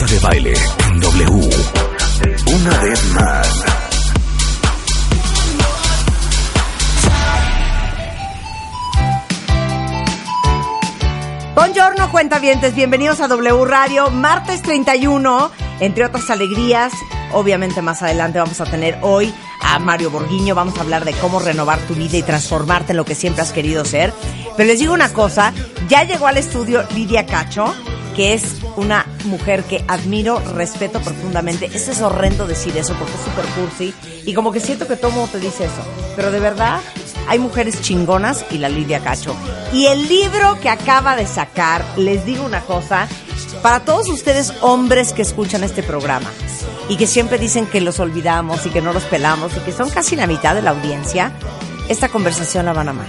Marta de baile en W. Una vez más. Buongiorno, cuentavientes, bienvenidos a W Radio, martes 31, entre otras alegrías, obviamente más adelante vamos a tener hoy a Mario Borguiño, vamos a hablar de cómo renovar tu vida y transformarte en lo que siempre has querido ser. Pero les digo una cosa, ya llegó al estudio Lidia Cacho, que es una mujer que admiro, respeto profundamente. Es horrendo decir eso porque es súper cursi y como que siento que todo mundo te dice eso. Pero de verdad, hay mujeres chingonas y la Lidia Cacho. Y el libro que acaba de sacar, les digo una cosa, para todos ustedes hombres que escuchan este programa y que siempre dicen que los olvidamos y que no los pelamos y que son casi la mitad de la audiencia, esta conversación la van a amar.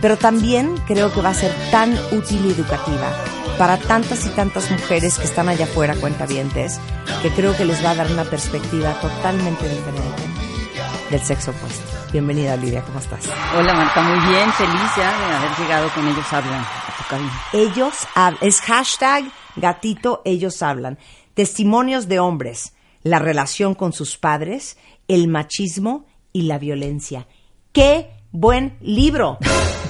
Pero también creo que va a ser tan útil y educativa para tantas y tantas mujeres que están allá afuera, cuentavientes, que creo que les va a dar una perspectiva totalmente diferente del sexo opuesto. Bienvenida, Lidia, ¿cómo estás? Hola Marta, muy bien, feliz ya de haber llegado con Ellos Hablan a tu cabina. Ellos hablan, es hashtag gatito, ellos hablan. Testimonios de hombres, la relación con sus padres, el machismo y la violencia. ¡Qué buen libro!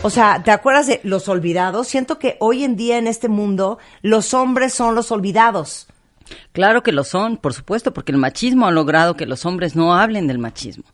O sea, ¿te acuerdas de Los Olvidados? Siento que hoy en día en este mundo los hombres son los olvidados. Claro que lo son, por supuesto, porque el machismo ha logrado que los hombres no hablen del machismo.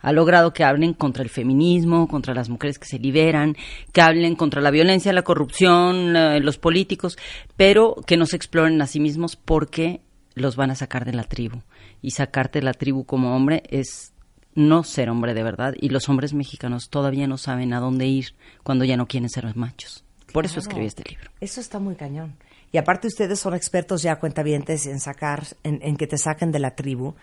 Ha logrado que hablen contra el feminismo, contra las mujeres que se liberan, que hablen contra la violencia, la corrupción, eh, los políticos, pero que no se exploren a sí mismos porque los van a sacar de la tribu. Y sacarte de la tribu como hombre es no ser hombre de verdad. Y los hombres mexicanos todavía no saben a dónde ir cuando ya no quieren ser machos. Por eso escribí este libro. Eso está muy cañón. Y aparte ustedes son expertos ya cuentavientes en sacar, en, en que te saquen de la tribu,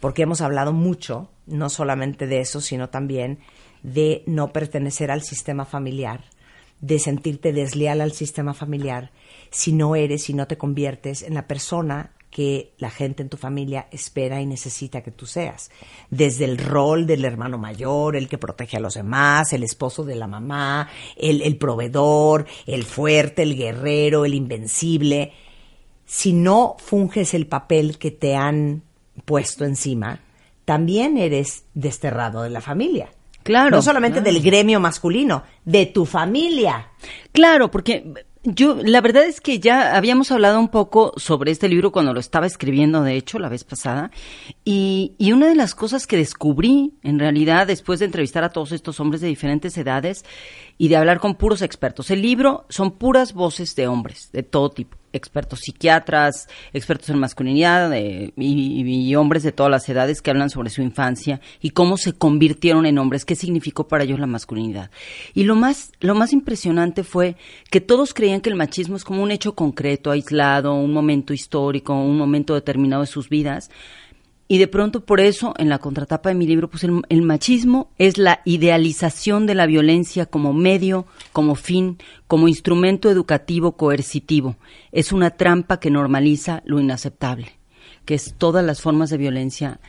porque hemos hablado mucho, no solamente de eso, sino también de no pertenecer al sistema familiar, de sentirte desleal al sistema familiar, si no eres y no te conviertes en la persona que la gente en tu familia espera y necesita que tú seas. Desde el rol del hermano mayor, el que protege a los demás, el esposo de la mamá, el, el proveedor, el fuerte, el guerrero, el invencible. Si no funges el papel que te han puesto encima, también eres desterrado de la familia. Claro, No solamente claro. del gremio masculino, de tu familia. Claro, porque yo, la verdad es que ya habíamos hablado un poco sobre este libro cuando lo estaba escribiendo, de hecho, la vez pasada, y, y una de las cosas que descubrí, en realidad, después de entrevistar a todos estos hombres de diferentes edades y de hablar con puros expertos, el libro son puras voces de hombres, de todo tipo, expertos psiquiatras, expertos en masculinidad de- y, y- y hombres de todas las edades que hablan sobre su infancia y cómo se convirtieron en hombres, qué significó para ellos la masculinidad. Y lo más, lo más impresionante fue que todos creían que el machismo es como un hecho concreto, aislado, un momento histórico, un momento determinado de sus vidas. Y de pronto por eso en la contratapa de mi libro pues el, el machismo es la idealización de la violencia como medio, como fin, como instrumento educativo coercitivo. Es una trampa que normaliza lo inaceptable, que es todas las formas de violencia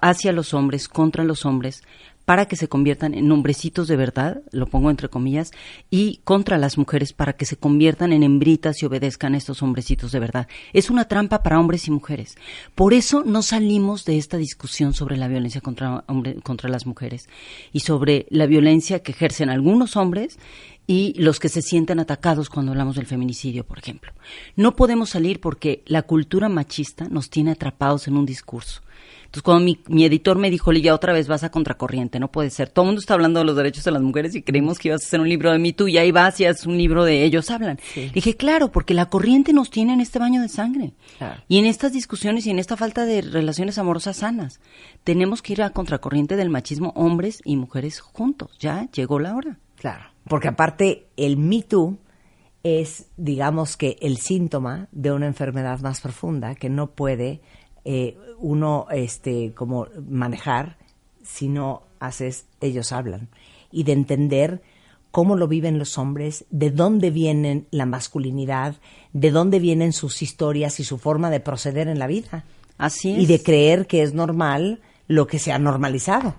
hacia los hombres, contra los hombres, para que se conviertan en hombrecitos de verdad, lo pongo entre comillas, y contra las mujeres para que se conviertan en hembritas y obedezcan a estos hombrecitos de verdad. Es una trampa para hombres y mujeres. Por eso no salimos de esta discusión sobre la violencia contra, contra las mujeres y sobre la violencia que ejercen algunos hombres y los que se sienten atacados cuando hablamos del feminicidio, por ejemplo. No podemos salir porque la cultura machista nos tiene atrapados en un discurso. Entonces, cuando mi, mi editor me dijo, Lidia, otra vez vas a contracorriente, no puede ser. Todo el mundo está hablando de los derechos de las mujeres y creímos que ibas a hacer un libro de mí tú y ahí vas y haces un libro de ellos hablan. Dije, claro, porque la corriente nos tiene en este baño de sangre. Claro. Y en estas discusiones y en esta falta de relaciones amorosas sanas. Tenemos que ir a contracorriente del machismo hombres y mujeres juntos. Ya llegó la hora. Claro. Porque aparte, el Me Too es, digamos que, el síntoma de una enfermedad más profunda que no puede eh, uno este, como manejar si no haces ellos hablan y de entender cómo lo viven los hombres, de dónde vienen la masculinidad, de dónde vienen sus historias y su forma de proceder en la vida. Así es. Y de creer que es normal lo que se ha normalizado.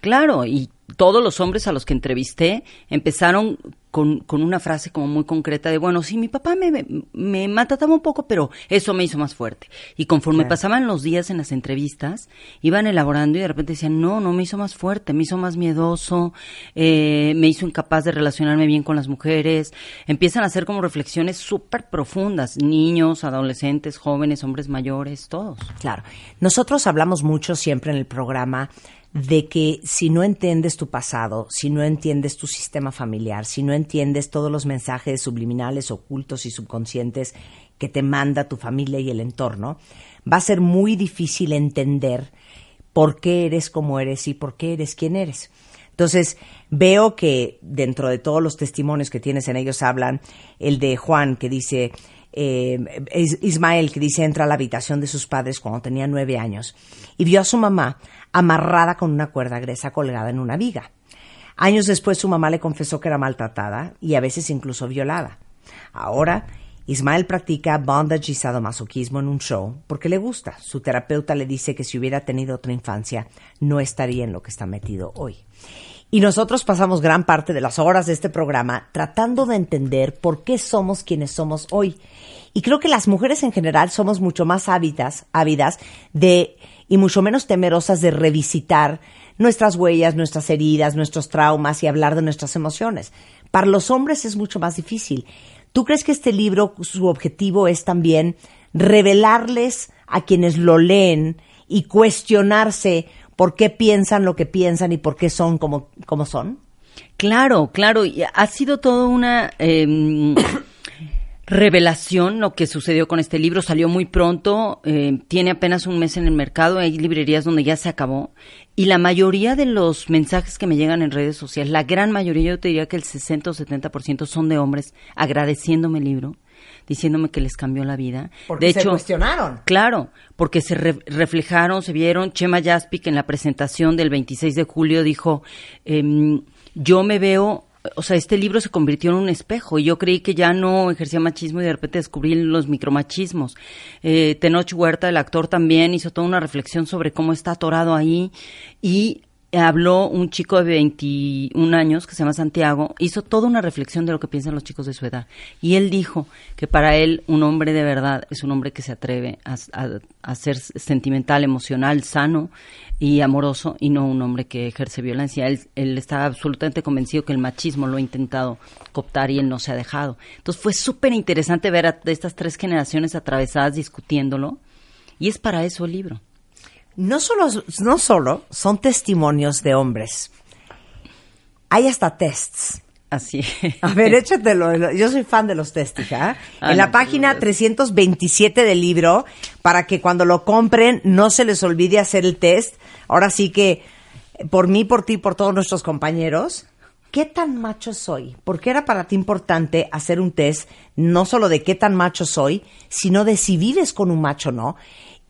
Claro, y todos los hombres a los que entrevisté empezaron con, con una frase como muy concreta de, bueno, sí, mi papá me, me, maltrataba un poco, pero eso me hizo más fuerte. Y conforme Claro. pasaban los días en las entrevistas, iban elaborando y de repente decían, no, no me hizo más fuerte, me hizo más miedoso, eh, me hizo incapaz de relacionarme bien con las mujeres. Empiezan a hacer como reflexiones súper profundas, niños, adolescentes, jóvenes, hombres mayores, todos. Claro. Nosotros hablamos mucho siempre en el programa de que si no entiendes tu pasado, si no entiendes tu sistema familiar, si no entiendes todos los mensajes subliminales, ocultos y subconscientes que te manda tu familia y el entorno, va a ser muy difícil entender por qué eres como eres y por qué eres quien eres. Entonces, veo que dentro de todos los testimonios que tienes en ellos hablan el de Juan que dice, Is- Ismael que dice entra a la habitación de sus padres cuando tenía nueve años y vio a su mamá amarrada con una cuerda gruesa colgada en una viga. Años después su mamá le confesó que era maltratada y a veces incluso violada. Ahora, Ismael practica bondage y sadomasoquismo en un show porque le gusta. Su terapeuta le dice que si hubiera tenido otra infancia no estaría en lo que está metido hoy. Y nosotros pasamos gran parte de las horas de este programa tratando de entender por qué somos quienes somos hoy. Y creo que las mujeres en general somos mucho más ávidas, ávidas de y mucho menos temerosas de revisitar nuestras huellas, nuestras heridas, nuestros traumas y hablar de nuestras emociones. Para los hombres es mucho más difícil. ¿Tú crees que este libro, su objetivo es también revelarles a quienes lo leen y cuestionarse por qué piensan lo que piensan y por qué son como, como son? Claro, claro, y ha sido toda una eh, revelación lo que sucedió con este libro. Salió muy pronto, eh, tiene apenas un mes en el mercado, hay librerías donde ya se acabó. Y la mayoría de los mensajes que me llegan en redes sociales, la gran mayoría, yo te diría que el 60 o 70% son de hombres agradeciéndome el libro, diciéndome que les cambió la vida. Porque de se hecho, cuestionaron. Claro, porque se re- reflejaron, se vieron. Chema Jaspic en la presentación del 26 de julio dijo, em, yo me veo, o sea, este libro se convirtió en un espejo yo creí que ya no ejercía machismo y de repente descubrí los micromachismos. Eh, Tenoch Huerta, el actor, también hizo toda una reflexión sobre cómo está atorado ahí y habló un chico de 21 años que se llama Santiago, hizo toda una reflexión de lo que piensan los chicos de su edad. Y él dijo que para él un hombre de verdad es un hombre que se atreve a, a- ser sentimental, emocional, sano y amoroso y no un hombre que ejerce violencia. Él, él está absolutamente convencido que el machismo lo ha intentado cooptar y él no se ha dejado. Entonces fue súper interesante ver a estas tres generaciones atravesadas discutiéndolo y es para eso el libro. No solo, no solo son testimonios de hombres, hay hasta tests. Así. A ver, échatelo. Yo soy fan de los tests, hija. Ah, en la no, página 327 del libro, para que cuando lo compren no se les olvide hacer el test. Ahora sí que, por mí, por ti, por todos nuestros compañeros, ¿qué tan macho soy? Porque era para ti importante hacer un test, no solo de qué tan macho soy, sino de si vives con un macho o no.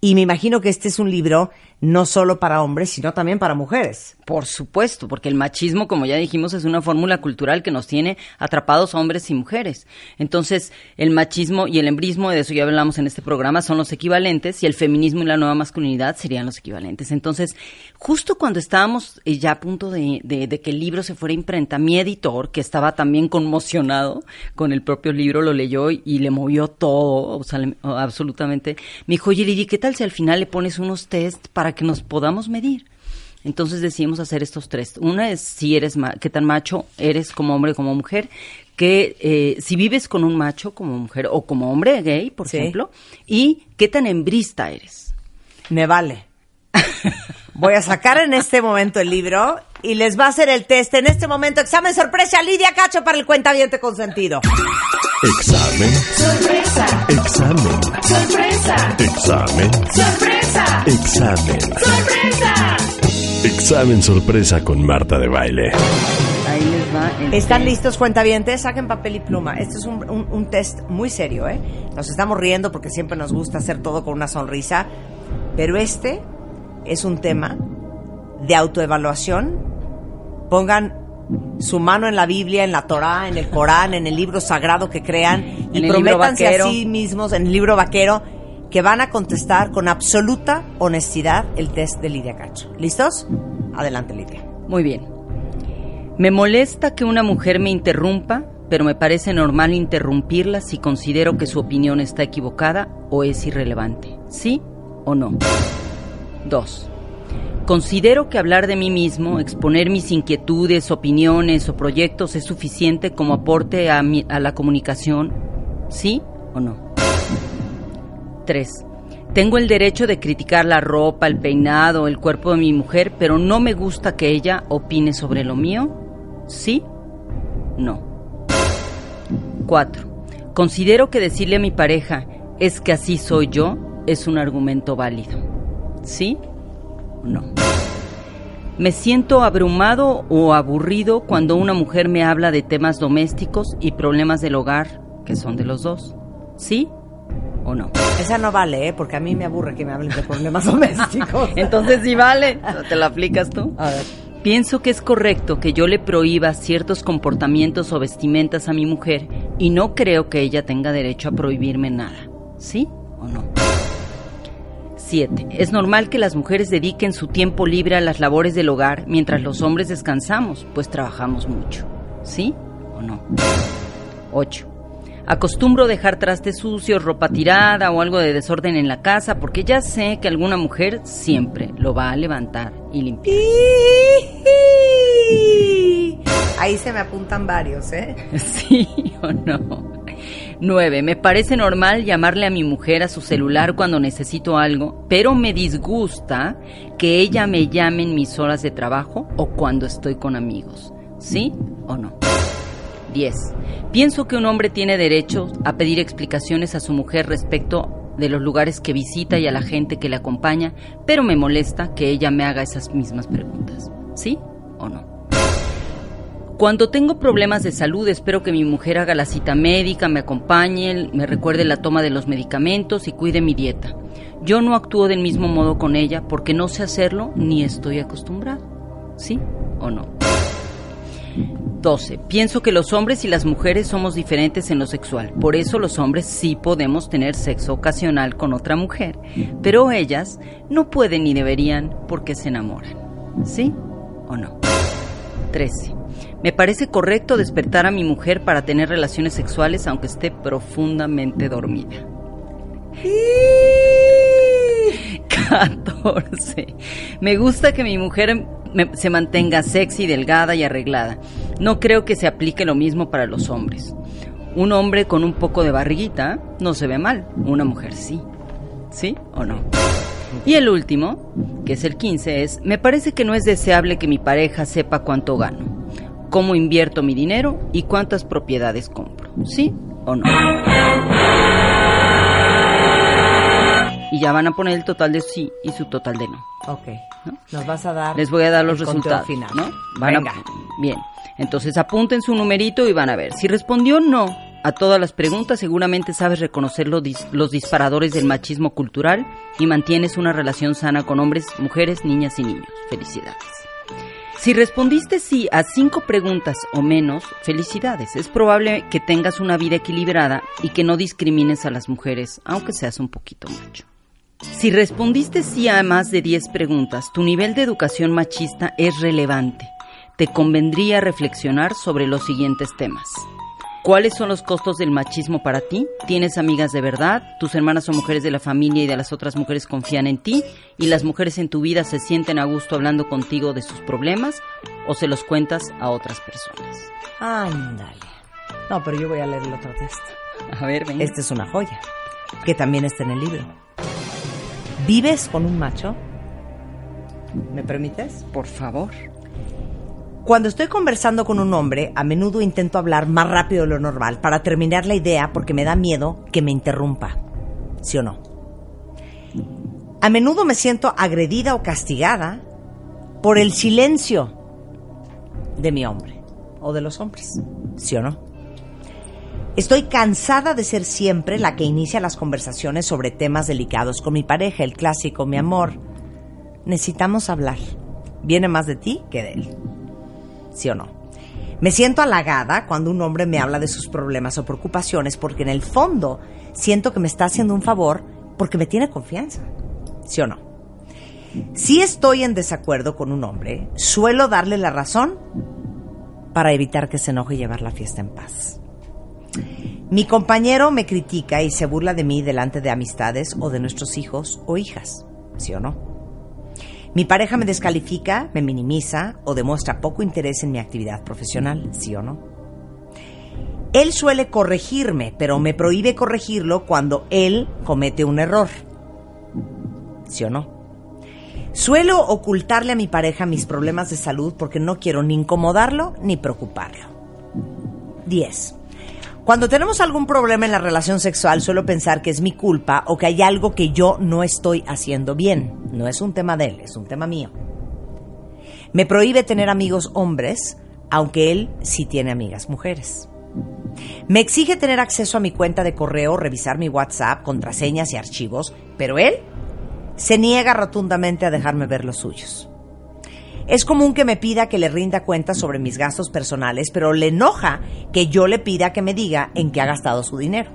Y me imagino que este es un libro no solo para hombres, sino también para mujeres. Por supuesto, porque el machismo, como ya dijimos, es una fórmula cultural que nos tiene atrapados hombres y mujeres. Entonces, el machismo y el embrismo, de eso ya hablamos en este programa, son los equivalentes y el feminismo y la nueva masculinidad serían los equivalentes. Entonces, justo cuando estábamos eh, ya a punto de, que el libro se fuera a imprenta, mi editor, que estaba también conmocionado con el propio libro, lo leyó y, y le movió todo, o sea, absolutamente, me dijo, oye, ¿qué tal si al final le pones unos test para que nos podamos medir? Entonces decidimos hacer estos tres. Una es si eres ma- qué tan macho eres como hombre o como mujer, que eh, si vives con un macho como mujer o como hombre gay, por Sí. ejemplo, y qué tan hembrista eres. Me vale. Voy a sacar en este momento el libro y les va a hacer el test en este momento. Examen sorpresa, Lidia Cacho para el cuentaviente consentido. Examen. Sorpresa, Examen. sorpresa, Examen. sorpresa, Examen. sorpresa. Examen sorpresa con Marta de baile. Ahí les va. el ¿Están test. listos, cuentavientes? Saquen papel y pluma. Este es un, un- un test muy serio, ¿eh? Nos estamos riendo porque siempre nos gusta hacer todo con una sonrisa. Pero este es un tema de autoevaluación. Pongan su mano en la Biblia, en la Torá, en el Corán, en el libro sagrado que crean y prométanse a sí mismos en el libro vaquero que van a contestar con absoluta honestidad el test de Lidia Cacho. ¿Listos? Adelante, Lidia. Muy bien. Me molesta que una mujer me interrumpa, pero me parece normal interrumpirla si considero que su opinión está equivocada o es irrelevante. ¿Sí o no? 2. Considero que hablar de mí mismo, exponer mis inquietudes, opiniones o proyectos es suficiente como aporte a, la comunicación. ¿Sí o no? 3. Tengo el derecho de criticar la ropa, el peinado, el cuerpo de mi mujer, pero no me gusta que ella opine sobre lo mío. ¿Sí? No. 4. Considero que decirle a mi pareja es que así soy yo es un argumento válido. ¿Sí o no? Me siento abrumado o aburrido cuando una mujer me habla de temas domésticos y problemas del hogar, que son de los dos. ¿Sí o no? Esa no vale, ¿eh? Porque a mí me aburre que me hablen de problemas domésticos. Entonces sí vale. ¿Te la aplicas tú? A ver. Pienso que es correcto que yo le prohíba ciertos comportamientos o vestimentas a mi mujer y no creo que ella tenga derecho a prohibirme nada. ¿Sí o no? 7. Es normal que las mujeres dediquen su tiempo libre a las labores del hogar mientras los hombres descansamos, pues trabajamos mucho. ¿Sí o no? 8. Acostumbro dejar trastes sucios, ropa tirada o algo de desorden en la casa porque ya sé que alguna mujer siempre lo va a levantar y limpiar. Ahí se me apuntan varios, ¿eh? ¿Sí o no? 9. Me parece normal llamarle a mi mujer a su celular cuando necesito algo, pero me disgusta que ella me llame en mis horas de trabajo o cuando estoy con amigos. ¿Sí o no? 10. Pienso que un hombre tiene derecho a pedir explicaciones a su mujer respecto de los lugares que visita y a la gente que le acompaña, pero me molesta que ella me haga esas mismas preguntas. ¿Sí o no? Cuando tengo problemas de salud, espero que mi mujer haga la cita médica, me acompañe, me recuerde la toma de los medicamentos y cuide mi dieta. Yo no actúo del mismo modo con ella porque no sé hacerlo ni estoy acostumbrado. ¿Sí o no? 12. Pienso que los hombres y las mujeres somos diferentes en lo sexual. Por eso los hombres sí podemos tener sexo ocasional con otra mujer. Pero ellas no pueden ni deberían porque se enamoran. ¿Sí o no? 13. Me parece correcto despertar a mi mujer para tener relaciones sexuales aunque esté profundamente dormida. 14. Me gusta que mi mujer me- se mantenga sexy, delgada y arreglada. No creo que se aplique lo mismo para los hombres. Un hombre con un poco de barriguita no se ve mal, una mujer sí. ¿Sí o no? Y el último, que es el 15, es, me parece que no es deseable que mi pareja sepa cuánto gano, cómo invierto mi dinero y cuántas propiedades compro. ¿Sí o no? Y ya van a poner el total de sí y su total de no. Ok. ¿No? Nos vas a dar. Les voy a dar los el resultados. final. ¿no? Van a- Venga. bien. Entonces apunten su numerito y van a ver. Si respondió no a todas las preguntas, seguramente sabes reconocer los, dis- los disparadores del machismo cultural y mantienes una relación sana con hombres, mujeres, niñas y niños. Felicidades. Si respondiste sí a cinco preguntas o menos, felicidades. Es probable que tengas una vida equilibrada y que no discrimines a las mujeres, aunque seas un poquito macho. Si respondiste sí a más de 10 preguntas, tu nivel de educación machista es relevante. Te convendría reflexionar sobre los siguientes temas. ¿Cuáles son los costos del machismo para ti? ¿Tienes amigas de verdad? ¿Tus hermanas son mujeres de la familia y de las otras mujeres confían en ti? ¿Y las mujeres en tu vida se sienten a gusto hablando contigo de sus problemas? ¿O se los cuentas a otras personas? Ándale. No, pero yo voy a leer el otro texto. A ver, venga. Esta es una joya, que también está en el libro. ¿Vives con un macho? ¿Me permites? por favor. Cuando estoy conversando con un hombre, a menudo intento hablar más rápido de lo normal para terminar la idea porque me da miedo que me interrumpa. ¿Sí o no? A menudo me siento agredida o castigada por el silencio de mi hombre o de los hombres. ¿Sí o no? Estoy cansada de ser siempre la que inicia las conversaciones sobre temas delicados con mi pareja, el clásico, mi amor. Necesitamos hablar. Viene más de ti que de él. ¿Sí o no? Me siento halagada cuando un hombre me habla de sus problemas o preocupaciones porque en el fondo siento que me está haciendo un favor porque me tiene confianza. ¿Sí o no? Si estoy en desacuerdo con un hombre, suelo darle la razón para evitar que se enoje y llevar la fiesta en paz. Mi compañero me critica y se burla de mí delante de amistades o de nuestros hijos o hijas, ¿sí o no? Mi pareja me descalifica, me minimiza o demuestra poco interés en mi actividad profesional, ¿sí o no? Él suele corregirme, pero me prohíbe corregirlo cuando él comete un error, ¿sí o no? Suelo ocultarle a mi pareja mis problemas de salud porque no quiero ni incomodarlo ni preocuparlo. 10. Cuando tenemos algún problema en la relación sexual, suelo pensar que es mi culpa o que hay algo que yo no estoy haciendo bien. No es un tema de él, es un tema mío. Me prohíbe tener amigos hombres, aunque él sí tiene amigas mujeres. Me exige tener acceso a mi cuenta de correo, revisar mi WhatsApp, contraseñas y archivos, pero él se niega rotundamente a dejarme ver los suyos. Es común que me pida que le rinda cuentas sobre mis gastos personales, pero le enoja que yo le pida que me diga en qué ha gastado su dinero.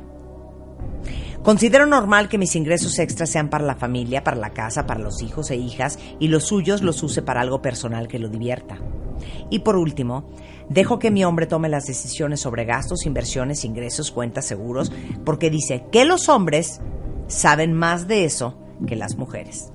Considero normal que mis ingresos extras sean para la familia, para la casa, para los hijos e hijas, y los suyos los use para algo personal que lo divierta. Y por último, dejo que mi hombre tome las decisiones sobre gastos, inversiones, ingresos, cuentas, seguros, porque dice que los hombres saben más de eso que las mujeres.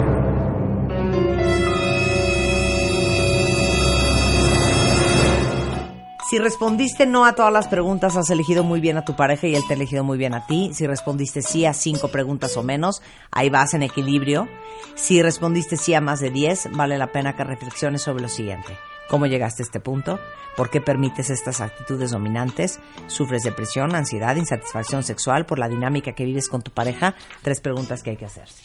Si respondiste no a todas las preguntas, has elegido muy bien a tu pareja y él te ha elegido muy bien a ti. Si respondiste sí a cinco preguntas o menos, ahí vas en equilibrio. Si respondiste sí a más de diez, vale la pena que reflexiones sobre lo siguiente. ¿Cómo llegaste a este punto? ¿Por qué permites estas actitudes dominantes? ¿Sufres depresión, ansiedad, insatisfacción sexual por la dinámica que vives con tu pareja? Tres preguntas que hay que hacerse.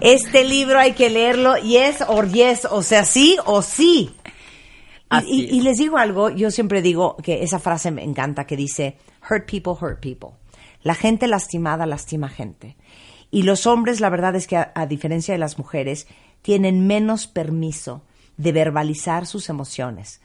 Este libro hay que leerlo yes or yes, o sea, sí o sí. Y les digo algo, yo siempre digo que esa frase me encanta que dice, hurt people, hurt people. La gente lastimada lastima gente. Y los hombres, la verdad es que a, a diferencia de las mujeres, tienen menos permiso de verbalizar sus emociones.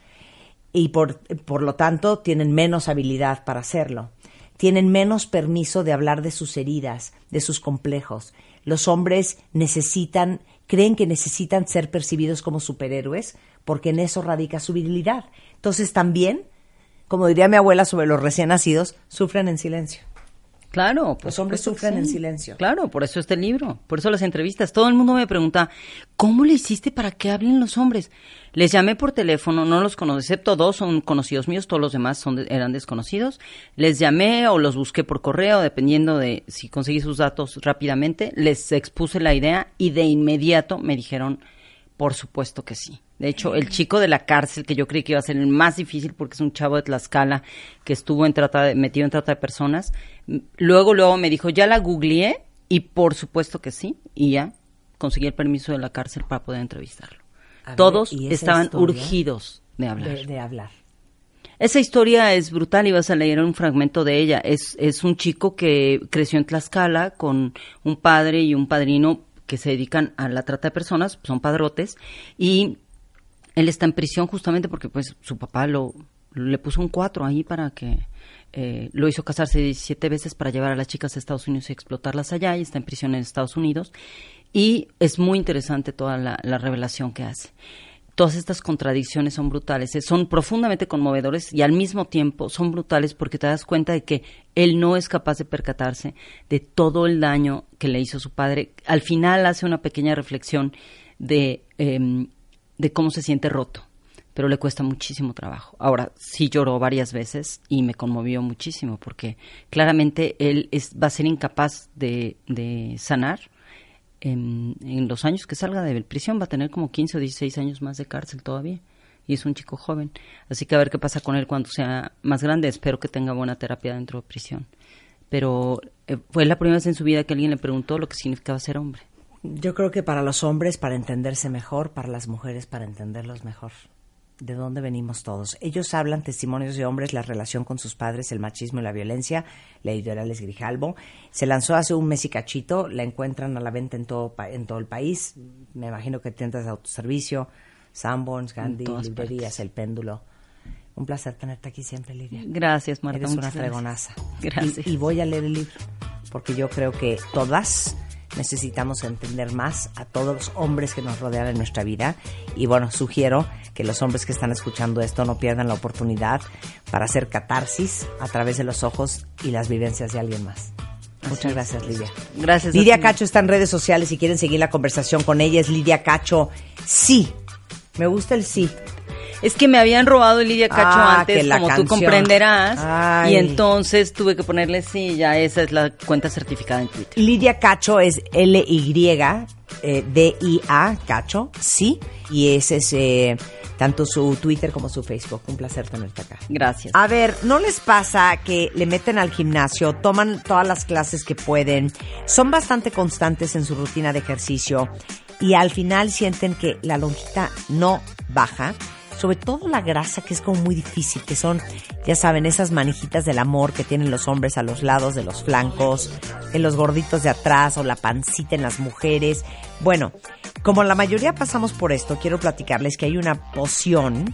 Y por, por lo tanto tienen menos habilidad para hacerlo. Tienen menos permiso de hablar de sus heridas, de sus complejos. Los hombres necesitan, creen que necesitan ser percibidos como superhéroes porque en eso radica su virilidad. Entonces también, como diría mi abuela sobre los recién nacidos, sufren en silencio. Claro, por Los hombres sufren en silencio. Claro, por eso este libro, por eso las entrevistas. Todo el mundo me pregunta, ¿cómo le hiciste para que hablen los hombres? Les llamé por teléfono, no los conozco, excepto dos son conocidos míos, todos los demás son de- eran desconocidos. Les llamé o los busqué por correo, dependiendo de si conseguí sus datos rápidamente. Les expuse la idea y de inmediato me dijeron, por supuesto que sí. De hecho, el chico de la cárcel, que yo creí que iba a ser el más difícil porque es un chavo de Tlaxcala que estuvo en trata de- metido en trata de personas, luego, luego me dijo, ya la googleé y por supuesto que sí, y ya conseguí el permiso de la cárcel para poder entrevistarlo. A Todos ¿y esa estaban urgidos de hablar. De, de hablar. Esa historia es brutal y vas a leer un fragmento de ella. Es, es un chico que creció en Tlaxcala con un padre y un padrino que se dedican a la trata de personas, son padrotes, y él está en prisión justamente porque pues su papá lo le puso un cuatro ahí para que eh, lo hizo casarse 17 veces para llevar a las chicas a Estados Unidos y explotarlas allá y está en prisión en Estados Unidos y es muy interesante toda la, la revelación que hace. Todas estas contradicciones son brutales, eh, son profundamente conmovedores y al mismo tiempo son brutales porque te das cuenta de que él no es capaz de percatarse de todo el daño que le hizo su padre. Al final hace una pequeña reflexión de, em, de cómo se siente roto, pero le cuesta muchísimo trabajo. Ahora, sí lloró varias veces y me conmovió muchísimo porque claramente él es, va a ser incapaz de, sanar. En, en los años que salga de prisión va a tener como 15 o 16 años más de cárcel todavía. Y es un chico joven. Así que a ver qué pasa con él cuando sea más grande. Espero que tenga buena terapia dentro de prisión. Pero eh, fue la primera vez en su vida que alguien le preguntó lo que significaba ser hombre. Yo creo que para los hombres para entenderse mejor, para las mujeres para entenderlos mejor. De dónde venimos todos. Ellos hablan, testimonios de hombres, la relación con sus padres, el machismo y la violencia. La editorial es Grijalbo. Se lanzó hace un mes y cachito. La encuentran a la venta en todo, en todo el país. Me imagino que tiendas de autoservicio, Sanborns, Gandhi, librerías, partes. El Péndulo. Un placer tenerte aquí siempre, Lidia. Gracias, Marta. Eres una fregonaza. Gracias. Y, y voy a leer el libro, porque yo creo que todas necesitamos entender más a todos los hombres que nos rodean en nuestra vida. Y bueno, sugiero que los hombres que están escuchando esto no pierdan la oportunidad para hacer catarsis a través de los ojos y las vivencias de alguien más. Muchas gracias, Lidia. Gracias. Lidia. Cacho está en redes sociales si quieren seguir la conversación con ella. Es Lidia Cacho. Sí. Me gusta el sí. Es que me habían robado Lidia Cacho Ah, antes, como canción. tú comprenderás. Ay. Y entonces tuve que ponerle sí, ya esa es la cuenta certificada en Twitter. Lidia Cacho es L-Y-D-I-A, Cacho, sí. Y ese es eh, tanto su Twitter como su Facebook. Un placer tenerte acá. Gracias. A ver, ¿no les pasa que le meten al gimnasio, toman todas las clases que pueden, son bastante constantes en su rutina de ejercicio y al final sienten que la lonjita no baja? Sobre todo la grasa, que es como muy difícil, que son, ya saben, esas manijitas del amor que tienen los hombres a los lados de los flancos, en los gorditos de atrás o la pancita en las mujeres. Bueno, como la mayoría pasamos por esto, quiero platicarles que hay una poción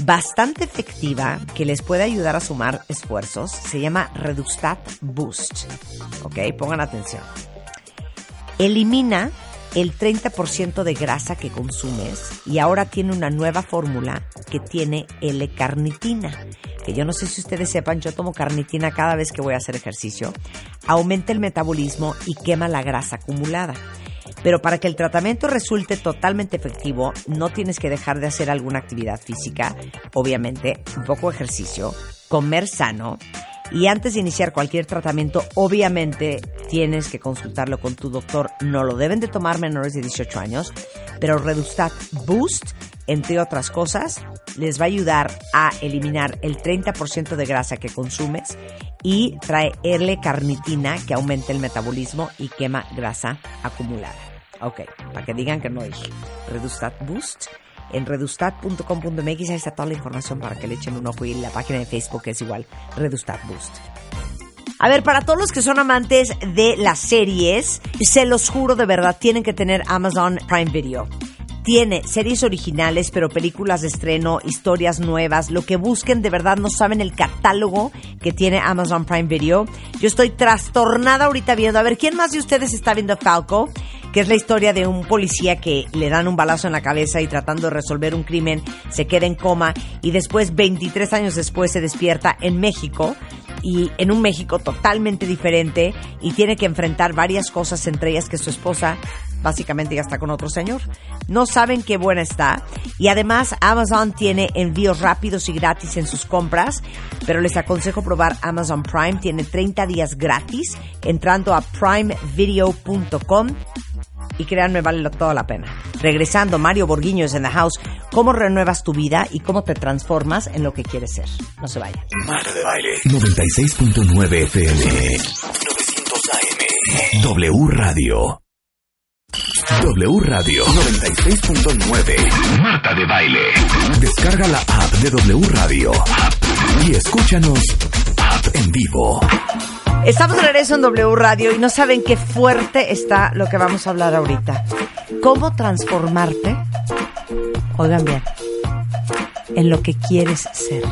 bastante efectiva que les puede ayudar a sumar esfuerzos. Se llama Redustat Boost. ¿Ok? Pongan atención. Elimina el 30% de grasa que consumes y ahora tiene una nueva fórmula que tiene L-carnitina. Que yo no sé si ustedes sepan, yo tomo carnitina cada vez que voy a hacer ejercicio. Aumenta el metabolismo y quema la grasa acumulada. Pero para que el tratamiento resulte totalmente efectivo, no tienes que dejar de hacer alguna actividad física, obviamente, un poco ejercicio, comer sano. Y antes de iniciar cualquier tratamiento, obviamente tienes que consultarlo con tu doctor. No lo deben de tomar menores de 18 años, pero Redustat Boost, entre otras cosas, les va a ayudar a eliminar el 30% de grasa que consumes y trae L-carnitina que aumenta el metabolismo y quema grasa acumulada. Ok, para que digan que no dije. Redustat Boost. En redustat.com.mx ahí está toda la información para que le echen un ojo y la página de Facebook es igual, Redustat Boost. A ver, para todos los que son amantes de las series, se los juro de verdad, tienen que tener Amazon Prime Video. Tiene series originales, pero películas de estreno, historias nuevas, lo que busquen, de verdad no saben el catálogo que tiene Amazon Prime Video. Yo estoy trastornada ahorita viendo, a ver, ¿quién más de ustedes está viendo Falco? Que es la historia de un policía que le dan un balazo en la cabeza y tratando de resolver un crimen se queda en coma y después, 23 años después, se despierta en México y en un México totalmente diferente y tiene que enfrentar varias cosas, entre ellas que su esposa básicamente ya está con otro señor. No saben qué buena está. Y además Amazon tiene envíos rápidos y gratis en sus compras, pero les aconsejo probar Amazon Prime. Tiene 30 días gratis entrando a primevideo.com y créanme, vale toda la pena. Regresando, Mario Borguiño es en the house. ¿Cómo renuevas tu vida y cómo te transformas en lo que quieres ser? No se vayan. Marta de Baile. 96.9 FM. 900 AM. W Radio. W Radio 96.9. Marta de Baile. Descarga la app de W Radio. Y escúchanos app en vivo. Estamos de regreso en W Radio y no saben qué fuerte está lo que vamos a hablar ahorita. ¿Cómo transformarte? Oigan bien, en lo que quieres ser.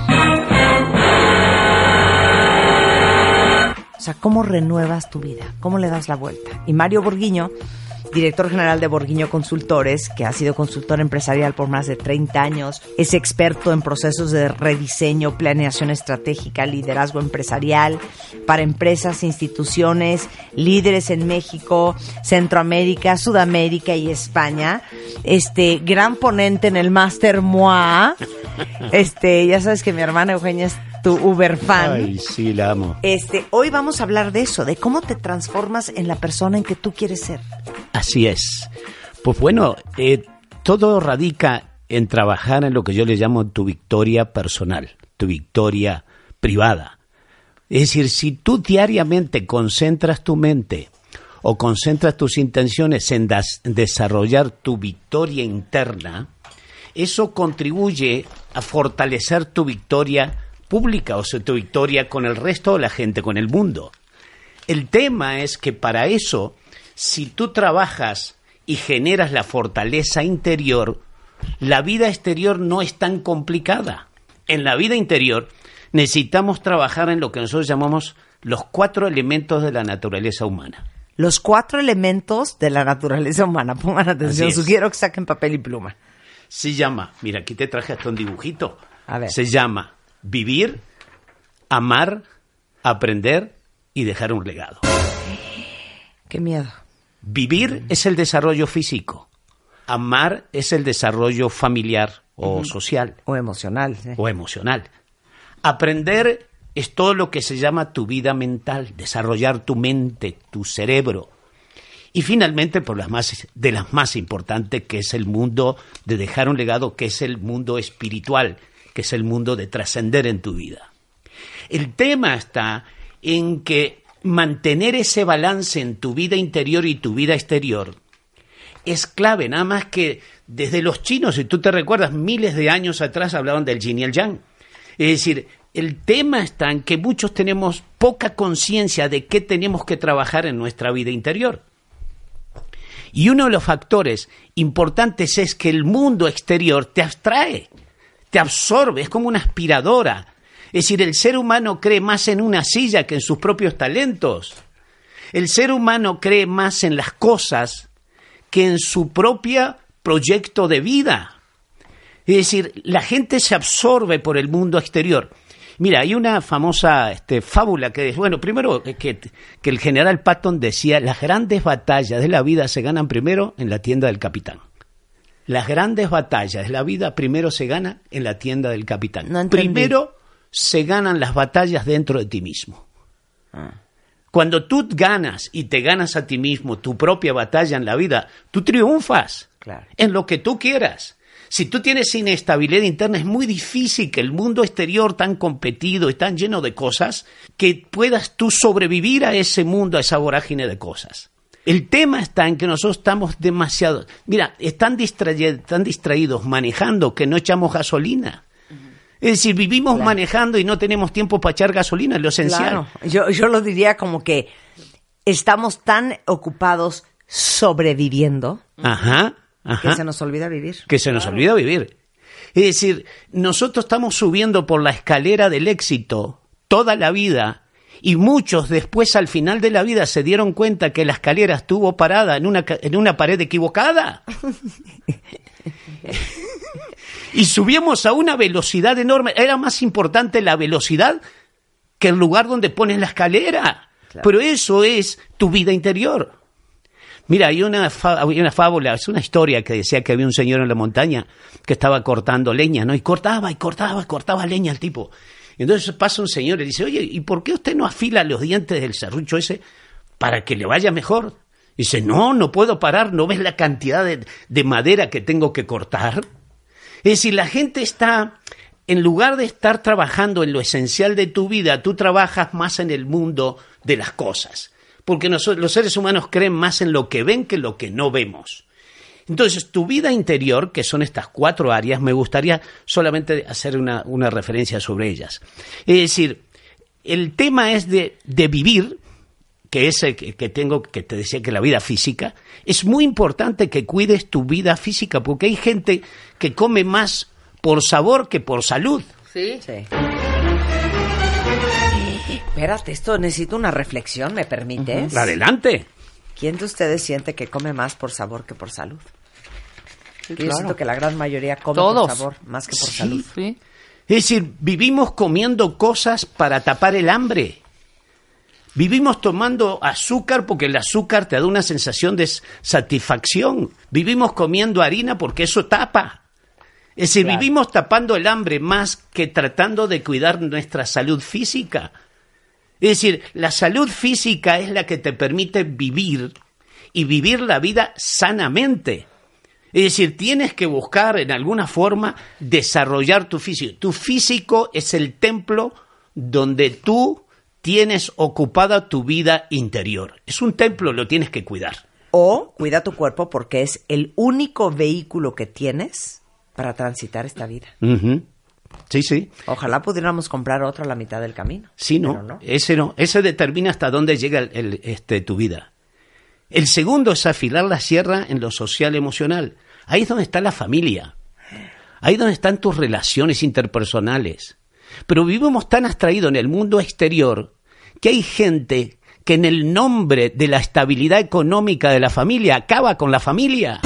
O sea, ¿cómo renuevas tu vida? ¿Cómo le das la vuelta? Y Mario Borguiño, director general de Borguiño Consultores, que ha sido consultor empresarial por más de 30 años, es experto en procesos de rediseño, planeación estratégica, liderazgo empresarial para empresas, instituciones, líderes en México, Centroamérica, Sudamérica y España. Este gran ponente en el Master MOA. Este, ya sabes que mi hermana Eugenia es tu Uber fan. Ay, sí, la amo. Este, hoy vamos a hablar de eso, de cómo te transformas en la persona en que tú quieres ser. Así es. Pues bueno, eh, todo radica en trabajar en lo que yo le llamo tu victoria personal, tu victoria privada. Es decir, si tú diariamente concentras tu mente o concentras tus intenciones en desarrollar tu victoria interna, eso contribuye a fortalecer tu victoria pública, o sea, tu victoria con el resto de la gente, con el mundo. El tema es que para eso, si tú trabajas y generas la fortaleza interior, la vida exterior no es tan complicada. En la vida interior necesitamos trabajar en lo que nosotros llamamos los cuatro elementos de la naturaleza humana. Los cuatro elementos de la naturaleza humana. Pongan atención, sugiero que saquen papel y pluma. Se llama, mira, aquí te traje hasta un dibujito. A ver. Se llama vivir, amar, aprender y dejar un legado. Qué miedo. Vivir es el desarrollo físico. Amar es el desarrollo familiar o social O emocional. ¿eh? o emocional. Aprender es todo lo que se llama tu vida mental, desarrollar tu mente, tu cerebro. Y finalmente, por las más, de las más importantes, que es el mundo de dejar un legado, que es el mundo espiritual, que es el mundo de trascender en tu vida. El tema está en que mantener ese balance en tu vida interior y tu vida exterior es clave, nada más que desde los chinos, si tú te recuerdas, miles de años atrás hablaban del yin y el yang. Es decir, el tema está en que muchos tenemos poca conciencia de qué tenemos que trabajar en nuestra vida interior. Y uno de los factores importantes es que el mundo exterior te abstrae, te absorbe, es como una aspiradora. Es decir, el ser humano cree más en una silla que en sus propios talentos. El ser humano cree más en las cosas que en su propio proyecto de vida. Es decir, la gente se absorbe por el mundo exterior. Mira, hay una famosa este, fábula que es, bueno, primero eh, que, que el general Patton decía, las grandes batallas de la vida se ganan primero en la tienda del capitán. Las grandes batallas de la vida primero se ganan en la tienda del capitán. No primero se ganan las batallas dentro de ti mismo. Cuando tú ganas y te ganas a ti mismo tu propia batalla en la vida, tú triunfas Claro. en lo que tú quieras. Si tú tienes inestabilidad interna, es muy difícil que el mundo exterior tan competido y tan lleno de cosas, que puedas tú sobrevivir a ese mundo, a esa vorágine de cosas. El tema está en que nosotros estamos demasiado... Mira, están, distraídos, están distraídos manejando que no echamos gasolina. Es decir, vivimos manejando y no tenemos tiempo para echar gasolina, lo esencial. Claro. Yo, yo lo diría como que estamos tan ocupados sobreviviendo Ajá, ajá. que se nos olvida vivir. que se nos olvida vivir. Es decir, nosotros estamos subiendo por la escalera del éxito toda la vida y muchos después al final de la vida se dieron cuenta que la escalera estuvo parada en una, en una pared equivocada. y subimos a una velocidad enorme. Era más importante la velocidad que el lugar donde pones la escalera. Pero eso es tu vida interior. Mira, hay una, hay una fábula, es una historia que decía que había un señor en la montaña que estaba cortando leña, ¿no? Y cortaba y cortaba y cortaba leña el tipo. Y entonces pasa un señor y dice, oye, ¿y por qué usted no afila los dientes del serrucho ese para que le vaya mejor? Y dice, no, no puedo parar, ¿no ves la cantidad de, de madera que tengo que cortar? Es decir, la gente está, en lugar de estar trabajando en lo esencial de tu vida, tú trabajas más en el mundo de las cosas. Porque nosotros, los seres humanos creen más en lo que ven que en lo que no vemos. Entonces, tu vida interior, que son estas cuatro áreas, me gustaría solamente hacer una, una referencia sobre ellas. Es decir, el tema es de, de vivir, que es el que, que tengo, que te decía que la vida física, es muy importante que cuides tu vida física, porque hay gente que come más por sabor que por salud. Sí. Sí. Espérate, esto necesita una reflexión, ¿me permites? Adelante. ¿Quién de ustedes siente que come más por sabor que por salud? Yo claro. siento que la gran mayoría come Todos. por sabor más que por Sí. salud. Sí. Es decir, vivimos comiendo cosas para tapar el hambre. Vivimos tomando azúcar porque el azúcar te da una sensación de satisfacción. Vivimos comiendo harina porque eso tapa. Es decir, Claro. vivimos tapando el hambre más que tratando de cuidar nuestra salud física. Es decir, la salud física es la que te permite vivir y vivir la vida sanamente. Es decir, tienes que buscar en alguna forma desarrollar tu físico. Tu físico es el templo donde tú tienes ocupada tu vida interior. Es un templo, lo tienes que cuidar. O cuida tu cuerpo porque es el único vehículo que tienes para transitar esta vida. Sí, sí. Ojalá pudiéramos comprar otro a la mitad del camino. Sí, no. No. Ese no. Ese determina hasta dónde llega el- el, este, tu vida. El segundo es afilar la sierra en lo social emocional. Ahí es donde está la familia. Ahí es donde están tus relaciones interpersonales. Pero vivimos tan abstraídos en el mundo exterior que hay gente que en el nombre de la estabilidad económica de la familia acaba con la familia.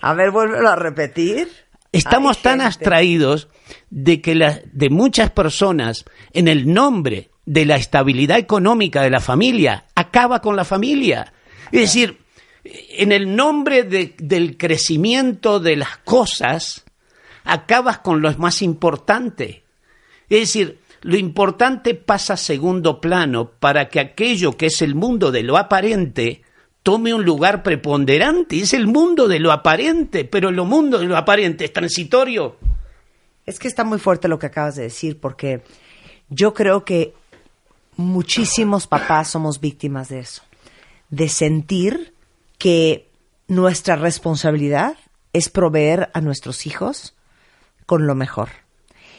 A ver, vuélvelo a repetir. Estamos tan gente- abstraídos de que la- de muchas personas, en el nombre de la estabilidad económica de la familia, acaba con la familia. Es decir, en el nombre de- del crecimiento de las cosas, acabas con lo más importante. Es decir, lo importante pasa a segundo plano para que aquello que es el mundo de lo aparente tome un lugar preponderante. Es el mundo de lo aparente, pero lo mundo de lo aparente es transitorio. Es que está muy fuerte lo que acabas de decir, porque yo creo que muchísimos papás somos víctimas de eso, de sentir que nuestra responsabilidad es proveer a nuestros hijos con lo mejor.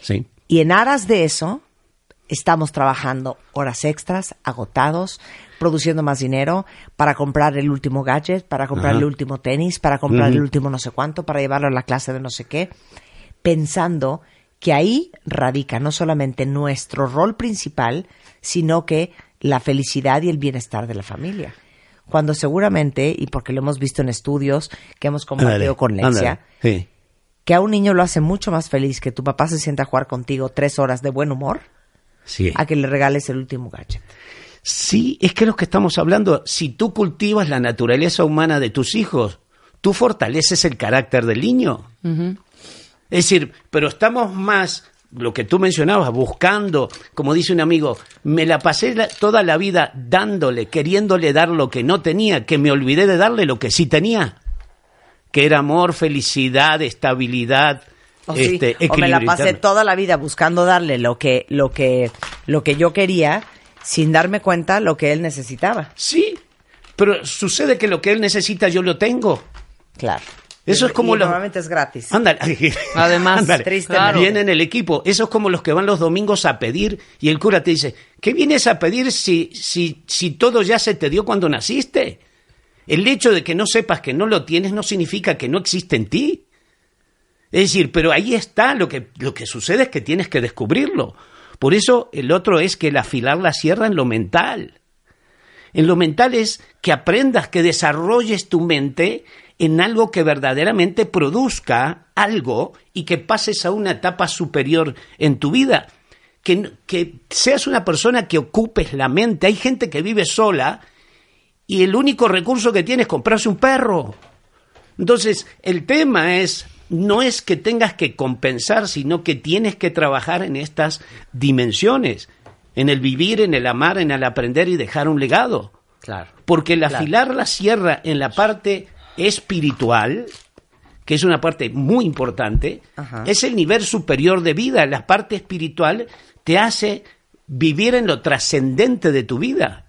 Sí. Y en aras de eso, estamos trabajando horas extras, agotados, produciendo más dinero para comprar el último gadget, para comprar Ajá. el último tenis, para comprar el último no sé cuánto, para llevarlo a la clase de no sé qué, pensando que ahí radica no solamente nuestro rol principal, sino que la felicidad y el bienestar de la familia. Cuando seguramente, y porque lo hemos visto en estudios que hemos compartido con Lexia, Sí. que a un niño lo hace mucho más feliz que tu papá se sienta a jugar contigo tres horas de buen humor Sí. a que le regales el último gadget. Sí, es que es lo que estamos hablando. Si tú cultivas la naturaleza humana de tus hijos, tú fortaleces el carácter del niño. Es decir, pero estamos más, lo que tú mencionabas, buscando, como dice un amigo, me la pasé la- toda la vida dándole, queriéndole dar lo que no tenía, que me olvidé de darle lo que sí tenía, que era amor, felicidad, estabilidad, O, sí, este, o me la pasé toda la vida buscando darle lo que, lo que, lo que yo quería sin darme cuenta lo que él necesitaba. Sí, pero sucede que lo que él necesita yo lo tengo. Claro. Eso es como y lo- normalmente es gratis. Ándale. Además, Ándale. tristemente. Viene en el equipo. Eso es como los que van los domingos a pedir y el cura te dice, ¿qué vienes a pedir si, si, si todo ya se te dio cuando naciste? El hecho de que no sepas que no lo tienes no significa que no existe en ti. Es decir, pero ahí está, lo que, lo que sucede es que tienes que descubrirlo. Por eso el otro es que el afilar la sierra en lo mental. En lo mental es que aprendas, que desarrolles tu mente en algo que verdaderamente produzca algo y que pases a una etapa superior en tu vida. Que, que seas una persona que ocupes la mente. Hay gente que vive sola y el único recurso que tiene es comprarse un perro. Entonces, el tema es, no es que tengas que compensar, sino que tienes que trabajar en estas dimensiones, en el vivir, en el amar, en el aprender y dejar un legado. Claro. Porque el Claro. afilar la sierra en la parte espiritual, que es una parte muy importante, Ajá. es el nivel superior de vida. La parte espiritual te hace vivir en lo trascendente de tu vida.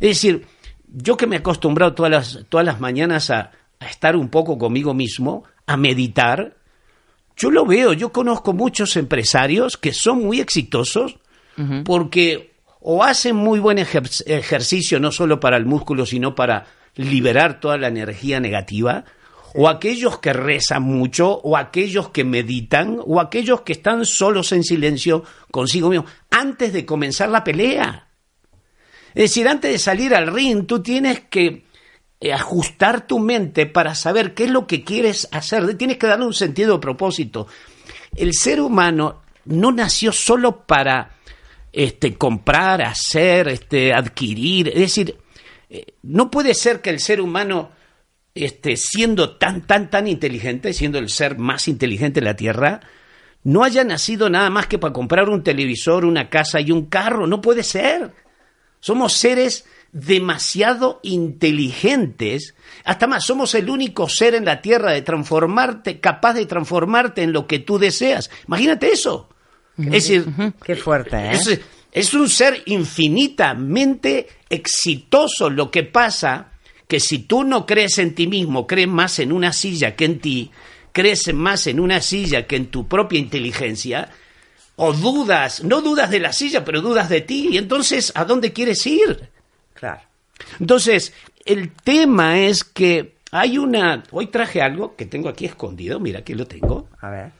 Es decir, yo que me he acostumbrado todas las, todas las mañanas a, a estar un poco conmigo mismo, a meditar, yo lo veo, yo conozco muchos empresarios que son muy exitosos porque o hacen muy buen ejer- ejercicio no solo para el músculo, sino para liberar toda la energía negativa, o aquellos que rezan mucho, o aquellos que meditan, o aquellos que están solos en silencio consigo mismo, antes de comenzar la pelea. Es decir, antes de salir al ring, tú tienes que ajustar tu mente para saber qué es lo que quieres hacer. Tienes que darle un sentido de propósito. El ser humano no nació solo para este, comprar, hacer, este, adquirir. Es decir, eh, no puede ser que el ser humano, este, siendo tan, tan, tan inteligente, siendo el ser más inteligente de la Tierra, no haya nacido nada más que para comprar un televisor, una casa y un carro. No puede ser. Somos seres demasiado inteligentes. Hasta más, somos el único ser en la Tierra de transformarte, capaz de transformarte en lo que tú deseas. Imagínate eso. Es decir, Qué fuerte, ¿eh? es, es un ser infinitamente exitoso. Lo que pasa que si tú no crees en ti mismo, crees más en una silla que en ti, crees más en una silla que en tu propia inteligencia, o dudas, no dudas de la silla, pero dudas de ti, y entonces, ¿a dónde quieres ir? Claro. Entonces, el tema es que hay una... Hoy traje algo que tengo aquí escondido, mira, aquí lo tengo, A ver.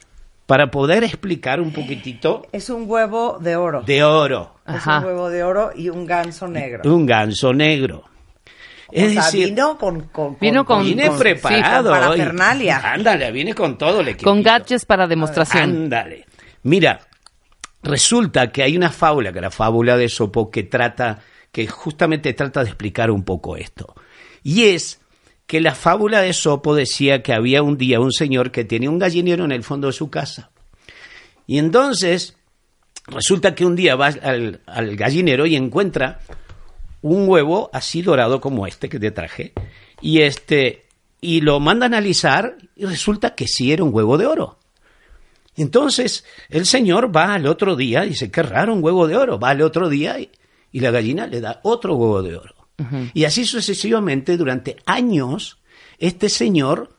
para poder explicar un poquitito Es un huevo de oro. de oro, Es un huevo de oro y un ganso negro. un ganso negro. Es o sea, decir, vino con, con, Vino con- viene con- preparado. sí, con hoy. Ándale, viene con todo el equipo. Con gadgets para demostración. Ándale. Mira, resulta que hay una fábula, que la fábula de Sopo, que trata, que justamente trata de explicar un poco esto. Y es que la fábula de Sopo decía que había un día un señor que tenía un gallinero en el fondo de su casa. Y entonces, resulta que un día va al, al gallinero y encuentra un huevo así dorado como este que te traje. Y este, y lo manda a analizar y resulta que sí era un huevo de oro. Entonces el señor va al otro día y dice, qué raro, un huevo de oro. Va al otro día y, y la gallina le da otro huevo de oro. Y así sucesivamente durante años este señor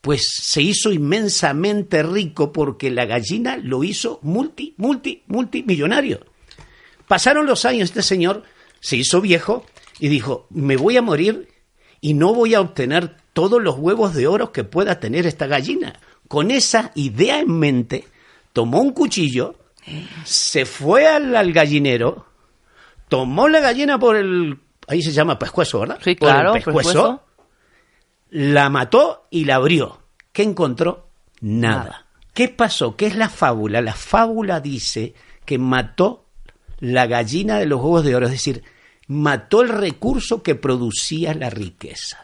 pues se hizo inmensamente rico porque la gallina lo hizo multi, multi, multimillonario. Pasaron los años, este señor se hizo viejo y dijo, me voy a morir y no voy a obtener todos los huevos de oro que pueda tener esta gallina. Con esa idea en mente, tomó un cuchillo, se fue al, al gallinero, tomó la gallina por el... Ahí se llama pescuezo, ¿verdad? Sí, Por el claro, pescuezo, pescuezo. la mató y la abrió. ¿Qué encontró? Nada. Nada. ¿Qué pasó? ¿Qué es la fábula? La fábula dice que mató la gallina de los huevos de oro, es decir, mató el recurso que producía la riqueza.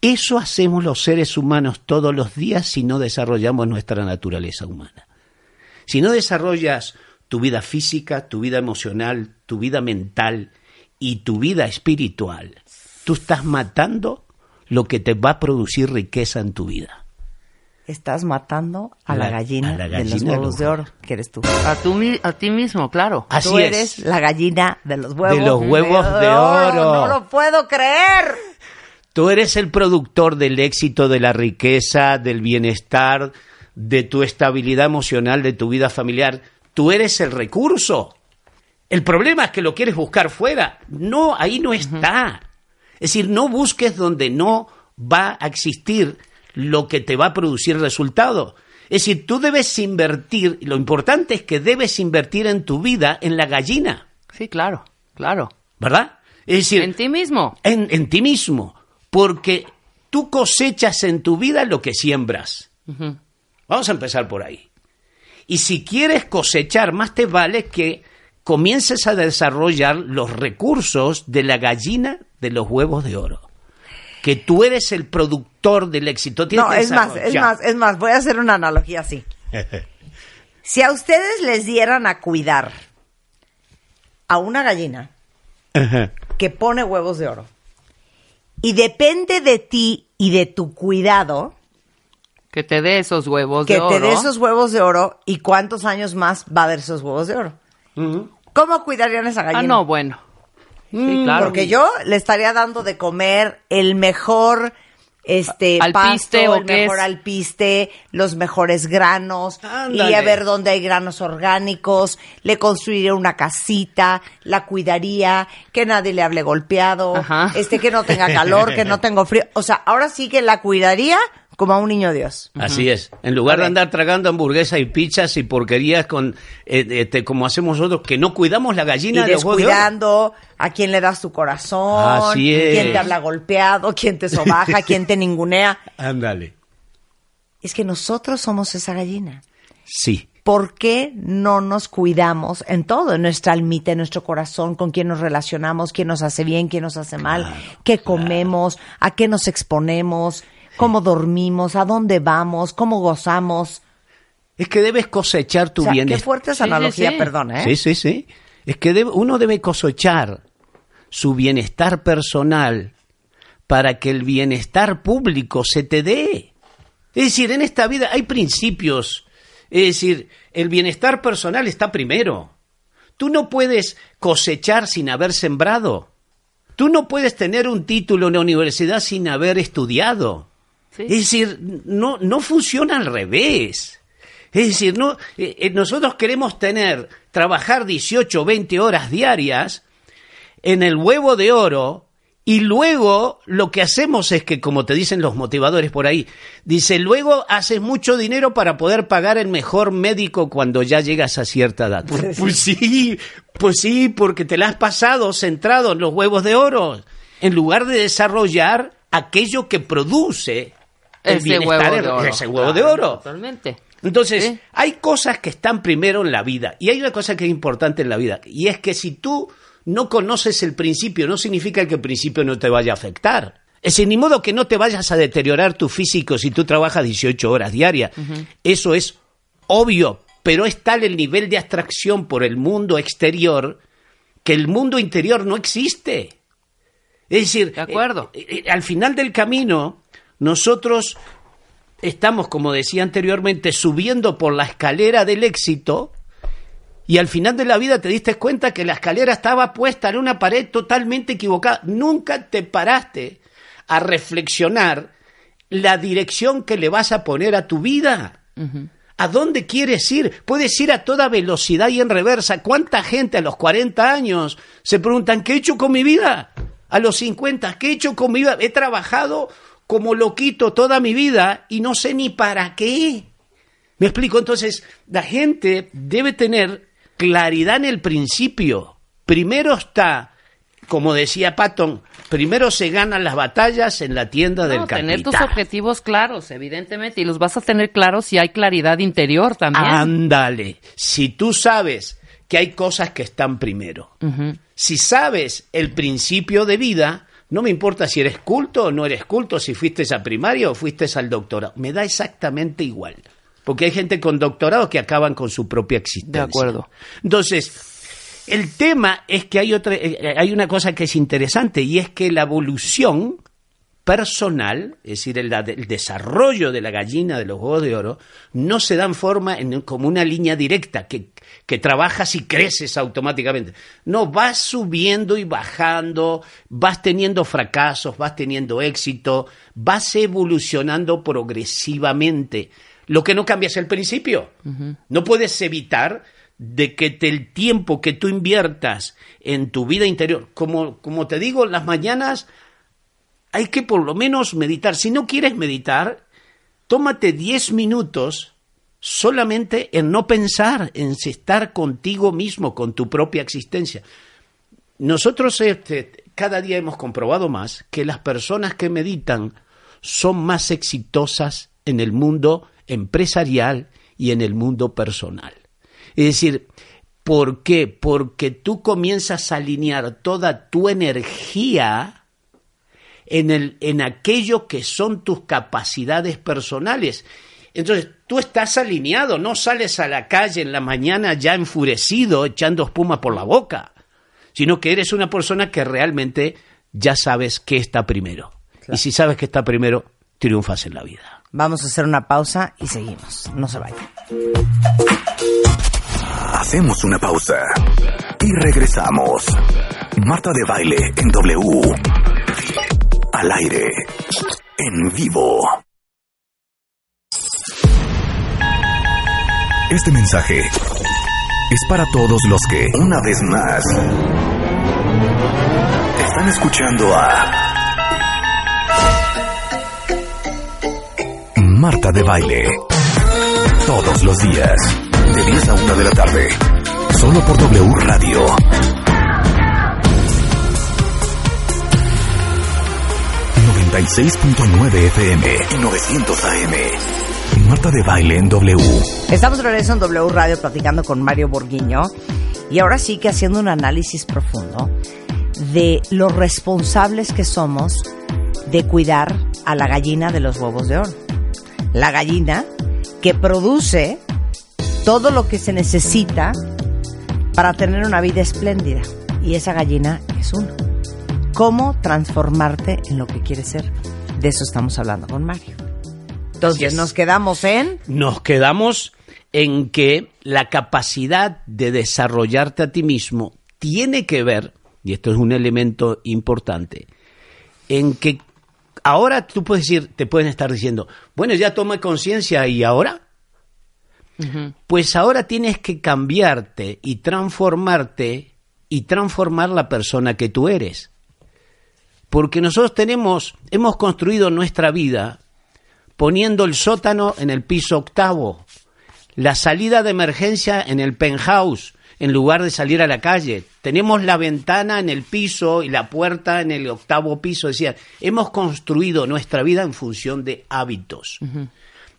Eso hacemos los seres humanos todos los días si no desarrollamos nuestra naturaleza humana. Si no desarrollas tu vida física, tu vida emocional, tu vida mental y tu vida espiritual, tú estás matando lo que te va a producir riqueza en tu vida. Estás matando a la, La- gallina, a la de los de huevos los de oro, que eres tú. A, tú a ti mismo, claro. Así tú es. eres la gallina de los huevos. De los huevos de oro. No lo puedo creer. Tú eres el productor del éxito, de la riqueza, del bienestar, de tu estabilidad emocional, de tu vida familiar. Tú eres el recurso. El problema es que lo quieres buscar fuera. No, ahí no está. Es decir, no busques donde no va a existir lo que te va a producir resultado. Es decir, tú debes invertir, lo importante es que debes invertir en tu vida en la gallina, Sí, claro, claro. ¿verdad? Es decir, En ti mismo. en, en ti mismo, porque tú cosechas en tu vida lo que siembras. Vamos a empezar por ahí. Y si quieres cosechar, más te vale que comiences a desarrollar los recursos de la gallina de los huevos de oro. Que tú eres el productor del éxito. Tienes No, es más, es más, es más. Voy a hacer una analogía así. Si a ustedes les dieran a cuidar a una gallina que pone huevos de oro y depende de ti y de tu cuidado Que te dé esos huevos que de te oro. dé esos huevos de oro y cuántos años más va a dar esos huevos de oro. ¿Cómo cuidarían esa gallina? Ah, no, bueno. Sí, claro. Porque yo le estaría dando de comer el mejor este ¿Alpiste pasto, o el mejor es? alpiste, los mejores granos, Ándale. iría a ver dónde hay granos orgánicos, le construiría una casita, la cuidaría, que nadie le hable golpeado, Ajá. este que no tenga calor, que no tenga frío, o sea, ahora sí que la cuidaría como a un niño Dios. Así es. En lugar de andar tragando hamburguesas y pizzas y porquerías con eh, este, como hacemos nosotros, que no cuidamos la Y gallina de los huevos de descuidando a quién le das tu corazón, Así es. quién te habla golpeado, quién te sobaja, quién te ningunea. Ándale. Es que nosotros somos esa gallina. Sí. ¿Por qué no nos cuidamos en todo? En nuestra almita, en nuestro corazón, con quién nos relacionamos, quién nos hace bien, quién nos hace mal, qué comemos, a qué nos exponemos, cómo dormimos, a dónde vamos, cómo gozamos. Es que debes cosechar tu O sea, qué bienestar. fuerte esa Sí, sí, analogía, sí. perdón, ¿eh? Sí, sí, sí. Es que debe- uno debe cosechar su bienestar personal para que el bienestar público se te dé. Es decir, en esta vida hay principios. Es decir, el bienestar personal está primero. Tú no puedes cosechar sin haber sembrado. Tú no puedes tener un título en la universidad sin haber estudiado. Sí. Es decir, no, no funciona al revés. Es decir, no, eh, eh, nosotros queremos tener, trabajar 18 o 20 horas diarias en el huevo de oro y luego lo que hacemos es que, como te dicen los motivadores por ahí, dice, luego haces mucho dinero para poder pagar el mejor médico cuando ya llegas a cierta edad. Pues, pues sí, pues sí, porque te la has pasado centrado en los huevos de oro, en lugar de desarrollar aquello que produce el Ese bienestar, huevo de oro. ese huevo de oro. Totalmente. Entonces, Sí. hay cosas que están primero en la vida y hay una cosa que es importante en la vida y es que si tú no conoces el principio, no significa que el principio no te vaya a afectar. Es decir, ni modo que no te vayas a deteriorar tu físico si tú trabajas 18 horas diarias. Eso es obvio, pero es tal el nivel de abstracción por el mundo exterior que el mundo interior no existe. Es decir, De acuerdo. eh, eh, al final del camino, nosotros estamos, como decía anteriormente, subiendo por la escalera del éxito y al final de la vida te diste cuenta que la escalera estaba puesta en una pared totalmente equivocada. Nunca te paraste a reflexionar la dirección que le vas a poner a tu vida. ¿A dónde quieres ir? Puedes ir a toda velocidad y en reversa. ¿Cuánta gente a los 40 años se preguntan, ¿qué he hecho con mi vida? A los 50, ¿qué he hecho con mi vida? He trabajado como loquito toda mi vida y no sé ni para qué. Me explico, entonces, la gente debe tener claridad en el principio. Primero está, como decía Patton, primero se ganan las batallas en la tienda del No, capital. tener tus objetivos claros, evidentemente, y los vas a tener claros si hay claridad interior también. Ándale, si tú sabes que hay cosas que están primero, si sabes el principio de vida, no me importa si eres culto o no eres culto, si fuiste a primaria o fuiste al doctorado, me da exactamente igual. Porque hay gente con doctorado que acaban con su propia existencia. De acuerdo. Entonces, el tema es que hay otra, eh, hay una cosa que es interesante y es que la evolución personal, es decir, el, el desarrollo de la gallina de los huevos de oro, no se da en forma en, como una línea directa que, que trabajas y creces automáticamente. No, vas subiendo y bajando, vas teniendo fracasos, vas teniendo éxito, vas evolucionando progresivamente. Lo que no cambia es el principio. No puedes evitar de que te- el tiempo que tú inviertas en tu vida interior, como, como te digo, las mañanas hay que por lo menos meditar. Si no quieres meditar, tómate 10 minutos solamente en no pensar, en estar contigo mismo, con tu propia existencia. Nosotros este, cada día hemos comprobado más que las personas que meditan son más exitosas en el mundo empresarial y en el mundo personal. Es decir, ¿por qué? Porque tú comienzas a alinear toda tu energía en, el, en aquello que son tus capacidades personales. Entonces, tú estás alineado, no sales a la calle en la mañana ya enfurecido, echando espuma por la boca, sino que eres una persona que realmente ya sabes qué está primero. Y si sabes que está primero, triunfas en la vida. Vamos a hacer una pausa y seguimos. No se vayan. Hacemos una pausa y regresamos. Marta de baile en W. Al aire. En vivo. Este mensaje es para todos los que, una vez más, están escuchando a Marta de baile. Todos los días, de 10 a 1 de la tarde. Solo por W Radio. ...96.9 FM y 900 AM. Marta de Baile en W. Estamos de en W Radio platicando con Mario Borguiño y ahora sí que haciendo un análisis profundo de lo responsables que somos de cuidar a la gallina de los huevos de oro. La gallina que produce todo lo que se necesita para tener una vida espléndida. Y esa gallina es uno. ¿Cómo transformarte en lo que quieres ser? De eso estamos hablando con Mario. Entonces es. nos quedamos en... Nos quedamos en que la capacidad de desarrollarte a ti mismo tiene que ver, y esto es un elemento importante, en que ahora tú puedes decir, te pueden estar diciendo, bueno, ya tomé conciencia y ahora. Pues ahora tienes que cambiarte y transformarte y transformar la persona que tú eres. Porque nosotros tenemos, hemos construido nuestra vida poniendo el sótano en el piso octavo, la salida de emergencia en el penthouse, en lugar de salir a la calle. Tenemos la ventana en el piso y la puerta en el octavo piso. Decía, hemos construido nuestra vida en función de hábitos.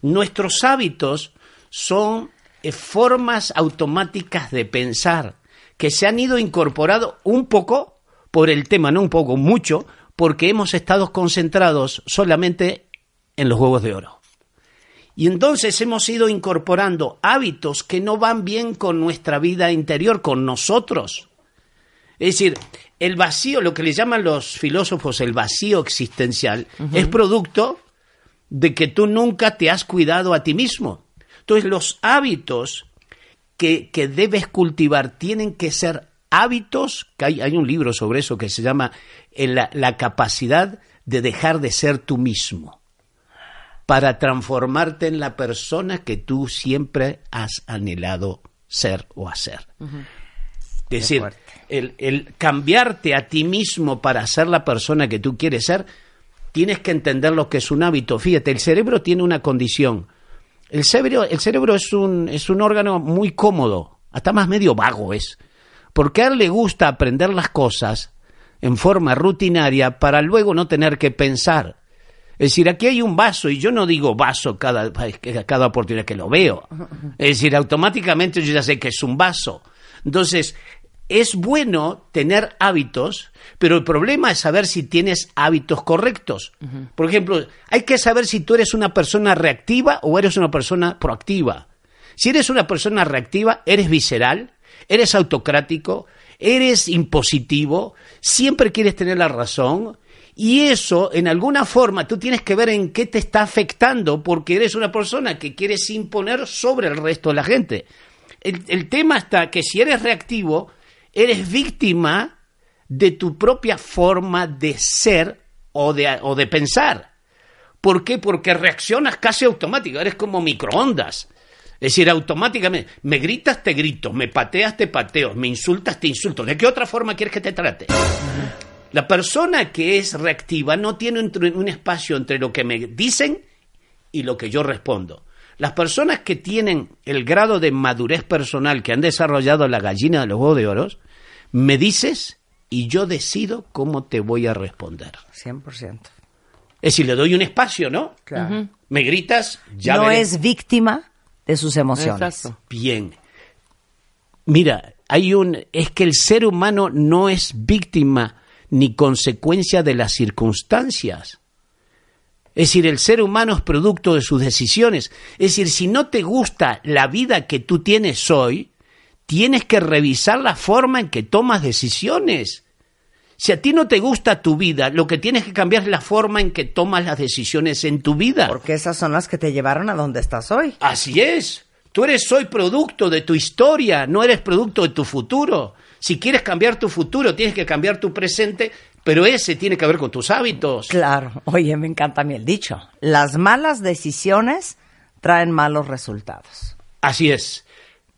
Nuestros hábitos son eh, formas automáticas de pensar que se han ido incorporando un poco por el tema, no un poco, mucho, porque hemos estado concentrados solamente en los huevos de oro. Y entonces hemos ido incorporando hábitos que no van bien con nuestra vida interior, con nosotros. Es decir, el vacío, lo que le llaman los filósofos el vacío existencial, es producto de que tú nunca te has cuidado a ti mismo. Entonces los hábitos que, que debes cultivar tienen que ser hábitos, que hay, hay un libro sobre eso que se llama eh, la, la capacidad de dejar de ser tú mismo para transformarte en la persona que tú siempre has anhelado ser o hacer. Es decir, el cambiarte a ti mismo para ser la persona que tú quieres ser, tienes que entender lo que es un hábito. Fíjate, el cerebro tiene una condición. El cerebro, el cerebro es, un, es un órgano muy cómodo, hasta más medio vago es. Porque a él le gusta aprender las cosas en forma rutinaria para luego no tener que pensar. Es decir, aquí hay un vaso y yo no digo vaso cada, cada oportunidad que lo veo. Es decir, automáticamente yo ya sé que es un vaso. Entonces, es bueno tener hábitos, pero el problema es saber si tienes hábitos correctos. Por ejemplo, hay que saber si tú eres una persona reactiva o eres una persona proactiva. Si eres una persona reactiva, eres visceral, eres autocrático, eres impositivo, siempre quieres tener la razón, y eso, en alguna forma, tú tienes que ver en qué te está afectando porque eres una persona que quieres imponer sobre el resto de la gente. El, tema está que si eres reactivo, eres víctima de tu propia forma de ser o de, o de pensar. ¿Por qué? Porque reaccionas casi automático, eres como microondas. Es decir, automáticamente, me gritas, te grito, me pateas, te pateo, me insultas, te insulto. ¿De qué otra forma quieres que te trate? La persona que es reactiva no tiene un espacio entre lo que me dicen y lo que yo respondo. Las personas que tienen el grado de madurez personal que han desarrollado la gallina de los huevos de oro, me dices y yo decido cómo te voy a responder. 100%. Es decir, le doy un espacio, ¿no? Claro. Me gritas, ya no veré. es víctima de sus emociones. Bien. Mira, hay un es que el ser humano no es víctima ni consecuencia de las circunstancias. Es decir, el ser humano es producto de sus decisiones. Es decir, si no te gusta la vida que tú tienes hoy, tienes que revisar la forma en que tomas decisiones. Si a ti no te gusta tu vida, lo que tienes que cambiar es la forma en que tomas las decisiones en tu vida. Porque esas son las que te llevaron a donde estás hoy. Así es. Tú eres hoy producto de tu historia, no eres producto de tu futuro. Si quieres cambiar tu futuro, tienes que cambiar tu presente, pero ese tiene que ver con tus hábitos. Claro. Oye, me encanta a mí el dicho. Las malas decisiones traen malos resultados. Así es.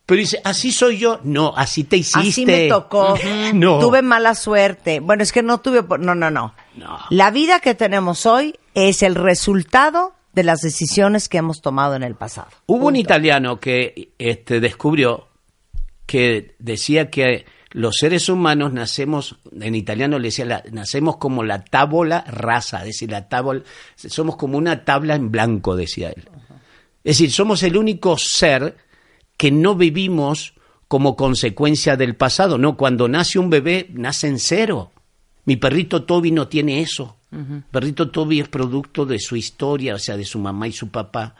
Pero dice, así soy yo. No, así te hiciste. Así me tocó. No. Tuve mala suerte. Bueno, es que no tuve... No, no, no. No. La vida que tenemos hoy es el resultado de las decisiones que hemos tomado en el pasado. Hubo un italiano que este, descubrió que decía que los seres humanos nacemos, en italiano le decía, la- nacemos como la tábola rasa, es decir, la tábola, somos como una tabla en blanco, decía él. Es decir, somos el único ser que no vivimos como consecuencia del pasado. No, cuando nace un bebé, nace en cero. Mi perrito Toby no tiene eso. Perrito Toby es producto de su historia, o sea, de su mamá y su papá.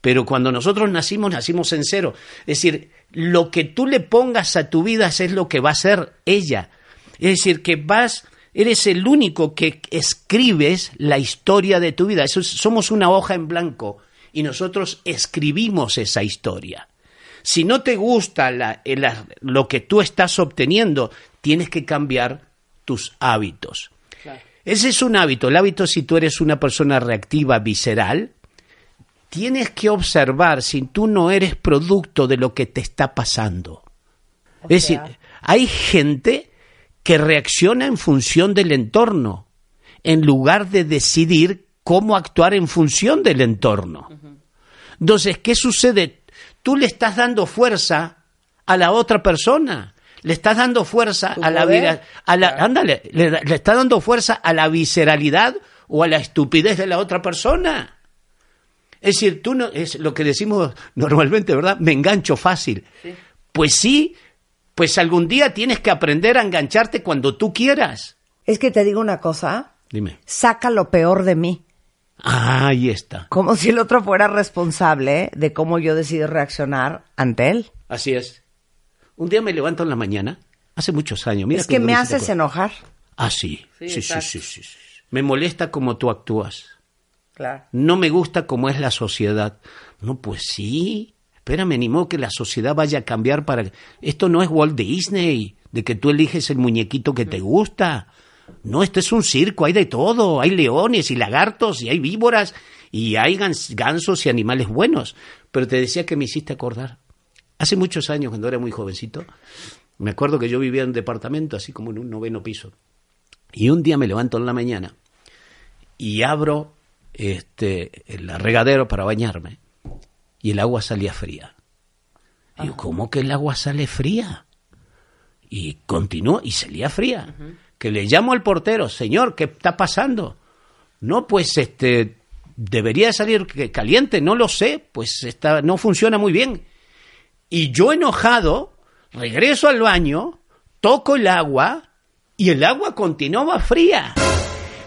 Pero cuando nosotros nacimos, nacimos en cero. Es decir, lo que tú le pongas a tu vida es lo que va a ser ella. Es decir, que vas, eres el único que escribes la historia de tu vida. Eso es- somos una hoja en blanco y nosotros escribimos esa historia. Si no te gusta la- la- lo que tú estás obteniendo, tienes que cambiar tus hábitos. Es Ese es un hábito. El hábito, si tú eres una persona reactiva, visceral, tienes que observar si tú no eres producto de lo que te está pasando. es decir, hay gente que reacciona en función del entorno, en lugar de decidir cómo actuar en función del entorno. Entonces, ¿qué sucede? Tú le estás dando fuerza a la otra persona. Le estás dando fuerza ¿Tu a la, vira- a la ándale, le, le estás dando fuerza a la visceralidad o a la estupidez de la otra persona. Es decir, tú no, es lo que decimos normalmente, ¿verdad? Me engancho fácil. Pues sí, pues algún día tienes que aprender a engancharte cuando tú quieras. Es que te digo una cosa, Dime. saca lo peor de mí. Ah, ahí está. Como si el otro fuera responsable de cómo yo decido reaccionar ante él. Así es. Un día me levanto en la mañana, hace muchos años. Mira es que me haces acuerdo. enojar. Ah, sí. Sí, Sí, sí, exacto. sí, sí, sí. Me molesta como tú actúas. Claro. No me gusta cómo es la sociedad. No, pues sí. Espérame, ni modo que la sociedad vaya a cambiar para... Esto no es Walt Disney, de que tú eliges el muñequito que te gusta. No, esto es un circo, hay de todo. Hay leones y lagartos y hay víboras y hay gans- gansos y animales buenos. Pero te decía que me hiciste acordar. Hace muchos años, cuando era muy jovencito, me acuerdo que yo vivía en un departamento, así como en un noveno piso. Y un día me levanto en la mañana y abro este, el regadero para bañarme y el agua salía fría. Y digo, ¿cómo que el agua sale fría? Y continuó y salía fría. Que le llamo al portero, señor, ¿qué está pasando? No, pues este debería salir caliente, no lo sé, pues está, no funciona muy bien. Y yo enojado, regreso al baño, toco el agua y el agua continuaba fría.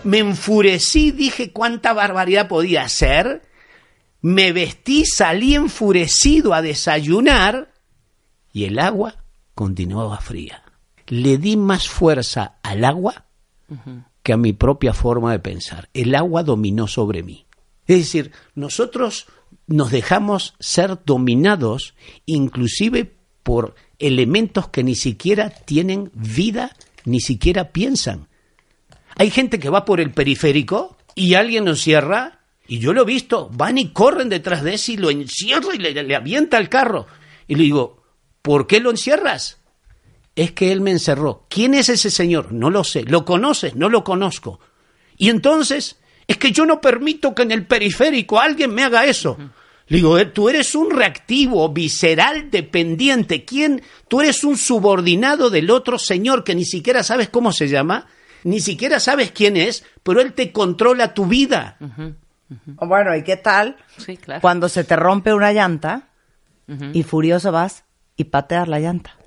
Me enfurecí, dije cuánta barbaridad podía hacer. Me vestí, salí enfurecido a desayunar y el agua continuaba fría. Le di más fuerza al agua que a mi propia forma de pensar. El agua dominó sobre mí. Es decir, nosotros nos dejamos ser dominados inclusive por elementos que ni siquiera tienen vida, ni siquiera piensan. Hay gente que va por el periférico y alguien lo encierra, y yo lo he visto, van y corren detrás de ese y lo encierra y le, le avienta el carro. Y le digo, ¿por qué lo encierras? Es que él me encerró. ¿Quién es ese señor? No lo sé. ¿Lo conoces? No lo conozco. Y entonces, es que yo no permito que en el periférico alguien me haga eso. Le digo, "Eh, tú eres un reactivo, visceral, dependiente. ¿Quién? Tú eres un subordinado del otro señor que ni siquiera sabes cómo se llama, ni siquiera sabes quién es, pero él te controla tu vida. Bueno, ¿y qué tal Sí, claro. cuando se te rompe una llanta y furioso vas y pateas la llanta?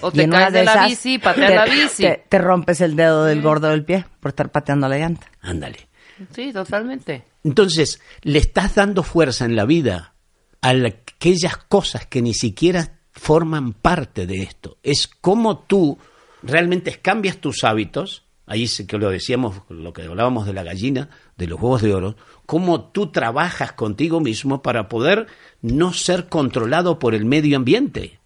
O Y te caes de la esas bici y pateas te- la bici. Te, te rompes el dedo del gordo del pie por estar pateando la llanta. Ándale. Sí, totalmente. Entonces, le estás dando fuerza en la vida a la- aquellas cosas que ni siquiera forman parte de esto. Es como tú realmente cambias tus hábitos, ahí sí que lo decíamos, lo que hablábamos de la gallina, de los huevos de oro, cómo tú trabajas contigo mismo para poder no ser controlado por el medio ambiente.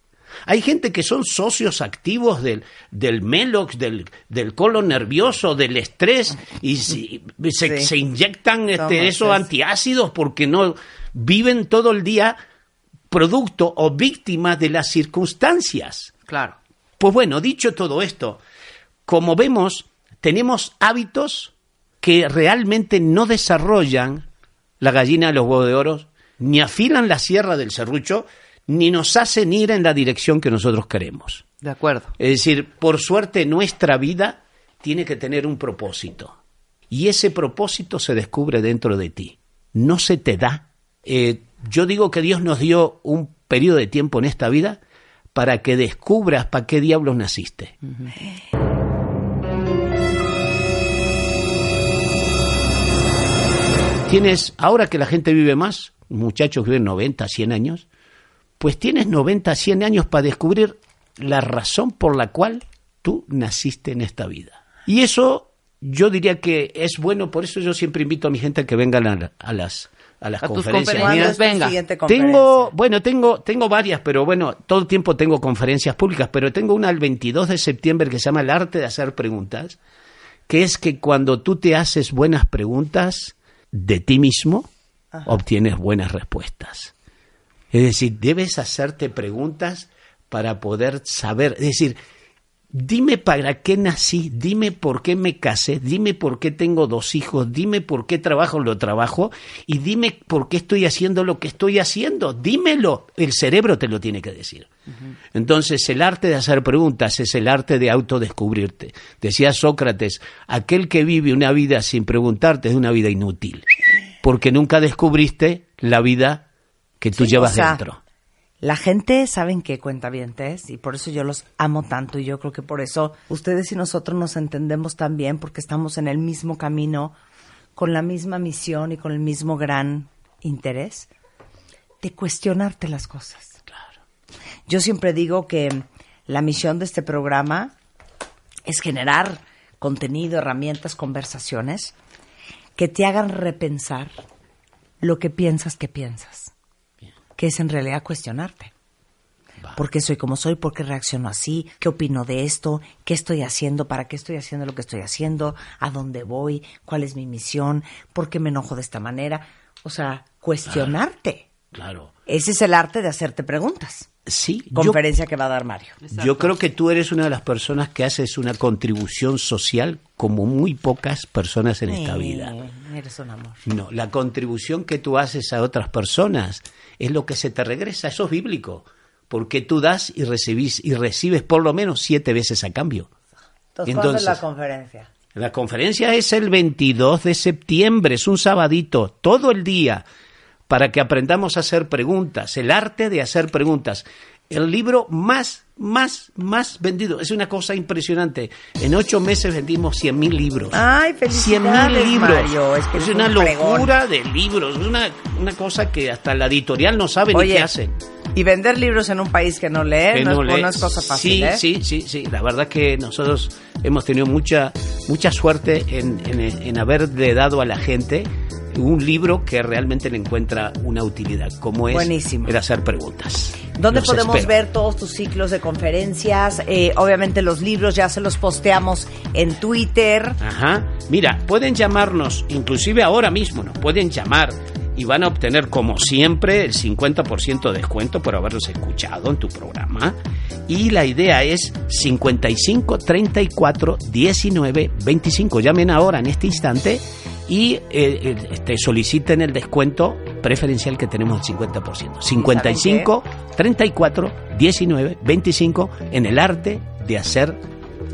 Hay gente que son socios activos del, del melox, del, del colon nervioso, del estrés, y si- se, Sí. se inyectan este, esos antiácidos porque no viven todo el día producto o víctima de las circunstancias. Claro. Pues bueno, dicho todo esto, como vemos, tenemos hábitos que realmente no desarrollan la gallina de los huevos de oro, ni afilan la sierra del serrucho, ni nos hacen ir en la dirección que nosotros queremos. De acuerdo. Es decir, por suerte nuestra vida tiene que tener un propósito. Y ese propósito se descubre dentro de ti. No se te da. Eh, yo digo que Dios nos dio un periodo de tiempo en esta vida para que descubras para qué diablos naciste. Tienes, ahora que la gente vive más, muchachos viven 90, 100 años, pues tienes 90, 100 años para descubrir la razón por la cual tú naciste en esta vida. Y eso yo diría que es bueno, por eso yo siempre invito a mi gente a que vengan a, a las, a las A tus conferencias conferencias. mías. ¿Cuándo es tu venga. conferencia? Tengo, bueno, tengo, tengo varias, pero bueno, todo el tiempo tengo conferencias públicas, pero tengo una el 22 de septiembre que se llama El arte de hacer preguntas, que es que cuando tú te haces buenas preguntas de ti mismo, obtienes buenas respuestas. Es decir, debes hacerte preguntas para poder saber, es decir, dime para qué nací, dime por qué me casé, dime por qué tengo dos hijos, dime por qué trabajo lo trabajo y dime por qué estoy haciendo lo que estoy haciendo. Dímelo, el cerebro te lo tiene que decir. Entonces, el arte de hacer preguntas es el arte de autodescubrirte. Decía Sócrates, aquel que vive una vida sin preguntarte es una vida inútil, porque nunca descubriste la vida que tú Sí, llevas o sea, dentro. La gente saben qué cuentavientes y por eso yo los amo tanto y yo creo que por eso ustedes y nosotros nos entendemos tan bien porque estamos en el mismo camino, con la misma misión y con el mismo gran interés de cuestionarte las cosas. Claro. Yo siempre digo que la misión de este programa es generar contenido, herramientas, conversaciones que te hagan repensar lo que piensas que piensas, que es en realidad cuestionarte. ¿Por qué soy como soy? ¿Por qué reacciono así? ¿Qué opino de esto? ¿Qué estoy haciendo? ¿Para qué estoy haciendo lo que estoy haciendo? ¿A dónde voy? ¿Cuál es mi misión? ¿Por qué me enojo de esta manera? O sea, cuestionarte. Claro. Ese es el arte de hacerte preguntas. Sí, yo Conferencia que va a dar Mario. Yo creo que tú eres una de las personas que haces una contribución social como muy pocas personas en esta vida. Eres un amor. No, la contribución que tú haces a otras personas es lo que se te regresa, eso es bíblico, porque tú das y recibís y recibes por lo menos siete veces a cambio. Entonces, ¿cuándo es la conferencia? La conferencia es el 22 de septiembre, es un sabadito, todo el día, para que aprendamos a hacer preguntas, el arte de hacer preguntas. El libro más, más, más vendido. Es una cosa impresionante. En ocho meses vendimos 100 mil libros. Ay, 100 mil felicidades, libros. Mario, es que es eres una un locura de libros. Es una, una cosa que hasta la editorial no sabe ni Oye, qué hacen. Y vender libros en un país que no lee, Que no, no es, no es cosa fácil, sí, ¿eh? sí, sí, sí. La verdad que nosotros hemos tenido mucha, mucha suerte en, en, en haberle dado a la gente un libro que realmente le encuentra una utilidad, como es Buenísimo. el hacer preguntas. ¿Dónde Los podemos espero. ver todos tus ciclos de conferencias? Eh, obviamente los libros ya se los posteamos en Twitter. Ajá. Mira, pueden llamarnos, inclusive ahora mismo nos pueden llamar y van a obtener, como siempre, el 50% de descuento por haberlos escuchado en tu programa. Y la idea es 55 34 19 25. Llamen ahora en este instante y eh, eh, este, soliciten el descuento preferencial que tenemos del 50%. 55 34 19 25 en el arte de hacer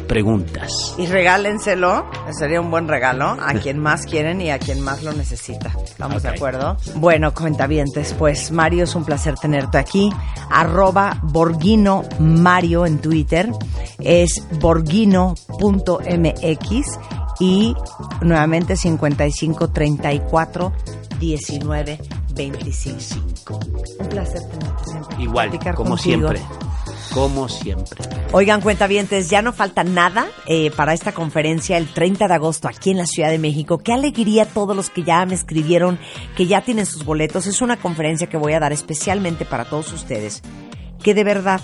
preguntas. Y regálenselo, sería un buen regalo, a quien más quieren y a quien más lo necesita. ¿Estamos de acuerdo? Bueno, cuentavientes, pues Mario, es un placer tenerte aquí. Arroba Borghino Mario en Twitter. Es borghino.mx y nuevamente 55 34 19 25. Un placer tenerte siempre. Igual, como contigo. siempre. Como siempre. Oigan, cuentavientes, ya no falta nada eh, para esta conferencia el 30 de agosto aquí en la Ciudad de México. Qué alegría todos los que ya me escribieron, que ya tienen sus boletos. Es una conferencia que voy a dar especialmente para todos ustedes, que de verdad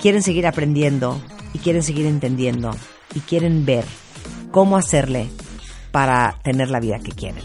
quieren seguir aprendiendo y quieren seguir entendiendo y quieren ver cómo hacerle para tener la vida que quieren.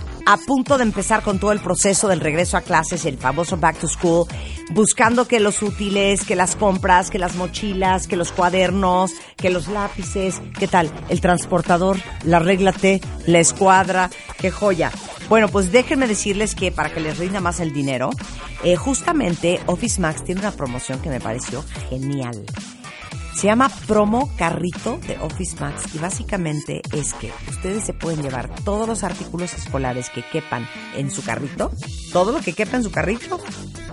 a punto de empezar con todo el proceso del regreso a clases, el famoso back to school, buscando que los útiles, que las compras, que las mochilas, que los cuadernos, que los lápices, ¿qué tal? El transportador, la regla T, la escuadra, qué joya. Bueno, pues déjenme decirles que para que les rinda más el dinero, eh, justamente Office Max tiene una promoción que me pareció genial. Se llama Promo Carrito de Office Max y básicamente es que ustedes se pueden llevar todos los artículos escolares que quepan en su carrito, todo lo que quepa en su carrito,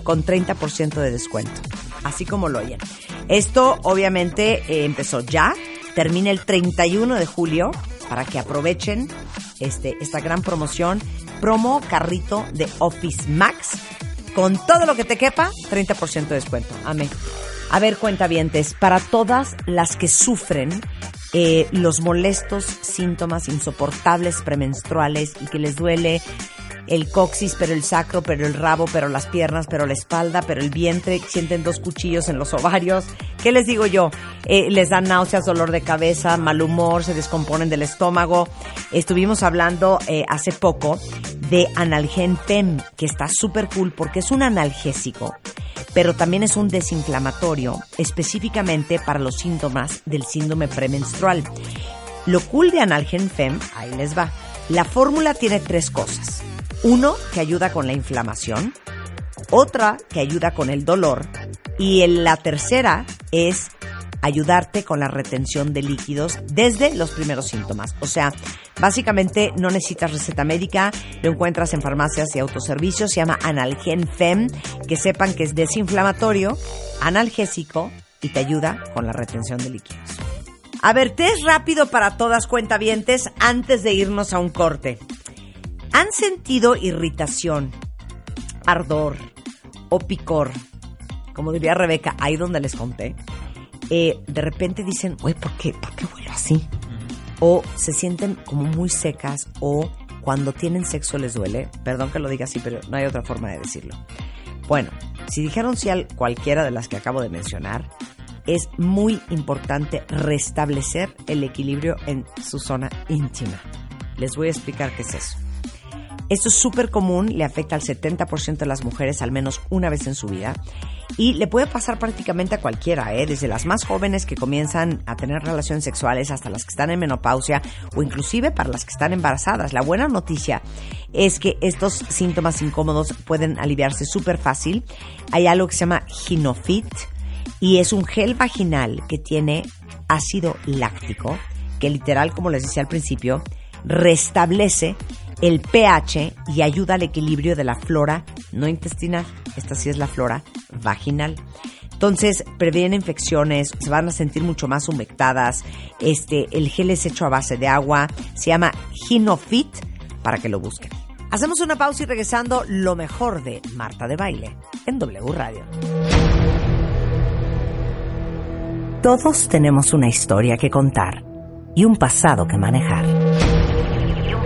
con 30% de descuento, así como lo oyen. Esto obviamente eh, empezó ya, termina el 31 de julio para que aprovechen este, esta gran promoción promo carrito de Office Max. Con todo lo que te quepa, 30% de descuento. Amén. A ver, cuentavientes, para todas las que sufren eh, los molestos síntomas insoportables premenstruales y que les duele el coxis, pero el sacro, pero el rabo, pero las piernas, pero la espalda, pero el vientre, sienten dos cuchillos en los ovarios. ¿Qué les digo yo? Eh, les dan náuseas, dolor de cabeza, mal humor, se descomponen del estómago. Estuvimos hablando eh, hace poco de Analgen Fem, que está súper cool porque es un analgésico, pero también es un desinflamatorio, específicamente para los síntomas del síndrome premenstrual. Lo cool de Analgen Fem, ahí les va. La fórmula tiene tres cosas. Uno, que ayuda con la inflamación. Otra, que ayuda con el dolor. Y la tercera es ayudarte con la retención de líquidos desde los primeros síntomas. O sea, básicamente no necesitas receta médica, lo encuentras en farmacias y autoservicios, se llama Analgen Fem, que sepan que es desinflamatorio, analgésico y te ayuda con la retención de líquidos. A ver, test rápido para todas cuentavientes antes de irnos a un corte. ¿Han sentido irritación, ardor o picor? Como diría Rebeca, ahí donde les conté. Eh, de repente dicen, güey, ¿por qué? ¿Por qué huelo así? O se sienten como muy secas o cuando tienen sexo les duele. Perdón que lo diga así, pero no hay otra forma de decirlo. Bueno, si dijeron sí a cualquiera de las que acabo de mencionar, es muy importante restablecer el equilibrio en su zona íntima. Les voy a explicar qué es eso. Esto es súper común, le afecta al 70% de las mujeres al menos una vez en su vida y le puede pasar prácticamente a cualquiera, ¿eh? desde las más jóvenes que comienzan a tener relaciones sexuales hasta las que están en menopausia o inclusive para las que están embarazadas. La buena noticia es que estos síntomas incómodos pueden aliviarse súper fácil. Hay algo que se llama Ginofit y es un gel vaginal que tiene ácido láctico que literal, como les decía al principio, restablece el pH y ayuda al equilibrio de la flora no intestinal, esta sí es la flora vaginal. Entonces, previene infecciones, se van a sentir mucho más humectadas. Este, el gel es hecho a base de agua, se llama Ginofit para que lo busquen. Hacemos una pausa y regresando lo mejor de Marta de Baile en W Radio. Todos tenemos una historia que contar y un pasado que manejar.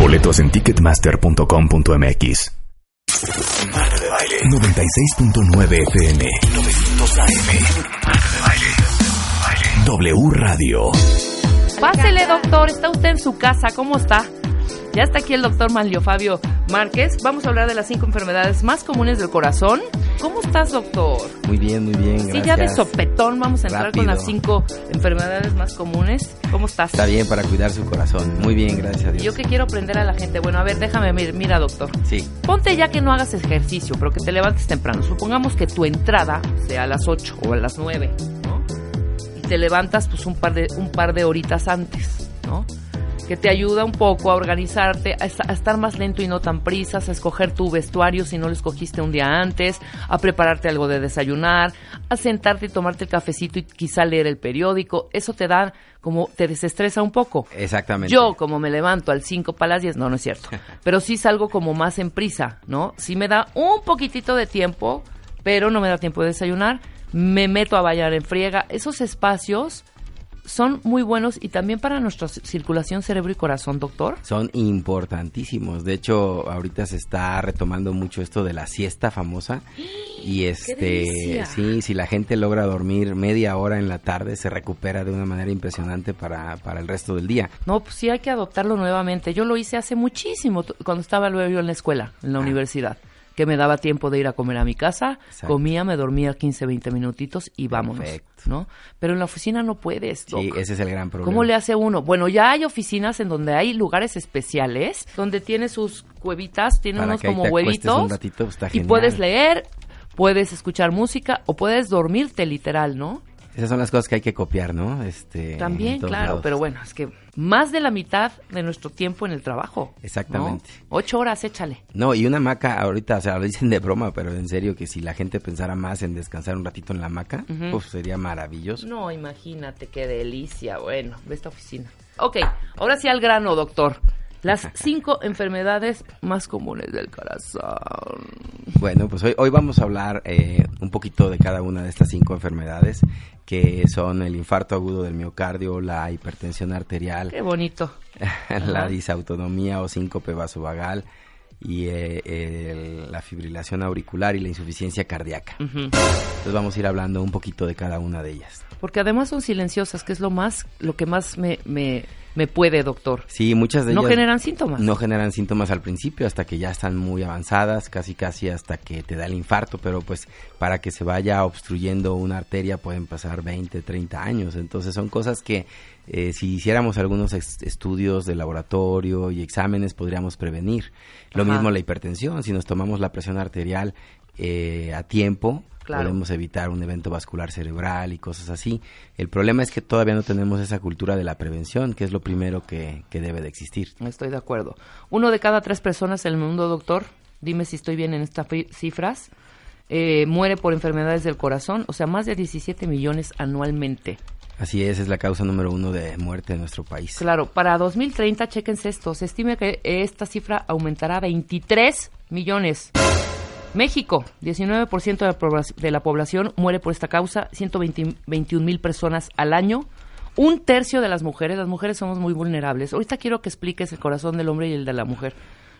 Boletos en ticketmaster.com.mx. De Baile 96.9 FM 900 AM. W Radio. Pásele, doctor. Está usted en su casa. ¿Cómo está? Ya está aquí el doctor Manlio Fabio Márquez. Vamos a hablar de las cinco enfermedades más comunes del corazón. ¿Cómo estás, doctor? Muy bien, muy bien, Sí, ya de gracias. sopetón vamos a entrar con las cinco enfermedades más comunes. ¿Cómo estás? Está bien para cuidar su corazón. Muy bien, gracias a Dios. Yo que quiero aprender a la gente. Bueno, a ver, déjame ver. Mira, doctor. Sí. Ponte ya que no hagas ejercicio, pero que te levantes temprano. Supongamos que tu entrada sea a las 8 o a las 9, ¿no? Y te levantas pues un par de, un par de horitas antes, ¿no? Que te ayuda un poco a organizarte, a, esta- a estar más lento y no tan prisas, a escoger tu vestuario si no lo escogiste un día antes, a prepararte algo de desayunar, a sentarte y tomarte el cafecito y quizá leer el periódico. Eso te da como, te desestresa un poco. Exactamente. Yo, como me levanto al 5 para las 10, no, no es cierto. Pero sí salgo como más en prisa, ¿no? Sí me da un poquitito de tiempo, pero no me da tiempo de desayunar. Me meto a bailar en friega. Esos espacios son muy buenos y también para nuestra circulación cerebro y corazón, doctor. Son importantísimos. De hecho, ahorita se está retomando mucho esto de la siesta famosa. Y este, sí, si la gente logra dormir media hora en la tarde, se recupera de una manera impresionante para, para el resto del día. No, pues sí hay que adoptarlo nuevamente. Yo lo hice hace muchísimo, cuando estaba luego yo en la escuela, en la universidad. Que me daba tiempo de ir a comer a mi casa, Exacto. comía, me dormía 15, 20 minutitos y vámonos, Perfecto. ¿no? Pero en la oficina no puedes, Sí, ese es el gran problema. ¿Cómo le hace uno? Bueno, ya hay oficinas en donde hay lugares especiales, donde tiene sus cuevitas, tiene Para unos que como huevitos. un ratito, pues, y puedes leer, puedes escuchar música o puedes dormirte literal, ¿no? Esas son las cosas que hay que copiar, ¿no? Este, También, claro, lados. pero bueno, es que más de la mitad de nuestro tiempo en el trabajo. ¿no? Exactamente. Ocho horas, échale. No, y una hamaca ahorita, o sea, lo dicen de broma, pero en serio que si la gente pensara más en descansar un ratito en la hamaca, pues sería maravilloso. No, imagínate qué delicia. Bueno, ve esta oficina. Ok, ahora sí al grano, doctor. Las cinco enfermedades más comunes del corazón. Bueno, pues hoy, hoy vamos a hablar eh, un poquito de cada una de estas cinco enfermedades, que son el infarto agudo del miocardio, la hipertensión arterial, Qué bonito. la disautonomía o síncope vasovagal y eh, la fibrilación auricular y la insuficiencia cardíaca. Entonces vamos a ir hablando un poquito de cada una de ellas. Porque además son silenciosas, que es lo más, lo que más me, me, me puede, doctor. Sí, muchas de No ellas generan síntomas. no generan síntomas al principio hasta que ya están muy avanzadas, casi casi hasta que te da el infarto, pero pues para que se vaya obstruyendo una arteria pueden pasar 20, 30 años. Entonces son cosas que eh, si hiciéramos algunos estudios de laboratorio y exámenes podríamos prevenir. Lo Ajá. mismo la hipertensión, si nos tomamos la presión arterial eh, a tiempo, Claro. podemos evitar un evento vascular cerebral y cosas así. El problema es que todavía no tenemos esa cultura de la prevención, que es lo primero que, que debe de existir. Estoy de acuerdo. Uno de cada tres personas en el mundo, doctor, dime si estoy bien en estas cifras, eh, muere por enfermedades del corazón, o sea, más de 17 millones anualmente. Así es, es la causa número uno de muerte en nuestro país. Claro, para 2030, chéquense esto, se estima que esta cifra aumentará a 23 millones. México, 19% de la, población muere por esta causa, 121 mil personas al año. Un tercio de las mujeres, las mujeres somos muy vulnerables. Ahorita quiero que expliques el corazón del hombre y el de la mujer,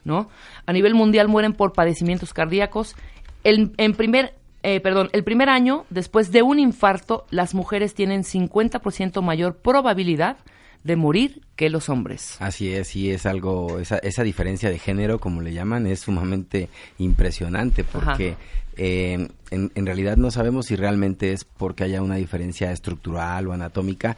¿no? A nivel mundial mueren por padecimientos cardíacos. El, en primer, eh, perdón, el primer año, después de un infarto, las mujeres tienen 50% mayor probabilidad de morir que los hombres. Así es, sí es algo, esa, esa diferencia de género, como le llaman, es sumamente impresionante porque eh, en, en realidad no sabemos si realmente es porque haya una diferencia estructural o anatómica,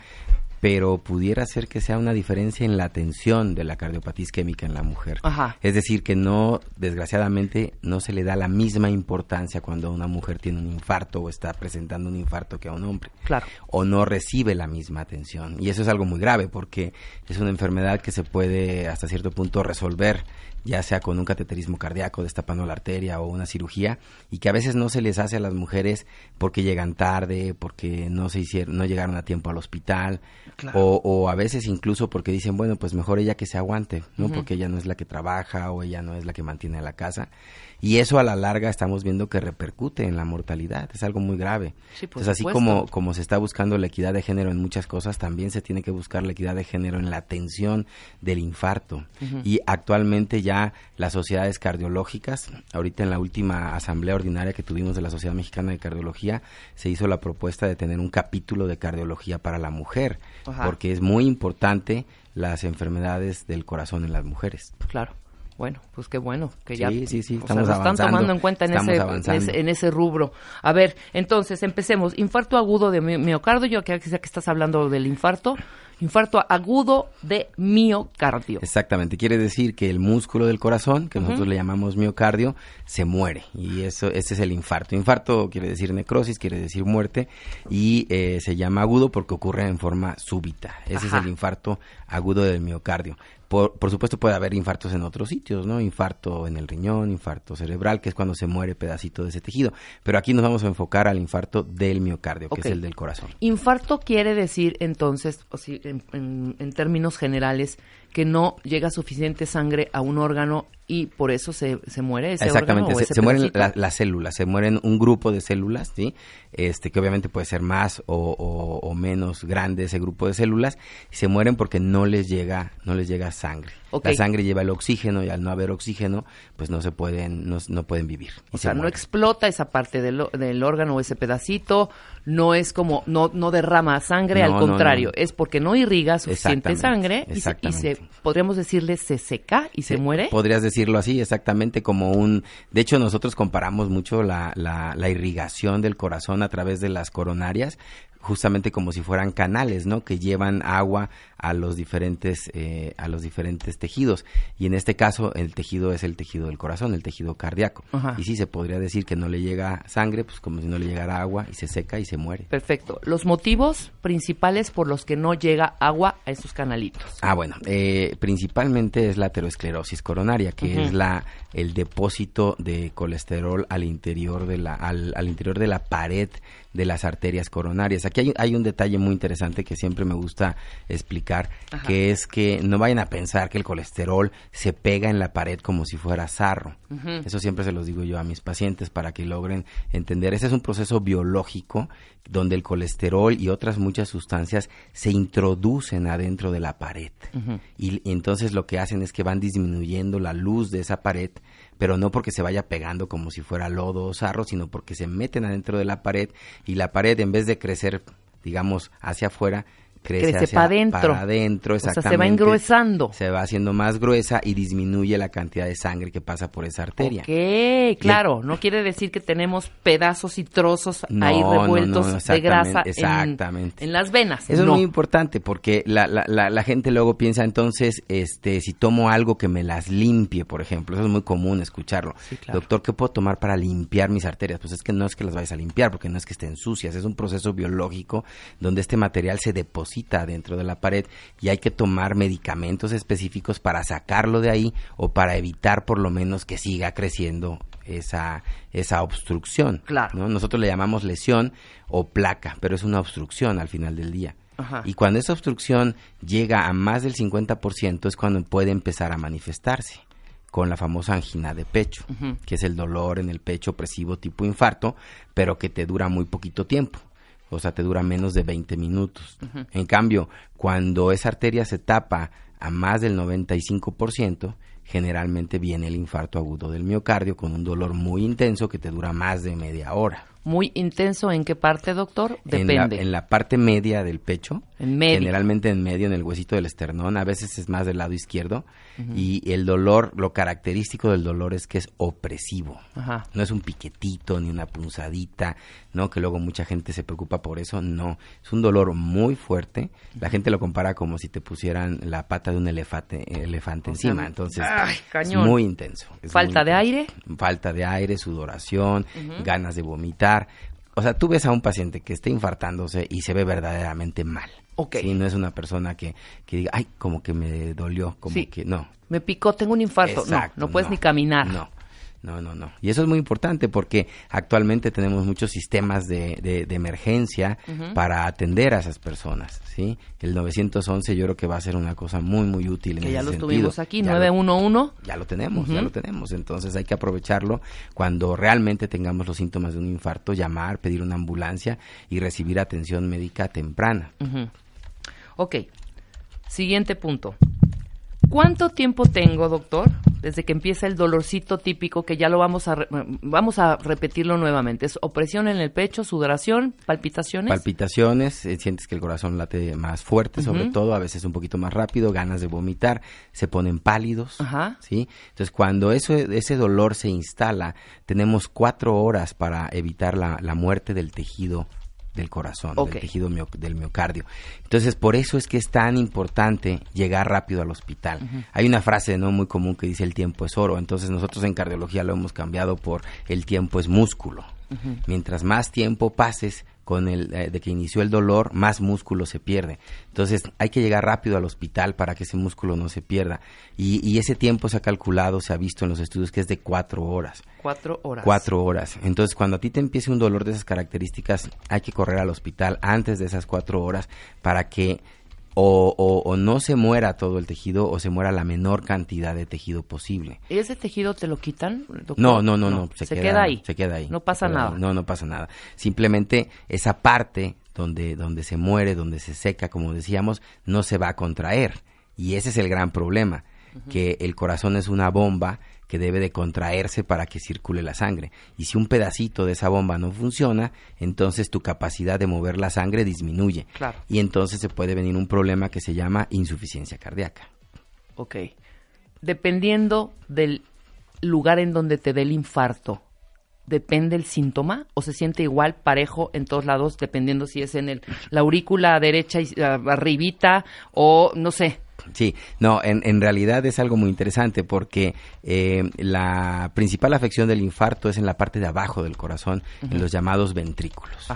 pero pudiera ser que sea una diferencia en la tensión de la cardiopatía isquémica en la mujer. Ajá. Es decir, que no, desgraciadamente, no se le da la misma importancia cuando una mujer tiene un infarto o está presentando un infarto que a un hombre. Claro. O no recibe la misma atención. Y eso es algo muy grave porque es una enfermedad que se puede hasta cierto punto resolver, ya sea con un cateterismo cardíaco, destapando la arteria o una cirugía, y que a veces no se les hace a las mujeres porque llegan tarde, porque no se hicieron, no llegaron a tiempo al hospital, o, o a veces incluso porque dicen, bueno, pues mejor ella que se aguante, ¿no? Porque ella no es la que trabaja o ella no es la que mantiene la casa. Y eso a la larga estamos viendo que repercute en la mortalidad, es algo muy grave. Sí, Entonces, así supuesto. como, como se está buscando la equidad de género en muchas cosas, también se tiene que buscar la equidad de género en la atención del infarto. Y actualmente ya las sociedades cardiológicas, ahorita en la última asamblea ordinaria que tuvimos de la Sociedad Mexicana de Cardiología, se hizo la propuesta de tener un capítulo de cardiología para la mujer, Ajá. porque es muy importante las enfermedades del corazón en las mujeres. Claro. Bueno, pues qué bueno que ya sí, sí, o sea, estamos lo están tomando en cuenta en ese, en ese en ese rubro. A ver, entonces empecemos. Infarto agudo de mi- miocardio, yo que sé que estás hablando del infarto. Infarto agudo de miocardio. Exactamente, quiere decir que el músculo del corazón, que nosotros le llamamos miocardio, se muere y eso ese es el infarto. Infarto quiere decir necrosis, quiere decir muerte y eh, se llama agudo porque ocurre en forma súbita. Ese Ajá. es el infarto agudo del miocardio. Por, por supuesto puede haber infartos en otros sitios, ¿no? Infarto en el riñón, infarto cerebral, que es cuando se muere pedacito de ese tejido. Pero aquí nos vamos a enfocar al infarto del miocardio, que es el del corazón. Infarto quiere decir entonces, o si, en, términos generales, que no llega suficiente sangre a un órgano y por eso se, se muere ese Exactamente, órgano se, ese se mueren la- las células, se mueren un grupo de células, ¿sí? Este, que obviamente puede ser más o, o- o menos grande ese grupo de células, y se mueren porque no les llega, no les llega sangre. La sangre lleva el oxígeno y al no haber oxígeno, pues no se pueden, no, no pueden vivir. O se sea, no explota esa parte del, del órgano o ese pedacito, no es como, no, no derrama sangre, No, al contrario, no. es porque no irriga suficiente sangre y se, y se exactamente. Podríamos decirle se seca y se muere. Podrías decirlo así, exactamente como un... De hecho, nosotros comparamos mucho la, la, la irrigación del corazón a través de las coronarias, justamente como si fueran canales, ¿no? Que llevan agua a los diferentes, eh, a los diferentes tejidos. Y en este caso, el tejido es el tejido del corazón, el tejido cardíaco. Ajá. Y sí, se podría decir que no le llega sangre, pues como si no le llegara agua, y se seca y se muere. Perfecto. Los motivos principales por los que no llega agua a esos canalitos. Ah, bueno, eh, principalmente es la aterosclerosis coronaria, que es la el depósito de colesterol al interior de la al, al interior de la pared de las arterias coronarias. Aquí hay, hay un detalle muy interesante que siempre me gusta explicar, Ajá. que es que no vayan a pensar que el colesterol se pega en la pared como si fuera sarro. Eso siempre se los digo yo a mis pacientes para que logren entender. Ese es un proceso biológico donde el colesterol y otras muchas sustancias se introducen adentro de la pared. Y, y entonces lo que hacen es que van disminuyendo la luz de esa pared, pero no porque se vaya pegando como si fuera lodo o sarro, sino porque se meten adentro de la pared y la pared en vez de crecer, digamos, hacia afuera, crece, Crece hacia pa' dentro. para adentro. O sea, se va exactamente. engruesando. Se va haciendo más gruesa y disminuye la cantidad de sangre que pasa por esa arteria. Ok, claro. No quiere decir que tenemos pedazos y trozos No, ahí revueltos no, de grasa exactamente, en- exactamente. En, las venas. Eso es muy importante porque la, la, la, la gente luego piensa entonces, este, si tomo algo que me las limpie, por ejemplo, eso es muy común escucharlo. Sí, claro. Doctor, ¿qué puedo tomar para limpiar mis arterias? Pues es que no es que las vayas a limpiar, porque no es que estén sucias, es un proceso biológico donde este material se deposita dentro de la pared y hay que tomar medicamentos específicos para sacarlo de ahí o para evitar por lo menos que siga creciendo esa, esa obstrucción. Claro. ¿no? Nosotros le llamamos lesión o placa, pero es una obstrucción al final del día. Ajá. Y cuando esa obstrucción llega a más del 50% es cuando puede empezar a manifestarse con la famosa angina de pecho, que es el dolor en el pecho opresivo tipo infarto, pero que te dura muy poquito tiempo. O sea, te dura menos de 20 minutos. En cambio, cuando esa arteria se tapa a más del 95%, generalmente viene el infarto agudo del miocardio con un dolor muy intenso que te dura más de media hora. Muy intenso. ¿En qué parte, doctor? En la, Depende. en la parte media del pecho. En medio. Generalmente en medio, en el huesito del esternón. A veces es más del lado izquierdo. Y el dolor, lo característico del dolor es que es opresivo. Ajá. No es un piquetito ni una punzadita, ¿no? Que luego mucha gente se preocupa por eso. No. Es un dolor muy fuerte. La gente lo compara como si te pusieran la pata de un elefante, elefante O sea, encima. Entonces, ay, es muy intenso. es ¿Falta muy de aire? Falta de aire, sudoración, ganas de vomitar. O sea, tú ves a un paciente que está infartándose y se ve verdaderamente mal. Ok. Sí, no es una persona que, que diga, ay, como que me dolió, como Sí. que no. Me picó, tengo un infarto. Exacto, no, no puedes ni caminar. No, no, no, no. Y eso es muy importante porque actualmente tenemos muchos sistemas de, de, de emergencia para atender a esas personas, ¿sí? El 911 yo creo que va a ser una cosa muy, muy útil en Que ya ese lo sentido. tuvimos aquí, Ya lo- 911. ya lo tenemos, ya lo tenemos. Entonces hay que aprovecharlo cuando realmente tengamos los síntomas de un infarto, llamar, pedir una ambulancia y recibir atención médica temprana. Ujú. Ok. Siguiente punto. ¿Cuánto tiempo tengo, doctor, desde que empieza el dolorcito típico que ya lo vamos a re- vamos a repetirlo nuevamente? Es opresión en el pecho, sudoración, palpitaciones. Palpitaciones, eh, sientes que el corazón late más fuerte, sobre todo, a veces un poquito más rápido, ganas de vomitar, se ponen pálidos, Ajá. ¿sí? Entonces, cuando eso, ese dolor se instala, tenemos cuatro horas para evitar la, la muerte del tejido del corazón, del tejido mio- del miocardio. Entonces, por eso es que es tan importante llegar rápido al hospital. Hay una frase no muy común que dice el tiempo es oro, entonces nosotros en cardiología lo hemos cambiado por el tiempo es músculo. Mientras más tiempo pases con el eh, de que inició el dolor, más músculo se pierde. Entonces, hay que llegar rápido al hospital para que ese músculo no se pierda. Y, y ese tiempo se ha calculado, se ha visto en los estudios que es de cuatro horas. Cuatro horas. Cuatro horas. Entonces, cuando a ti te empiece un dolor de esas características, hay que correr al hospital antes de esas cuatro horas para que o, o- o no se muera todo el tejido o se muera la menor cantidad de tejido posible. ¿Y ese tejido te lo quitan? doctor? No, no, no, no. Se, queda, ahí. Se queda ahí. No pasa queda nada. No, no pasa nada. Simplemente esa parte donde, donde se muere, donde se seca, como decíamos, no se va a contraer. Y ese es el gran problema, que el corazón es una bomba que debe de contraerse para que circule la sangre. Y si un pedacito de esa bomba no funciona, entonces tu capacidad de mover la sangre disminuye. Claro. Y entonces se puede venir un problema que se llama insuficiencia cardíaca. Ok. Dependiendo del lugar en donde te dé el infarto, ¿depende el síntoma o se siente igual parejo en todos lados, dependiendo si es en el, la aurícula derecha y arribita o no sé? Sí, no, en, en realidad es algo muy interesante porque eh, la principal afección del infarto es en la parte de abajo del corazón, en los llamados ventrículos.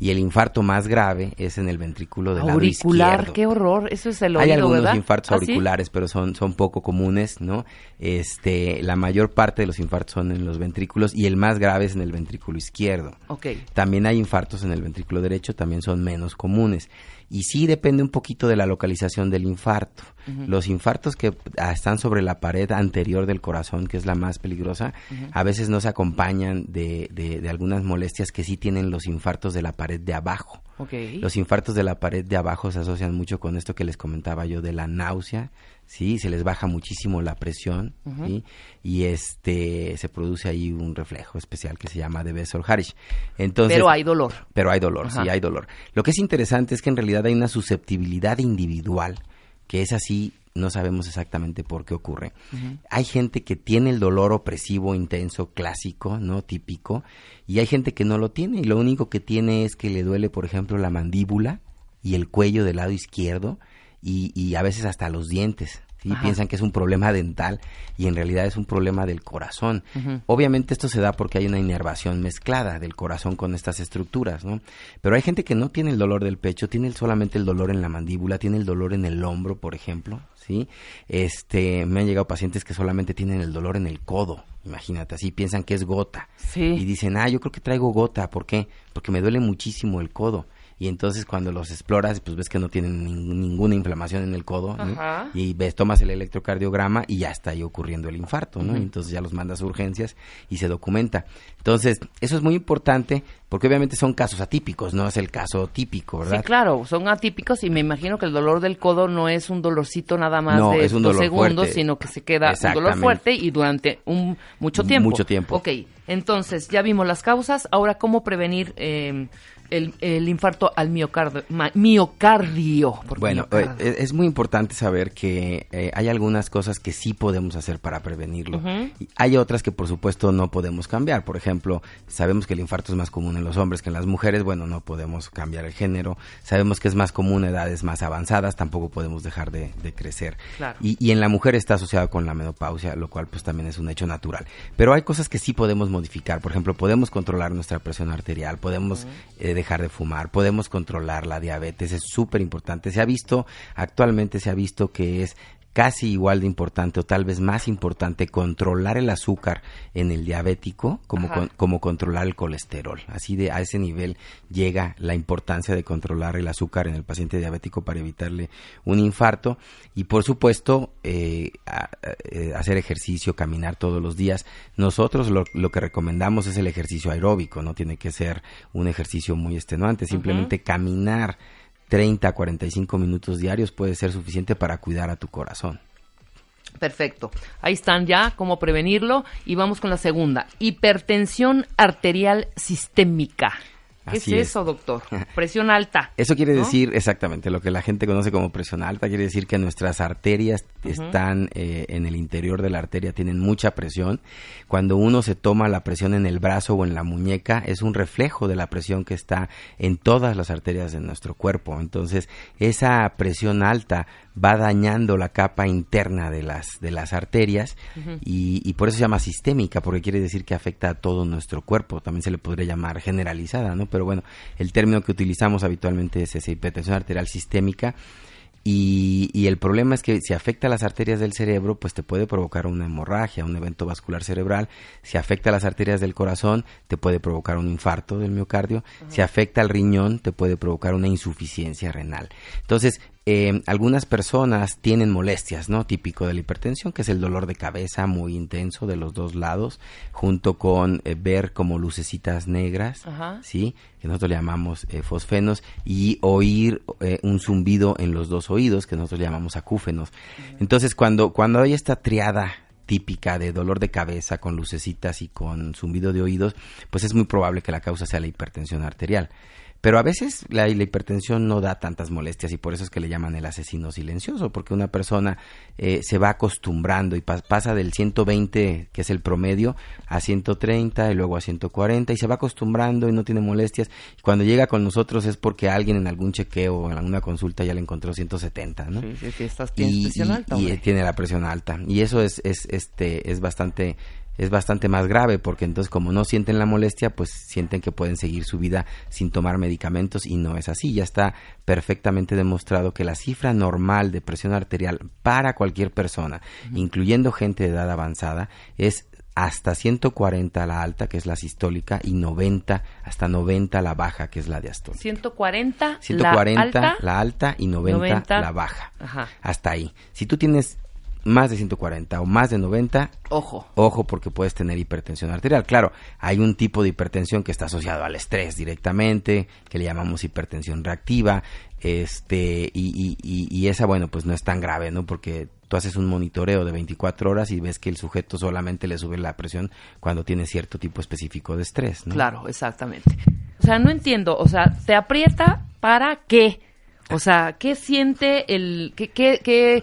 Y el infarto más grave es en el ventrículo del lado Auricular, izquierdo. qué horror. Eso es el oído, Hay algunos ¿verdad? infartos ¿Ah, sí? auriculares, pero son, son poco comunes, ¿no? Este, la mayor parte de los infartos son en los ventrículos y el más grave es en el ventrículo izquierdo. Ok. También hay infartos en el ventrículo derecho, también son menos comunes. Y sí depende un poquito de la localización del infarto. Los infartos que ah, están sobre la pared anterior del corazón, que es la más peligrosa, a veces no se acompañan de, de- de algunas molestias que sí tienen los infartos de la pared de abajo. Los infartos de la pared de abajo se asocian mucho con esto que les comentaba yo de la náusea, sí, se les baja muchísimo la presión, ¿sí? y este se produce ahí un reflejo especial que se llama de Bessel-Harish. Entonces, Pero hay dolor. pero hay dolor, Ajá. sí, hay dolor. Lo que es interesante es que en realidad hay una susceptibilidad individual, que es así, no sabemos exactamente por qué ocurre. Hay gente que tiene el dolor opresivo, intenso, clásico, ¿no? Típico, y hay gente que no lo tiene, y lo único que tiene es que le duele, por ejemplo, la mandíbula y el cuello del lado izquierdo, y, y a veces hasta los dientes. ¿Sí? Ajá. Piensan que es un problema dental y en realidad es un problema del corazón. Obviamente esto se da porque hay una inervación mezclada del corazón con estas estructuras, ¿no? Pero hay gente que no tiene el dolor del pecho, tiene solamente el dolor en la mandíbula, tiene el dolor en el hombro, por ejemplo, ¿sí? Este, me han llegado pacientes que solamente tienen el dolor en el codo, imagínate, así piensan que es gota. Sí. Y dicen, ah, yo creo que traigo gota, ¿por qué? Porque me duele muchísimo el codo. Y entonces cuando los exploras, pues ves que no tienen nin- ninguna inflamación en el codo. ¿no? Y ves, tomas el electrocardiograma y ya está ahí ocurriendo el infarto, ¿no? Entonces ya los mandas a urgencias y se documenta. Entonces, eso es muy importante porque obviamente son casos atípicos, no es el caso típico, ¿verdad? Sí, claro, son atípicos y me imagino que el dolor del codo no es un dolorcito nada más No, de es un dos dolor segundos, fuerte. sino que se queda un dolor fuerte y durante un mucho tiempo. Mucho tiempo. Ok, entonces ya vimos las causas, ahora cómo prevenir eh, el, el infarto al miocardio. Bueno, miocardio. eh, es muy importante saber que eh, hay algunas cosas que sí podemos hacer para prevenirlo. Y hay otras que por supuesto no podemos cambiar. Por ejemplo, sabemos que el infarto es más común en los hombres que en las mujeres. Bueno, no podemos cambiar el género. Sabemos que es más común en edades más avanzadas. Tampoco podemos dejar de, de crecer. Claro. Y, y en la mujer está asociado con la menopausia, lo cual pues también es un hecho natural. Pero hay cosas que sí podemos modificar. Por ejemplo, podemos controlar nuestra presión arterial, podemos eh, dejar de fumar, podemos controlar la diabetes, es súper importante. Se ha visto, actualmente se ha visto que es casi igual de importante o tal vez más importante controlar el azúcar en el diabético como, con- como controlar el colesterol. Así de a ese nivel llega la importancia de controlar el azúcar en el paciente diabético para evitarle un infarto y por supuesto eh, a- eh, hacer ejercicio, caminar todos los días. Nosotros lo, lo que recomendamos es el ejercicio aeróbico, no tiene que ser un ejercicio muy extenuante, simplemente caminar 30 a 45 minutos diarios puede ser suficiente para cuidar a tu corazón. Perfecto. Ahí están ya cómo prevenirlo y vamos con la segunda. Hipertensión arterial sistémica. ¿Qué Así es, es. eso, doctor? Presión alta. Eso quiere ¿no? decir exactamente lo que la gente conoce como presión alta, quiere decir que nuestras arterias están eh, en el interior de la arteria, tienen mucha presión. Cuando uno se toma la presión en el brazo o en la muñeca, es un reflejo de la presión que está en todas las arterias de nuestro cuerpo. Entonces, esa presión alta va dañando la capa interna de las, de las arterias y, y por eso se llama sistémica, porque quiere decir que afecta a todo nuestro cuerpo. También se le podría llamar generalizada, ¿no? Pero bueno, el término que utilizamos habitualmente es esa hipertensión arterial sistémica. Y, y el problema es que si afecta a las arterias del cerebro, pues te puede provocar una hemorragia, un evento vascular cerebral. Si afecta a las arterias del corazón, te puede provocar un infarto del miocardio. Si afecta al riñón, te puede provocar una insuficiencia renal. Entonces, eh, algunas personas tienen molestias, ¿no? Típico de la hipertensión, que es el dolor de cabeza muy intenso de los dos lados, junto con eh, ver como lucecitas negras, Ajá. ¿sí? Que nosotros le llamamos eh, fosfenos, y oír eh, un zumbido en los dos oídos, que nosotros le llamamos acúfenos. Entonces, cuando, cuando hay esta triada típica de dolor de cabeza con lucecitas y con zumbido de oídos, pues es muy probable que la causa sea la hipertensión arterial. Pero a veces la, la hipertensión no da tantas molestias y por eso es que le llaman el asesino silencioso, porque una persona eh, se va acostumbrando y pas- pasa del 120, que es el promedio, a 130 y luego a 140 y se va acostumbrando y no tiene molestias. Y cuando llega con nosotros es porque alguien en algún chequeo o en alguna consulta ya le encontró 170, ¿no? Sí, sí, sí, estás, y, presión y- alta, y, tiene la presión alta y eso es es este es bastante es bastante más grave porque entonces como no sienten la molestia pues sienten que pueden seguir su vida sin tomar medicamentos y no es así ya está perfectamente demostrado que la cifra normal de presión arterial para cualquier persona incluyendo gente de edad avanzada es hasta 140 la alta, que es la sistólica, y 90, hasta 90 la baja, que es la diastólica. 140, 140 la alta. la alta y 90, 90 la baja. Ajá. Hasta ahí. Si tú tienes más de 140 o más de 90, Ojo. ojo porque puedes tener hipertensión arterial. Claro, hay un tipo de hipertensión que está asociado al estrés directamente, que le llamamos hipertensión reactiva, este, y, y, y- y esa, bueno, pues no es tan grave, ¿no? Porque tú haces un monitoreo de 24 horas y ves que el sujeto solamente le sube la presión cuando tiene cierto tipo específico de estrés, ¿no? Claro, exactamente. O sea, no entiendo. O sea, ¿te aprieta para qué? O sea, ¿qué siente el... qué, qué, qué-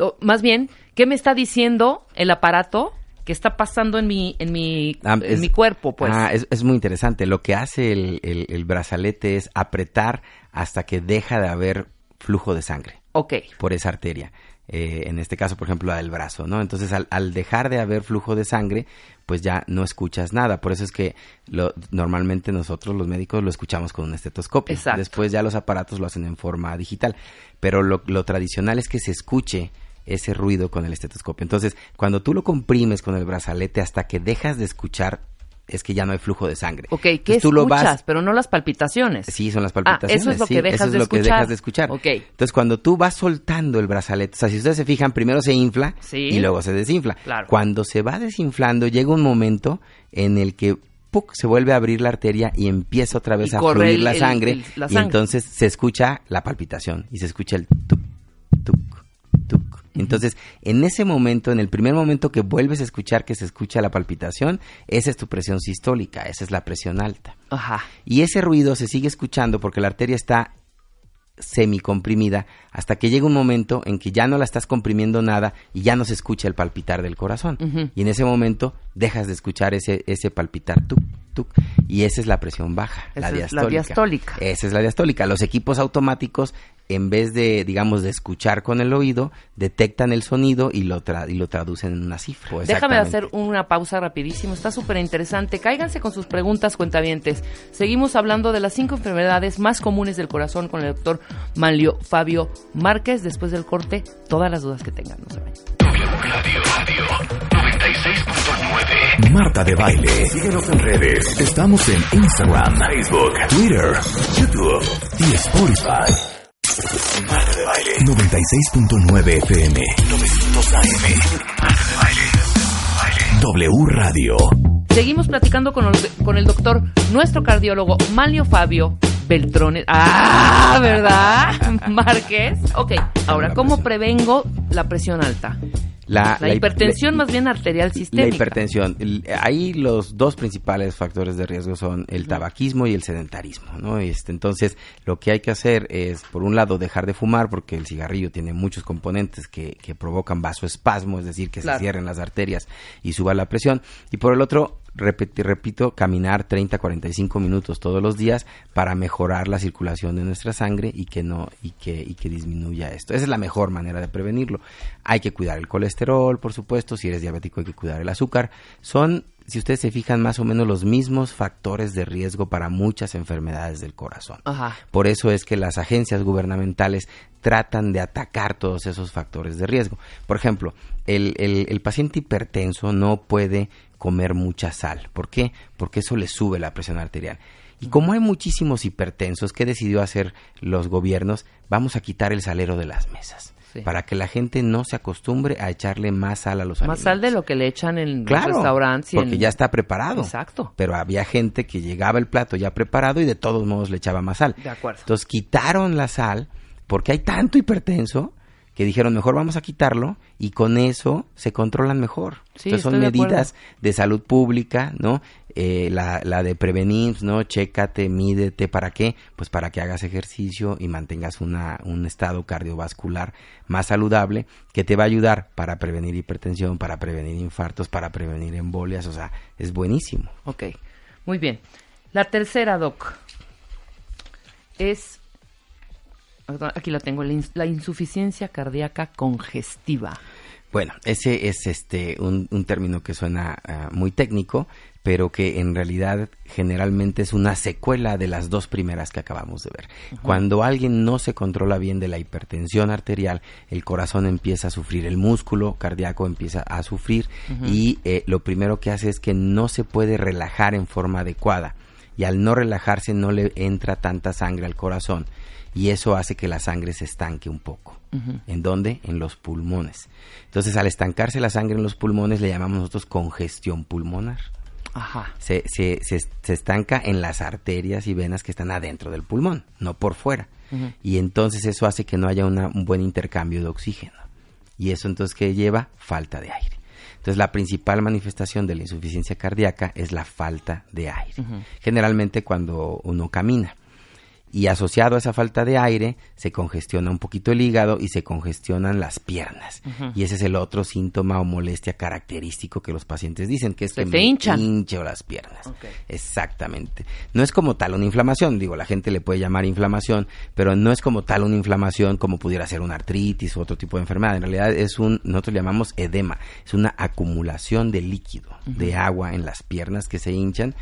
o más bien, ¿qué me está diciendo el aparato que está pasando en mi, en mi, Ah, en es- mi cuerpo, pues? Ah, es, es muy interesante. Lo que hace el, el- el brazalete es apretar hasta que deja de haber flujo de sangre ok. por esa arteria. Eh, en este caso, por ejemplo, la del brazo, ¿no? Entonces, al, al dejar de haber flujo de sangre, pues ya no escuchas nada. Por eso es que lo, normalmente nosotros, los médicos, lo escuchamos con un estetoscopio. Exacto. Después ya los aparatos lo hacen en forma digital. Pero lo, lo tradicional es que se escuche ese ruido con el estetoscopio. Entonces, cuando tú lo comprimes con el brazalete hasta que dejas de escuchar, es que ya no hay flujo de sangre. Ok, ¿qué Entonces, tú lo escuchas? vas- Pero no las palpitaciones. Sí, son las Ah, palpitaciones. eso es lo sí, que dejas eso es de lo que dejas de escuchar. Ok. Entonces, cuando tú vas soltando el brazalete, o sea, si ustedes se fijan, primero se infla Sí. y luego se desinfla. Claro. Cuando se va desinflando, llega un momento en el que ¡puc! se vuelve a abrir la arteria y empieza otra vez Y a fluir el- la sangre, el- la y entonces se escucha la palpitación y se escucha el tuc, tuc, tuc. Entonces, en ese momento, en el primer momento que vuelves a escuchar que se escucha la palpitación, esa es tu presión sistólica, esa es la presión alta. Ajá. Y ese ruido se sigue escuchando porque la arteria está semicomprimida hasta que llega un momento en que ya no la estás comprimiendo nada y ya no se escucha el palpitar del corazón. Y en ese momento dejas de escuchar ese, ese palpitar tuc, tuc, y esa es la presión baja, la Esa es diastólica. la diastólica. Esa es la diastólica. Los equipos automáticos, en vez de, digamos, de escuchar con el oído, detectan el sonido y lo, tra- y lo traducen en una cifra. Déjame hacer una pausa rapidísimo, está súper interesante. Cáiganse con sus preguntas, cuentavientes. Seguimos hablando de las cinco enfermedades más comunes del corazón con el doctor Manlio Fabio Márquez. Después del corte, todas las dudas que tengan. No se vayan. Radio, Radio 96.9. Marta de Baile. Síguenos en redes. Estamos en Instagram, Facebook, Twitter, YouTube y Spotify. Marta de Baile. 96.9 FM. 900 AM. Marta de Baile. W Radio. Seguimos platicando con el, con el doctor, nuestro cardiólogo Manlio Fabio Beltrones. Ah, ¿verdad? Márquez. Ok, ahora, ¿cómo prevengo la presión alta? La, La la hip- hipertensión la- más bien arterial La sistémica. hipertensión. El- Ahí los dos principales factores de riesgo son el tabaquismo y el sedentarismo, ¿no? Este, entonces, lo que hay que hacer es, por un lado, dejar de fumar porque el cigarrillo tiene muchos componentes que, que provocan vasoespasmo, es decir, que Claro. se cierren las arterias y suba la presión. Y por el otro, repeti- repito, caminar 30, 45 minutos todos los días para mejorar la circulación de nuestra sangre y que no y que y que disminuya esto. Esa es la mejor manera de prevenirlo. Hay que cuidar el colesterol, por supuesto, si eres diabético hay que cuidar el azúcar. Son si ustedes se fijan más o menos los mismos factores de riesgo para muchas enfermedades del corazón. Ajá. Por eso es que las agencias gubernamentales tratan de atacar todos esos factores de riesgo. Por ejemplo, el, el- el paciente hipertenso no puede comer mucha sal. ¿Por qué? Porque eso le sube la presión arterial. Y como hay muchísimos hipertensos, ¿qué decidió hacer los gobiernos? Vamos a quitar el salero de las mesas. Sí. Para que la gente no se acostumbre a echarle más sal a los Más alimentos. sal de lo que le echan en Claro, los restaurantes. y porque en- ya está preparado. Exacto. Pero había gente que llegaba el plato ya preparado y de todos modos le echaba más sal. De acuerdo. Entonces quitaron la sal porque hay tanto hipertenso que dijeron mejor vamos a quitarlo y con eso se controlan mejor. Sí, Entonces son de medidas de salud pública, ¿no? Eh, la, la de prevenir, ¿no? Chécate, mídete, ¿para qué? Pues para que hagas ejercicio y mantengas una, un estado cardiovascular más saludable que te va a ayudar para prevenir hipertensión, para prevenir infartos, para prevenir embolias, o sea, es buenísimo. Ok, muy bien. La tercera, Doc, es, aquí la tengo, la, ins- la insuficiencia cardíaca congestiva. Bueno, ese es este un, un término que suena ah, muy técnico, pero que en realidad generalmente es una secuela de las dos primeras que acabamos de ver. Cuando alguien no se controla bien de la hipertensión arterial, el corazón empieza a sufrir, el músculo cardíaco empieza a sufrir y eh, lo primero que hace es que no se puede relajar en forma adecuada y al no relajarse no le entra tanta sangre al corazón y eso hace que la sangre se estanque un poco. ¿En dónde? En los pulmones. Entonces, al estancarse la sangre en los pulmones, le llamamos nosotros congestión pulmonar. Ajá. Se, se, se, se estanca en las arterias y venas que están adentro del pulmón, no por fuera. Y entonces eso hace que no haya una- un buen intercambio de oxígeno. Y eso entonces que lleva falta de aire. Entonces la principal manifestación de la insuficiencia cardíaca es la falta de aire. Generalmente cuando uno camina. Y asociado a esa falta de aire, se congestiona un poquito el hígado y se congestionan las piernas. Y ese es el otro síntoma o molestia característico que los pacientes dicen, que es Se que te me hinchan. hincho las piernas. Exactamente. No es como tal una inflamación, digo, la gente le puede llamar inflamación, pero no es como tal una inflamación como pudiera ser una artritis u otro tipo de enfermedad. En realidad es un, nosotros le llamamos edema, es una acumulación de líquido, de agua en las piernas que se hinchan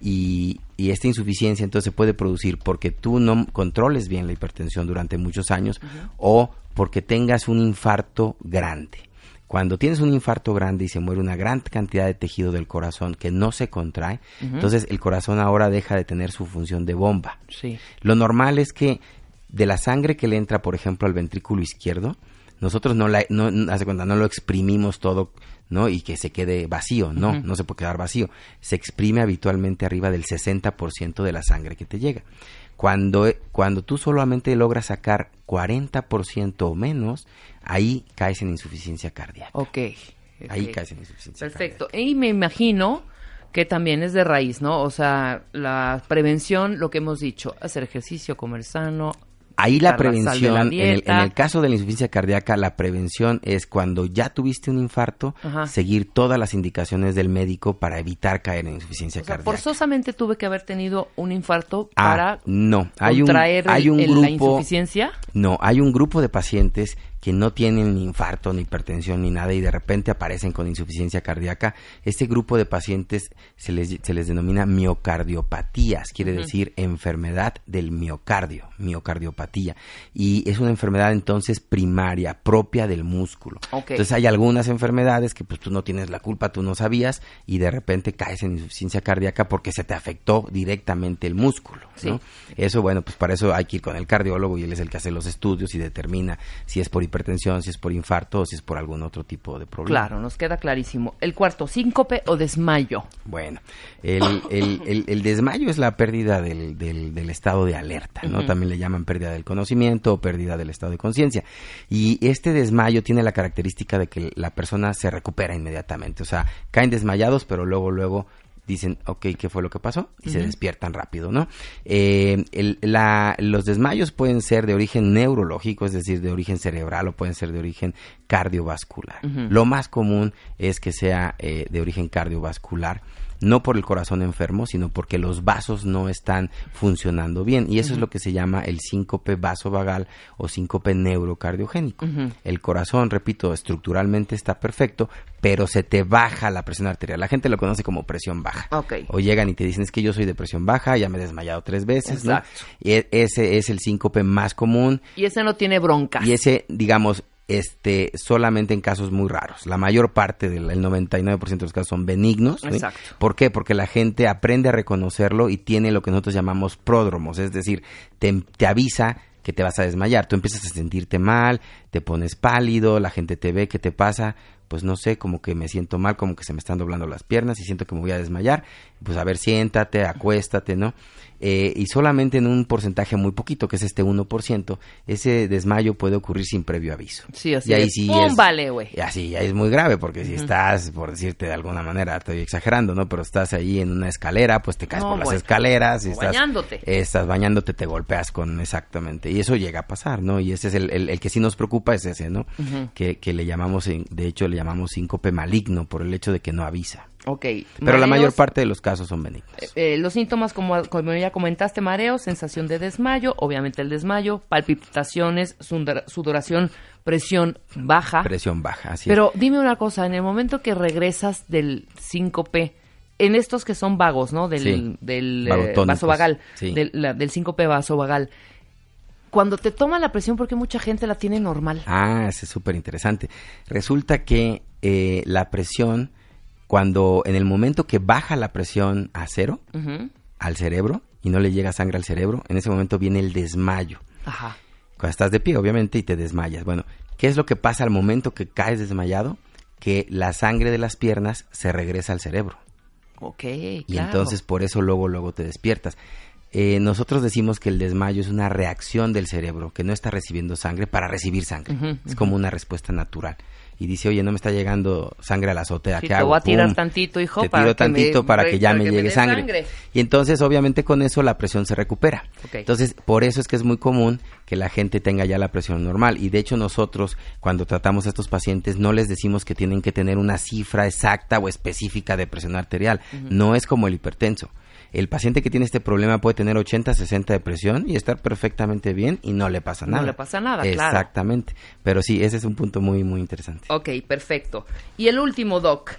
y, y esta insuficiencia entonces se puede producir porque tú no controles bien la hipertensión durante muchos años o porque tengas un infarto grande. Cuando tienes un infarto grande y se muere una gran cantidad de tejido del corazón que no se contrae, entonces el corazón ahora deja de tener su función de bomba. Sí. Lo normal es que de la sangre que le entra, por ejemplo, al ventrículo izquierdo, nosotros no la, no, no- hace cuenta, no lo exprimimos todo, ¿no? Y que se quede vacío, no, no se puede quedar vacío. Se exprime habitualmente arriba del 60% de la sangre que te llega. Cuando, cuando tú solamente logras sacar 40% o menos, ahí caes en insuficiencia cardíaca. Ok. Ahí ok. caes en insuficiencia Perfecto. Y me imagino que también es de raíz, ¿no? O sea, la prevención, lo que hemos dicho, hacer ejercicio, comer sano. Ahí la prevención, la en el, en el caso de la insuficiencia cardíaca, la prevención es cuando ya tuviste un infarto, Ajá. seguir todas las indicaciones del médico para evitar caer en insuficiencia O sea, cardíaca. forzosamente tuve que haber tenido un infarto Ah, para no, hay un, contraer hay un el- grupo, la insuficiencia. No, hay un grupo de pacientes que no tienen ni infarto, ni hipertensión, ni nada, y de repente aparecen con insuficiencia cardíaca. Este grupo de pacientes se les, se les denomina miocardiopatías, quiere decir enfermedad del miocardio, miocardiopatía. Y es una enfermedad entonces primaria, propia del músculo. Entonces hay algunas enfermedades que pues tú no tienes la culpa, tú no sabías, y de repente caes en insuficiencia cardíaca porque se te afectó directamente el músculo. ¿no? Sí. Eso, bueno, pues para eso hay que ir con el cardiólogo y él es el que hace los estudios y determina si es por hipertensión, si es por infarto o si es por algún otro tipo de problema. Claro, nos queda clarísimo. El cuarto, síncope o desmayo. Bueno, el, el- el- el desmayo es la pérdida del, del- del estado de alerta, ¿no? También le llaman pérdida del conocimiento o pérdida del estado de conciencia. Y este desmayo tiene la característica de que la persona se recupera inmediatamente. O sea, caen desmayados, pero luego, luego dicen, ok, ¿qué fue lo que pasó? Y se despiertan rápido, ¿no? Eh, el- la- los desmayos pueden ser de origen neurológico, es decir, de origen cerebral, o pueden ser de origen cardiovascular. Lo más común es que sea eh, de origen cardiovascular, no por el corazón enfermo, sino porque los vasos no están funcionando bien. Y eso es lo que se llama el síncope vasovagal o síncope neurocardiogénico. El corazón, repito, estructuralmente está perfecto, pero se te baja la presión arterial. La gente lo conoce como presión baja. O llegan y te dicen, es que yo soy de presión baja, ya me he desmayado tres veces, ¿no? Exacto. E- ese es el síncope más común Y ese no tiene broncas. y ese, digamos, este, solamente en casos muy raros. La mayor parte del el 99% de los casos son benignos. ¿sí? Exacto. ¿Por qué? Porque la gente aprende a reconocerlo y tiene lo que nosotros llamamos pródromos, es decir, te, te avisa que te vas a desmayar. Tú empiezas a sentirte mal, te pones pálido, la gente te ve, ¿qué te pasa? pues no sé, como que me siento mal, como que se me están doblando las piernas y siento que me voy a desmayar, pues a ver, siéntate, acuéstate, ¿no? Eh, y solamente en un porcentaje muy poquito, que es este 1%, ese desmayo puede ocurrir sin previo aviso. Sí, así y ahí de, sí ¡pum! es, vale, güey. así ya es muy grave, porque si estás, por decirte de alguna manera, estoy exagerando, ¿no? Pero estás ahí en una escalera, pues te caes No, por las escaleras. Y estás, bañándote. Estás bañándote, te golpeas con exactamente. Y eso llega a pasar, ¿no? Y ese es el, el, el que sí nos preocupa, es ese, ¿no? que, que le llamamos, de hecho, le llamamos síncope maligno por el hecho de que no avisa. Ok. Pero la mayor parte de los casos son benignos. eh, los síntomas, como, como ya comentaste, mareo, sensación de desmayo, obviamente el desmayo, palpitaciones, sudor- sudoración, presión baja. Presión baja, así Pero dime una cosa, en el momento que regresas del síncope, en estos que son vagos, ¿no? Del, Sí, del eh, vasovagal, sí. del, la- del síncope vasovagal. Cuando te toman la presión, porque mucha gente la tiene normal. Ah, ese es súper interesante. Resulta que eh, la presión, cuando en el momento que baja la presión a cero, al cerebro, y no le llega sangre al cerebro, en ese momento viene el desmayo. Ajá. Cuando estás de pie, obviamente, y te desmayas. Bueno, ¿qué es lo que pasa al momento que caes desmayado? Que la sangre de las piernas se regresa al cerebro. Ok, Y claro. entonces por eso luego, luego te despiertas. Eh, nosotros decimos que el desmayo es una reacción del cerebro que no está recibiendo sangre para recibir sangre. Es como una respuesta natural. Y dice, oye, no me está llegando sangre a la azotea. Sí, ¿qué te hago? voy a tirar Pum. tantito, hijo, Te para tiro que me- tantito para que ya para me que llegue sangre. sangre. Y entonces, obviamente, con eso la presión se recupera. Entonces, por eso es que es muy común que la gente tenga ya la presión normal. Y de hecho, nosotros, cuando tratamos a estos pacientes, no les decimos que tienen que tener una cifra exacta o específica de presión arterial. No es como el hipertenso. El paciente que tiene este problema puede tener 80, 60 de presión y estar perfectamente bien y no le pasa No nada. le pasa nada, claro. Exactamente. Pero sí, ese es un punto muy, muy interesante. Ok, perfecto. Y el último, Doc.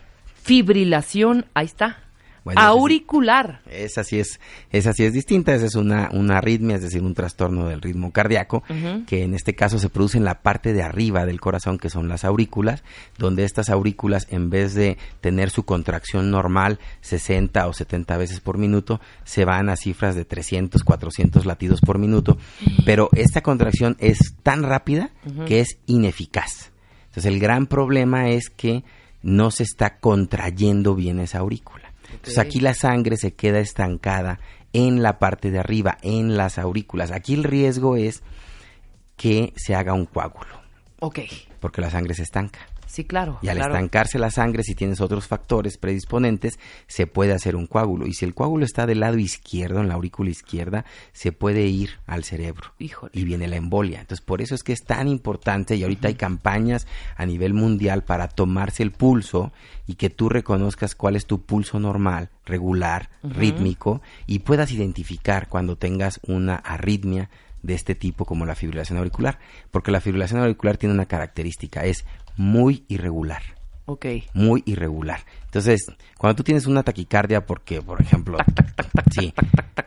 Fibrilación, ahí está. Bueno, sí. Auricular. Esa sí es, esa sí es distinta, esa es una, una arritmia, es decir, un trastorno del ritmo cardíaco, que en este caso se produce en la parte de arriba del corazón, que son las aurículas, donde estas aurículas, en vez de tener su contracción normal, 60 o 70 veces por minuto, se van a cifras de 300, 400 latidos por minuto, pero esta contracción es tan rápida que es ineficaz. Entonces el gran problema es que no se está contrayendo bien esa aurícula. Entonces aquí la sangre se queda estancada en la parte de arriba, en las aurículas. Aquí el riesgo es que se haga un coágulo, Ok. porque la sangre se estanca. Sí, claro. Y al claro. estancarse la sangre, si tienes otros factores predisponentes, se puede hacer un coágulo. Y si el coágulo está del lado izquierdo, en la aurícula izquierda, se puede ir al cerebro. Híjole. Y viene la embolia. Entonces, por eso es que es tan importante y ahorita hay campañas a nivel mundial para tomarse el pulso y que tú reconozcas cuál es tu pulso normal, regular, rítmico y puedas identificar cuando tengas una arritmia de este tipo como la fibrilación auricular, porque la fibrilación auricular tiene una característica, es muy irregular, Ok. muy irregular. Entonces, cuando tú tienes una taquicardia porque, por ejemplo, sí,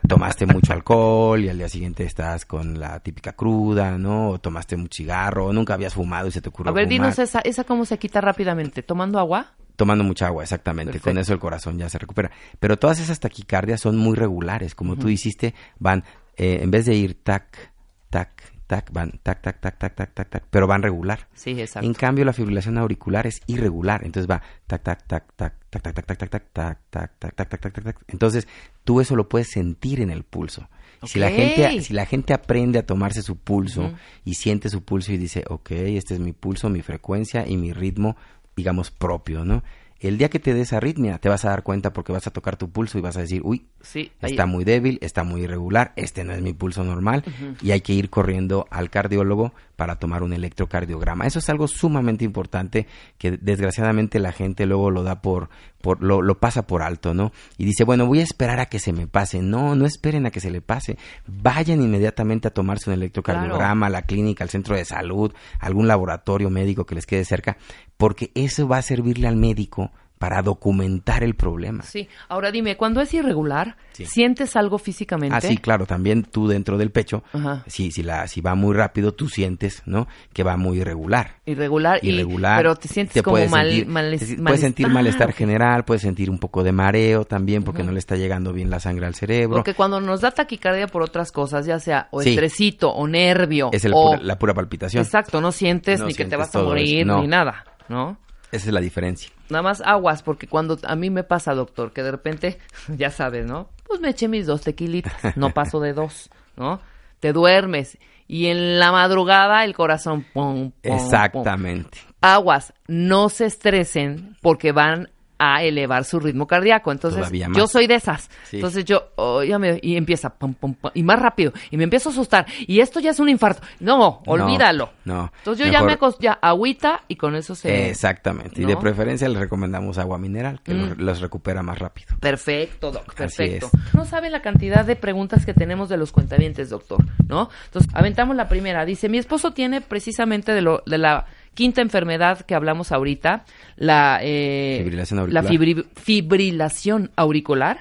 tomaste mucho alcohol y al día siguiente estás con la típica cruda, ¿no? O tomaste un cigarro, o nunca habías fumado y se te ocurrió A ver, fumar. dinos esa, esa cómo se quita rápidamente. ¿Tomando agua? Tomando mucha agua, exactamente. Perfecto. Con eso el corazón ya se recupera. Pero todas esas taquicardias son muy regulares. Como tú hiciste, van, eh, en vez de ir tac, tac, tac, van tac, tac, tac, tac, tac, tac, tac, pero van regular. Sí, exacto. En cambio, la fibrilación auricular es irregular. Entonces va tac, tac, tac, tac, tac, tac, tac, tac, tac, tac, tac, tac, tac, tac, tac, tac, tac. Entonces, tú eso lo puedes sentir en el pulso. Si la gente, si la gente aprende a tomarse su pulso y siente su pulso y dice, ok, este es mi pulso, mi frecuencia y mi ritmo, digamos, propio, ¿no? El día que te des arritmia, te vas a dar cuenta porque vas a tocar tu pulso y vas a decir, uy, Sí, ahí- está muy débil, está muy irregular, este no es mi pulso normal y hay que ir corriendo al cardiólogo para tomar un electrocardiograma. Eso es algo sumamente importante que desgraciadamente la gente luego lo da por, por lo, lo pasa por alto, ¿no? Y dice, bueno, voy a esperar a que se me pase. No, no esperen a que se le pase. Vayan inmediatamente a tomarse un electrocardiograma a la clínica, al centro de salud, a algún laboratorio médico que les quede cerca, porque eso va a servirle al médico para documentar el problema. Sí. Ahora dime, cuando es irregular, Sí. ¿sientes algo físicamente? Ah, sí, claro, también tú dentro del pecho, Ajá. si, si, la, si va muy rápido, tú sientes, ¿no? Que va muy irregular. Irregular, y- Irregular. pero te sientes como puedes mal, sentir- mal- te- malestar. puedes sentir malestar general, puedes sentir un poco de mareo también porque no le está llegando bien la sangre al cerebro. Porque cuando nos da taquicardia por otras cosas, ya sea o Sí. estresito o nervio, Es el o... pura- la pura palpitación. Exacto, no sientes No ni que te vas a eso, morir no. ni nada, ¿no? Esa es la diferencia. Nada más aguas, porque cuando a mí me pasa, doctor, que de repente, ya sabes, ¿no? Pues me eché mis dos tequilitas, no paso de dos, ¿no? Te duermes y en la madrugada el corazón, pum, pum, pum. Exactamente. Aguas, no se estresen porque van a elevar su ritmo cardíaco. Entonces, yo soy de esas. Sí. Entonces yo, oh, ya me- y empieza, pum, pum, pum, y más rápido, y me empiezo a asustar, y esto ya es un infarto. No, olvídalo. no. Entonces yo ya me acos- ya agüita y con eso se... Exactamente. Y de preferencia les recomendamos agua mineral, que los, los recupera más rápido. Perfecto, doc, perfecto. No saben la cantidad de preguntas que tenemos de los cuentavientes, doctor, ¿no? Entonces, aventamos la primera. Dice, mi esposo tiene precisamente de, lo, de la quinta enfermedad que hablamos ahorita, la, eh, Fibrilación la auricular. fibri- fibrilación auricular.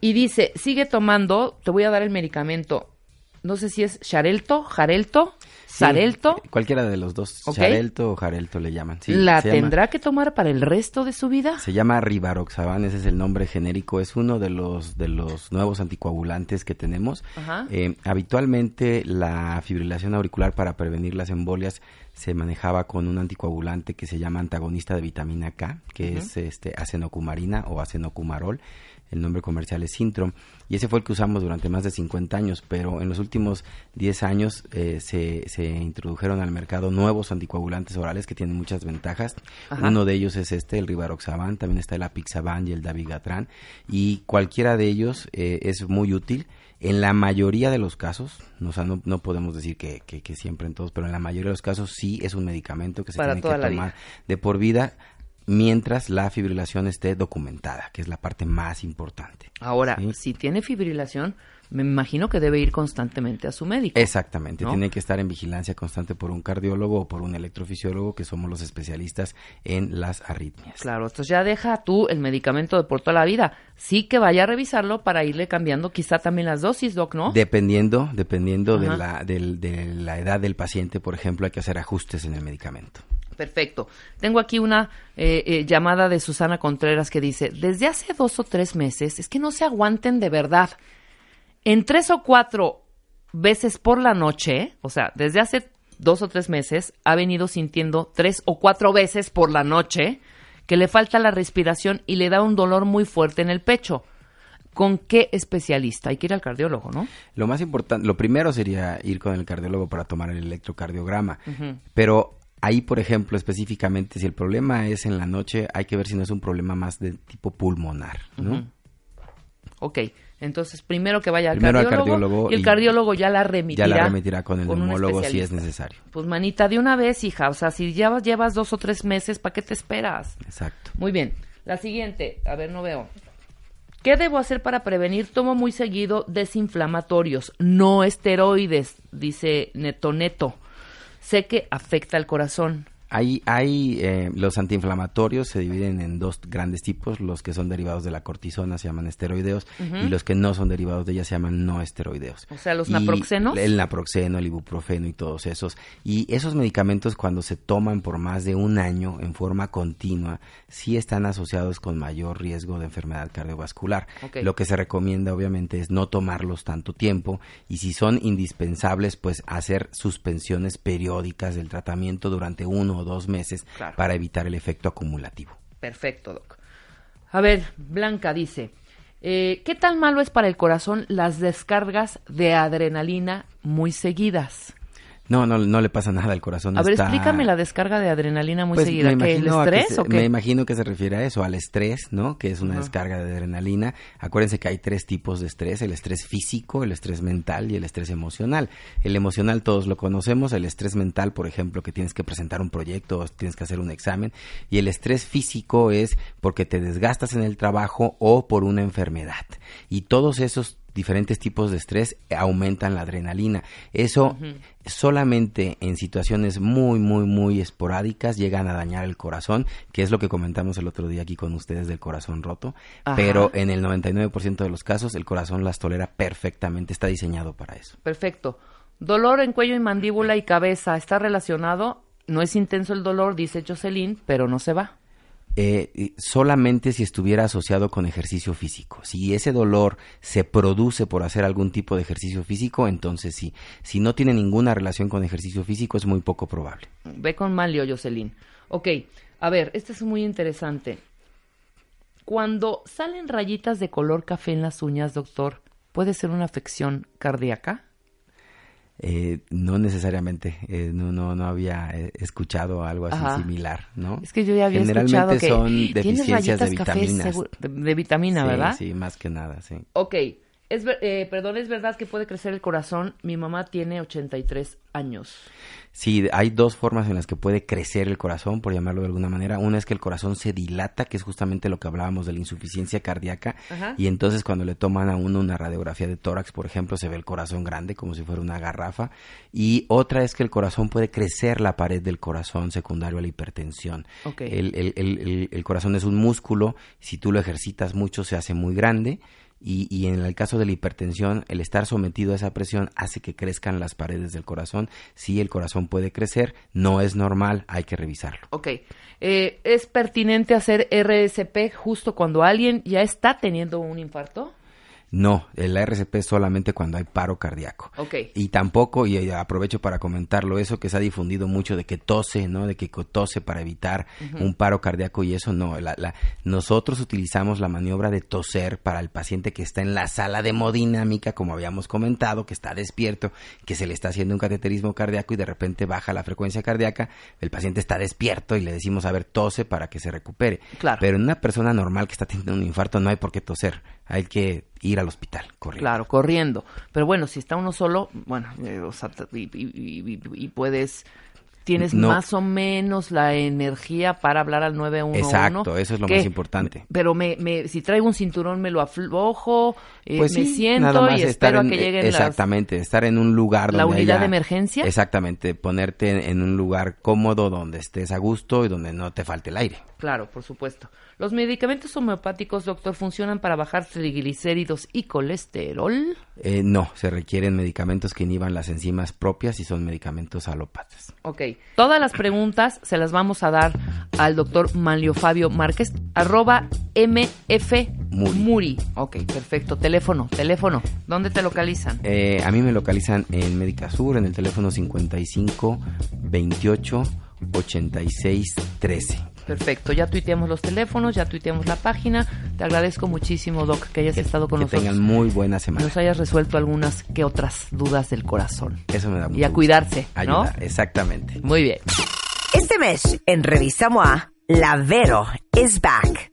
Y dice, sigue tomando, te voy a dar el medicamento, no sé si es Xarelto, Jarelto, Sarelto. Sí, cualquiera de los dos, Ok. Xarelto o Jarelto le llaman. Sí, ¿La llama- tendrá que tomar para el resto de su vida? Se llama Rivaroxaban, ese es el nombre genérico, es uno de los de los nuevos anticoagulantes que tenemos. Ajá. Eh, habitualmente la fibrilación auricular para prevenir las embolias se manejaba con un anticoagulante que se llama antagonista de vitamina K, que es este acenocumarina o acenocumarol. El nombre comercial es Sintrom y ese fue el que usamos durante más de 50 años, pero en los últimos 10 años eh, se, se introdujeron al mercado nuevos anticoagulantes orales que tienen muchas ventajas. Ajá. Uno de ellos es este, el Rivaroxaban, también está el Apixaban y el Dabigatran y cualquiera de ellos eh, es muy útil. En la mayoría de los casos, no, o sea, no, no podemos decir que, que- que siempre en todos, pero en la mayoría de los casos sí es un medicamento que se Para tiene que tomar de por vida mientras la fibrilación esté documentada, que es la parte más importante. Ahora, Sí. si tiene fibrilación, me imagino que debe ir constantemente a su médico. Exactamente, ¿No? tiene que estar en vigilancia constante por un cardiólogo o por un electrofisiólogo, que somos los especialistas en las arritmias. Claro, entonces ya deja tú el medicamento de por toda la vida. Sí que vaya a revisarlo para irle cambiando quizá también las dosis, Doc, ¿no? Dependiendo, dependiendo la, de la edad del paciente, por ejemplo, hay que hacer ajustes en el medicamento. Perfecto. Tengo aquí una eh, eh, llamada de Susana Contreras que dice, desde hace dos o tres meses, es que no se aguanten de verdad. En tres o cuatro veces por la noche, o sea, desde hace dos o tres meses, ha venido sintiendo tres o cuatro veces por la noche que le falta la respiración y le da un dolor muy fuerte en el pecho. ¿Con qué especialista? Hay que ir al cardiólogo, ¿no? Lo más importante, lo primero sería ir con el cardiólogo para tomar el electrocardiograma. Pero ahí, por ejemplo, específicamente, si el problema es en la noche, hay que ver si no es un problema más de tipo pulmonar, ¿no? Ok, entonces primero que vaya al Primero al cardiólogo, cardiólogo y el cardiólogo ya la remitirá. Ya la remitirá con el un neumólogo si es necesario. Pues manita, de una vez, hija, o sea, si ya llevas dos o tres meses, ¿para qué te esperas? Exacto. Muy bien, la siguiente, a ver, no veo. ¿Qué debo hacer para prevenir? Tomo muy seguido desinflamatorios, no esteroides, dice Neto Neto. Sé que afecta al corazón. Hay, hay eh, los antiinflamatorios se dividen en dos grandes tipos, los que son derivados de la cortisona se llaman esteroideos y los que no son derivados de ella se llaman no esteroideos. O sea, los Y naproxenos. El naproxeno, el ibuprofeno y todos esos. Y esos medicamentos cuando se toman por más de un año en forma continua, sí están asociados con mayor riesgo de enfermedad cardiovascular. Lo que se recomienda obviamente es no tomarlos tanto tiempo y si son indispensables, pues hacer suspensiones periódicas del tratamiento durante uno o dos meses Claro. para evitar el efecto acumulativo. Perfecto, Doc. A ver, Blanca dice, eh, ¿qué tan malo es para el corazón las descargas de adrenalina muy seguidas? No, no, no le pasa nada al corazón. A ver, está- explícame la descarga de adrenalina muy Pues, seguida. ¿Qué, ¿El que estrés se- o qué? Me imagino que se refiere a eso, al estrés, ¿no? Que es una descarga de adrenalina. Acuérdense que hay tres tipos de estrés, el estrés físico, el estrés mental y el estrés emocional. El emocional todos lo conocemos, el estrés mental, por ejemplo, que tienes que presentar un proyecto o tienes que hacer un examen. Y el estrés físico es porque te desgastas en el trabajo o por una enfermedad. Y todos esos diferentes tipos de estrés aumentan la adrenalina. Eso solamente en situaciones muy, muy, muy esporádicas llegan a dañar el corazón, que es lo que comentamos el otro día aquí con ustedes del corazón roto. Ajá. Pero en el 99% de los casos el corazón las tolera perfectamente, está diseñado para eso. Perfecto. Dolor en cuello y mandíbula y cabeza, ¿está relacionado? No es intenso el dolor, dice Jocelyn, pero no se va. Eh, solamente si estuviera asociado con ejercicio físico. Si ese dolor se produce por hacer algún tipo de ejercicio físico, entonces sí. Si no tiene ninguna relación con ejercicio físico, es muy poco probable. Ve con Malio, Jocelyn. Ok, a ver, este es muy interesante. Cuando salen rayitas de color café en las uñas, doctor, ¿puede ser una afección cardíaca? Eh, no necesariamente, eh, no, no, no había eh, escuchado algo así Ajá. similar, ¿no? Es que yo ya había Generalmente escuchado que son deficiencias de vitaminas. de, de vitamina, Sí, ¿verdad? Sí, más que nada, sí. Ok, es, eh, perdón, es verdad que puede crecer el corazón. Mi mamá tiene 83 años. Sí, hay dos formas en las que puede crecer el corazón, por llamarlo de alguna manera. Una es que el corazón se dilata, que es justamente lo que hablábamos de la insuficiencia cardíaca. Ajá. Y entonces cuando le toman a uno una radiografía de tórax, por ejemplo, se ve el corazón grande, como si fuera una garrafa. Y otra es que el corazón puede crecer la pared del corazón secundario a la hipertensión. Ok. El, el- el- el- el corazón es un músculo, si tú lo ejercitas mucho se hace muy grande. Y, y en el caso de la hipertensión, el estar sometido a esa presión hace que crezcan las paredes del corazón. Sí, el corazón puede crecer, no es normal, hay que revisarlo. Ok, eh, ¿es pertinente hacer RSP justo cuando alguien ya está teniendo un infarto? No, el RCP es solamente cuando hay paro cardíaco. Y tampoco, y aprovecho para comentarlo, eso que se ha difundido mucho de que tose, ¿no? De que tose para evitar un paro cardíaco y eso no. La, la- nosotros utilizamos la maniobra de toser para el paciente que está en la sala de hemodinámica, como habíamos comentado, que está despierto, que se le está haciendo un cateterismo cardíaco y de repente baja la frecuencia cardíaca, el paciente está despierto y le decimos, a ver, tose para que se recupere. Claro. Pero en una persona normal que está teniendo un infarto no hay por qué toser, hay que ir al hospital, corriendo. Claro, corriendo. Pero bueno, si está uno solo, bueno, eh, o sea, y, y- y- y puedes, tienes No. más o menos la energía para hablar al 911. Exacto, eso es lo que- más importante. Pero me, me, si traigo un cinturón me lo aflojo, eh, Pues me sí, siento y espero en- a que lleguen las... exactamente estar en un lugar ¿La donde unidad haya- de emergencia? exactamente ponerte en, en un lugar cómodo donde estés a gusto y donde no te falte el aire Claro, por supuesto. Los medicamentos homeopáticos, doctor, funcionan para bajar triglicéridos y colesterol. Eh, no se requieren medicamentos que inhiban las enzimas propias y son medicamentos alópatas Ok. Todas las preguntas se las vamos a dar al doctor Manlio Fabio Márquez, arroba MF Muri. Muri. Ok, perfecto. Teléfono, teléfono. ¿Dónde te localizan? Eh, a mí me localizan en Médica Sur en el teléfono 55 28 86 13 Perfecto. Ya tuiteamos los teléfonos, ya tuiteamos la página. Te agradezco muchísimo, Doc, que hayas que, estado con que nosotros. tengan muy buena semana nos hayas resuelto algunas que otras dudas del corazón. eso me da mucho Y a gusto. cuidarse, ¿no? ayudar exactamente Muy bien. Este mes, en Revista MOA, la Vero is back.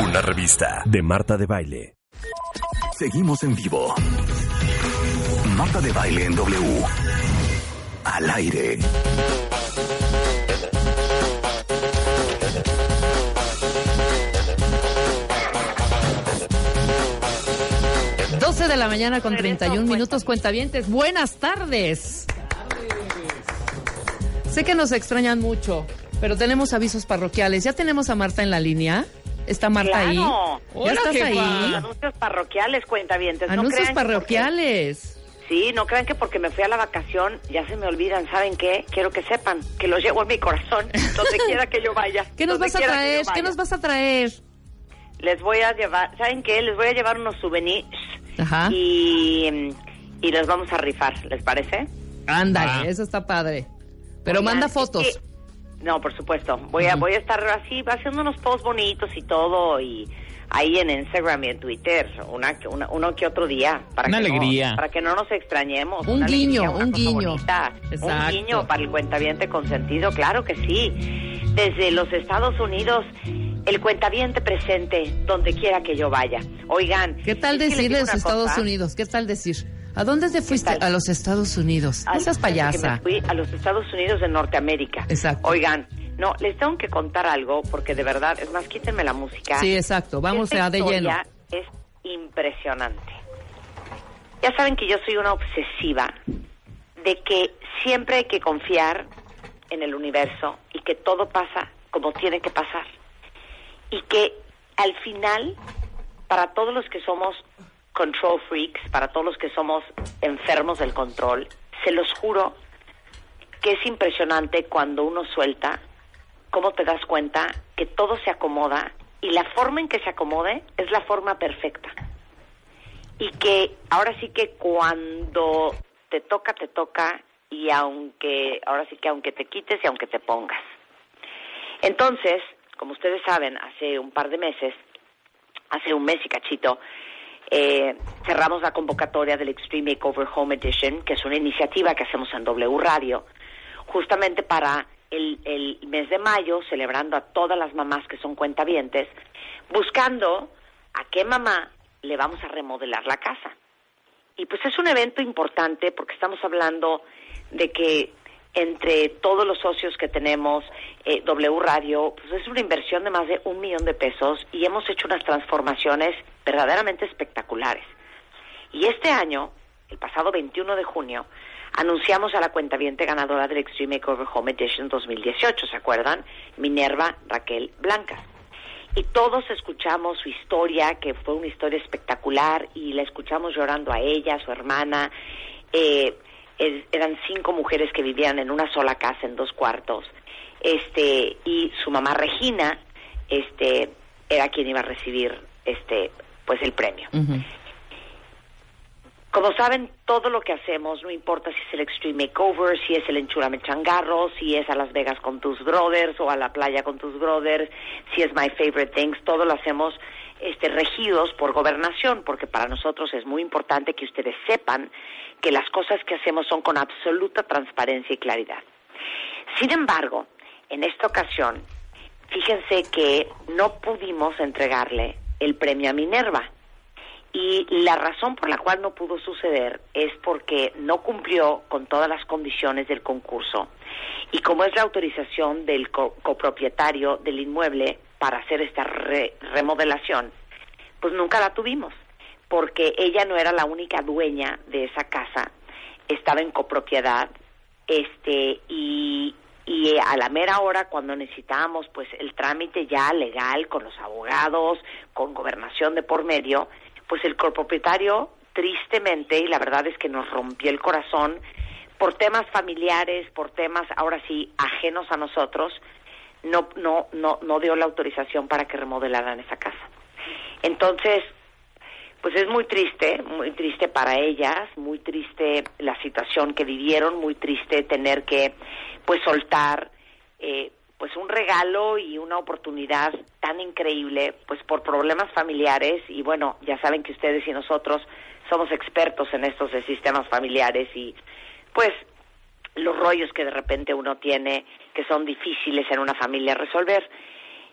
Una revista de Marta de Baile. Seguimos en vivo. Marta de Baile en W. Al aire. Dos 12 de la mañana con 31 minutos, cuentavientes. Buenas tardes. Sé que nos extrañan mucho, pero tenemos avisos parroquiales. ¿Ya tenemos a Marta en la línea? ¿Está Marta ahí? Claro. ¿Ya estás ahí? Anuncios parroquiales, cuentavientes. No Anuncios que parroquiales. porque- sí, no crean que porque me fui a la vacación ya se me olvidan. ¿Saben qué? Quiero que sepan que los llevo en mi corazón, donde quiera que yo vaya. ¿Qué nos vas a traer? ¿Qué nos vas a traer? Les voy a llevar, ¿saben qué? Les voy a llevar unos souvenirs Ajá. y, y los vamos a rifar, ¿les parece? Ándale, eso está padre. Pero Oigan, manda es fotos. que- no, por supuesto. Voy a, voy a estar así haciendo unos posts bonitos y todo y ahí en Instagram y en Twitter, una, una- uno que otro día. Para Una que no- alegría. para que no nos extrañemos. Un una guiño, alegría, una un guiño. bonita. Un guiño para el cuentaviente consentido, claro que sí. Desde los Estados Unidos, el cuentaviente presente donde quiera que yo vaya. Oigan. ¿Qué tal decir una Estados cosa. Unidos? ¿Qué tal decir? ¿A dónde te fuiste? A los Estados Unidos. Fíjate que payasa. Fui a los Estados Unidos de Norteamérica. Exacto. Oigan, No, les tengo que contar algo porque de verdad, es más, quítenme la música. Sí, exacto. Vamos Esta a de lleno. historia Es impresionante. Ya saben que yo soy una obsesiva de que siempre hay que confiar en el universo y que todo pasa como tiene que pasar. Y que al final, para todos los que somos control freaks, para todos los que somos enfermos del control, se los juro que es impresionante cuando uno suelta, cómo te das cuenta que todo se acomoda y la forma en que se acomode es la forma perfecta. Y que ahora sí que cuando te toca, te toca y aunque, ahora sí que aunque te quites y aunque te pongas. Entonces, como ustedes saben, hace un par de meses, hace un mes y cachito, eh, cerramos la convocatoria del Extreme Makeover Home Edition, que es una iniciativa que hacemos en W Radio, justamente para el, el mes de mayo, celebrando a todas las mamás que son cuentavientes, buscando a qué mamá le vamos a remodelar la casa. Y pues es un evento importante porque estamos hablando de que entre todos los socios que tenemos, eh, W Radio, pues es una inversión de más de un millón de pesos y hemos hecho unas transformaciones verdaderamente espectaculares. Y este año, el pasado 21 de junio, anunciamos a la cuentaviente ganadora del Extreme Makeover Home Edition 2018, ¿se acuerdan? Minerva Raquel Blancas. Y todos escuchamos su historia, que fue una historia espectacular, y la escuchamos llorando a ella, a su hermana. Eh, eran cinco mujeres que vivían en una sola casa, en dos cuartos. Este, y su mamá Regina, este, era quien iba a recibir, este, pues el premio. Como saben, todo lo que hacemos, no importa si es el Extreme Makeover, si es el Enchúrame Changarro, si es a Las Vegas con tus brothers o a la playa con tus brothers, si es My Favorite Things, todo lo hacemos este, regidos por gobernación, porque para nosotros es muy importante que ustedes sepan que las cosas que hacemos son con absoluta transparencia y claridad. Sin embargo, en esta ocasión, fíjense que no pudimos entregarle el premio a Minerva. Y la razón por la cual no pudo suceder es porque no cumplió con todas las condiciones del concurso. Y como es la autorización del co- copropietario del inmueble para hacer esta re- remodelación, pues nunca la tuvimos, porque ella no era la única dueña de esa casa, estaba en copropiedad, este, y, a la mera hora cuando necesitábamos pues el trámite ya legal con los abogados, con gobernación de por medio, pues el copropietario tristemente, y la verdad es que nos rompió el corazón, por temas familiares, por temas ahora sí ajenos a nosotros, no, no, no, no dio la autorización para que remodelaran esa casa. Entonces, pues es muy triste, muy triste para ellas, muy triste la situación que vivieron, muy triste tener que pues soltar eh, pues un regalo y una oportunidad tan increíble pues por problemas familiares y bueno, ya saben que ustedes y nosotros somos expertos en estos sistemas familiares y pues los rollos que de repente uno tiene que son difíciles en una familia resolver.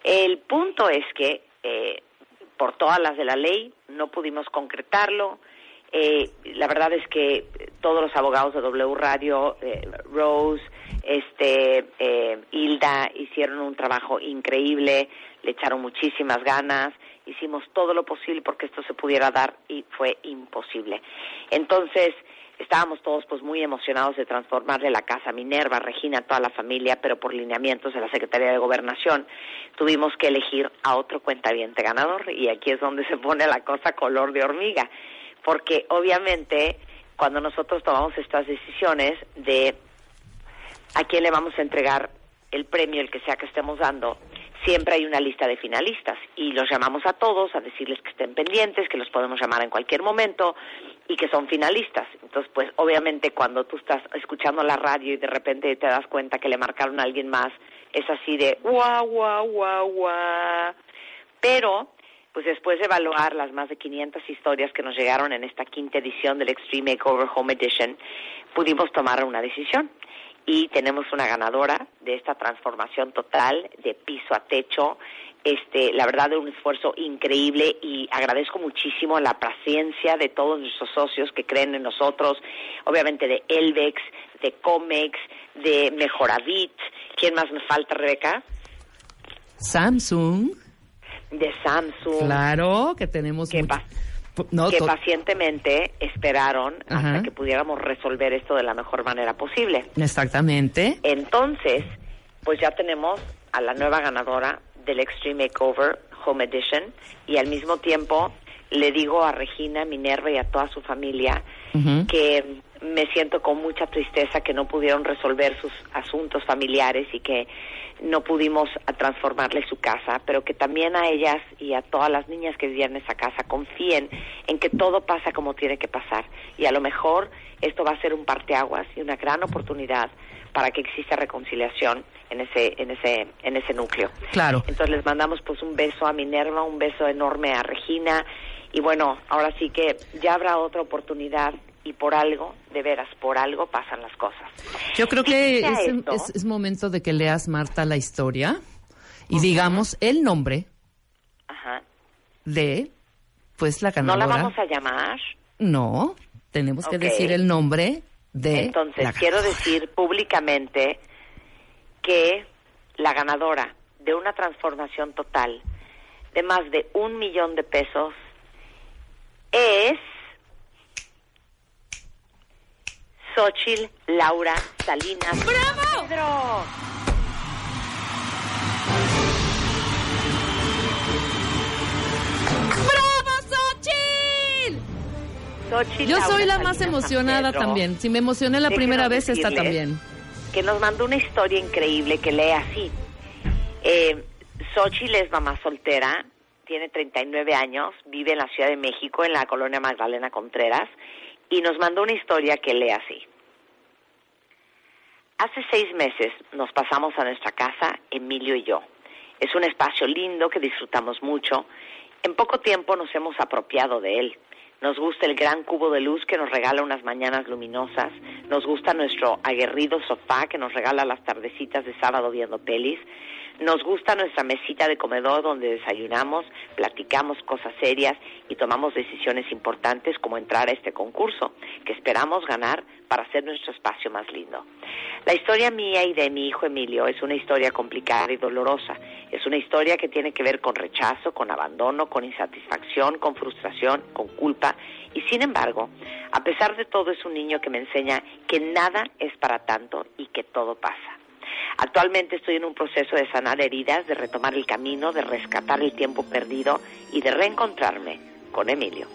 El punto es que eh, por todas las de la ley no pudimos concretarlo. Eh, la verdad es que todos los abogados de W Radio, eh, Rose, este, eh, Hilda, hicieron un trabajo increíble, le echaron muchísimas ganas, hicimos todo lo posible porque esto se pudiera dar y fue imposible. Entonces, estábamos todos pues muy emocionados de transformarle la casa a Minerva, Regina, toda la familia, pero por lineamientos de la Secretaría de Gobernación tuvimos que elegir a otro cuentaviente ganador y aquí es donde se pone la cosa color de hormiga, porque obviamente cuando nosotros tomamos estas decisiones de a quién le vamos a entregar el premio, el que sea que estemos dando, siempre hay una lista de finalistas y los llamamos a todos a decirles que estén pendientes, que los podemos llamar en cualquier momento y que son finalistas. Entonces, pues obviamente cuando tú estás escuchando la radio y de repente te das cuenta que le marcaron a alguien más, es así de guau, guau, guau, guau. Pero, pues después de evaluar las más de 500 historias que nos llegaron en esta quinta edición del Extreme Makeover Home Edition, pudimos tomar una decisión y tenemos una ganadora de esta transformación total de piso a techo. Este, la verdad, de un esfuerzo increíble y agradezco muchísimo la paciencia de todos nuestros socios que creen en nosotros, obviamente de Elvex, de Comex, de Mejoravit, ¿Quién más me falta, Rebeca? Samsung. De Samsung. Claro, que tenemos Que, mucho- no, que pacientemente esperaron Ajá. hasta que pudiéramos resolver esto de la mejor manera posible. Exactamente. Entonces, pues ya tenemos a la nueva ganadora del Extreme Makeover Home Edition y al mismo tiempo le digo a Regina, Minerva y a toda su familia que me siento con mucha tristeza que no pudieron resolver sus asuntos familiares y que no pudimos transformarle su casa, pero que también a ellas y a todas las niñas que vivían en esa casa confíen en que todo pasa como tiene que pasar. Y a lo mejor esto va a ser un parteaguas y una gran oportunidad para que exista reconciliación en ese en ese en ese núcleo. Claro. Entonces les mandamos pues un beso a Minerva, un beso enorme a Regina y bueno, ahora sí que ya habrá otra oportunidad y por algo, de veras, por algo pasan las cosas. Yo creo ¿Qué que sea es, esto? es- es momento de que leas, Marta, la historia y digamos el nombre Ajá. de, pues, la ¿No ganadora. la vamos a llamar? No, tenemos que decir el nombre de Entonces, quiero decir públicamente que la ganadora de una transformación total de más de un millón de pesos es Xochil Laura Salinas. ¡Bravo! Pedro. ¡Bravo, Yo soy la más emocionada también. Si me emocioné la primera vez, esta también. Que nos mandó una historia increíble que lee así. Eh, Xochitl es mamá soltera, tiene 39 años, vive en la Ciudad de México, en la colonia Magdalena Contreras, y nos mandó una historia que lee así. Hace seis meses nos pasamos a nuestra casa, Emilio y yo. Es un espacio lindo que disfrutamos mucho. En poco tiempo nos hemos apropiado de él. Nos gusta el gran cubo de luz que nos regala unas mañanas luminosas. Nos gusta nuestro aguerrido sofá que nos regala las tardecitas de sábado viendo pelis. Nos gusta nuestra mesita de comedor donde desayunamos, platicamos cosas serias y tomamos decisiones importantes como entrar a este concurso que esperamos ganar para hacer nuestro espacio más lindo. La historia mía y de mi hijo Emilio es una historia complicada y dolorosa. Es una historia que tiene que ver con rechazo, con abandono, con insatisfacción, con frustración, con culpa. Y sin embargo, a pesar de todo, es un niño que me enseña que nada es para tanto y que todo pasa. Actualmente estoy en un proceso de sanar heridas, de retomar el camino, de rescatar el tiempo perdido y de reencontrarme con Emilio.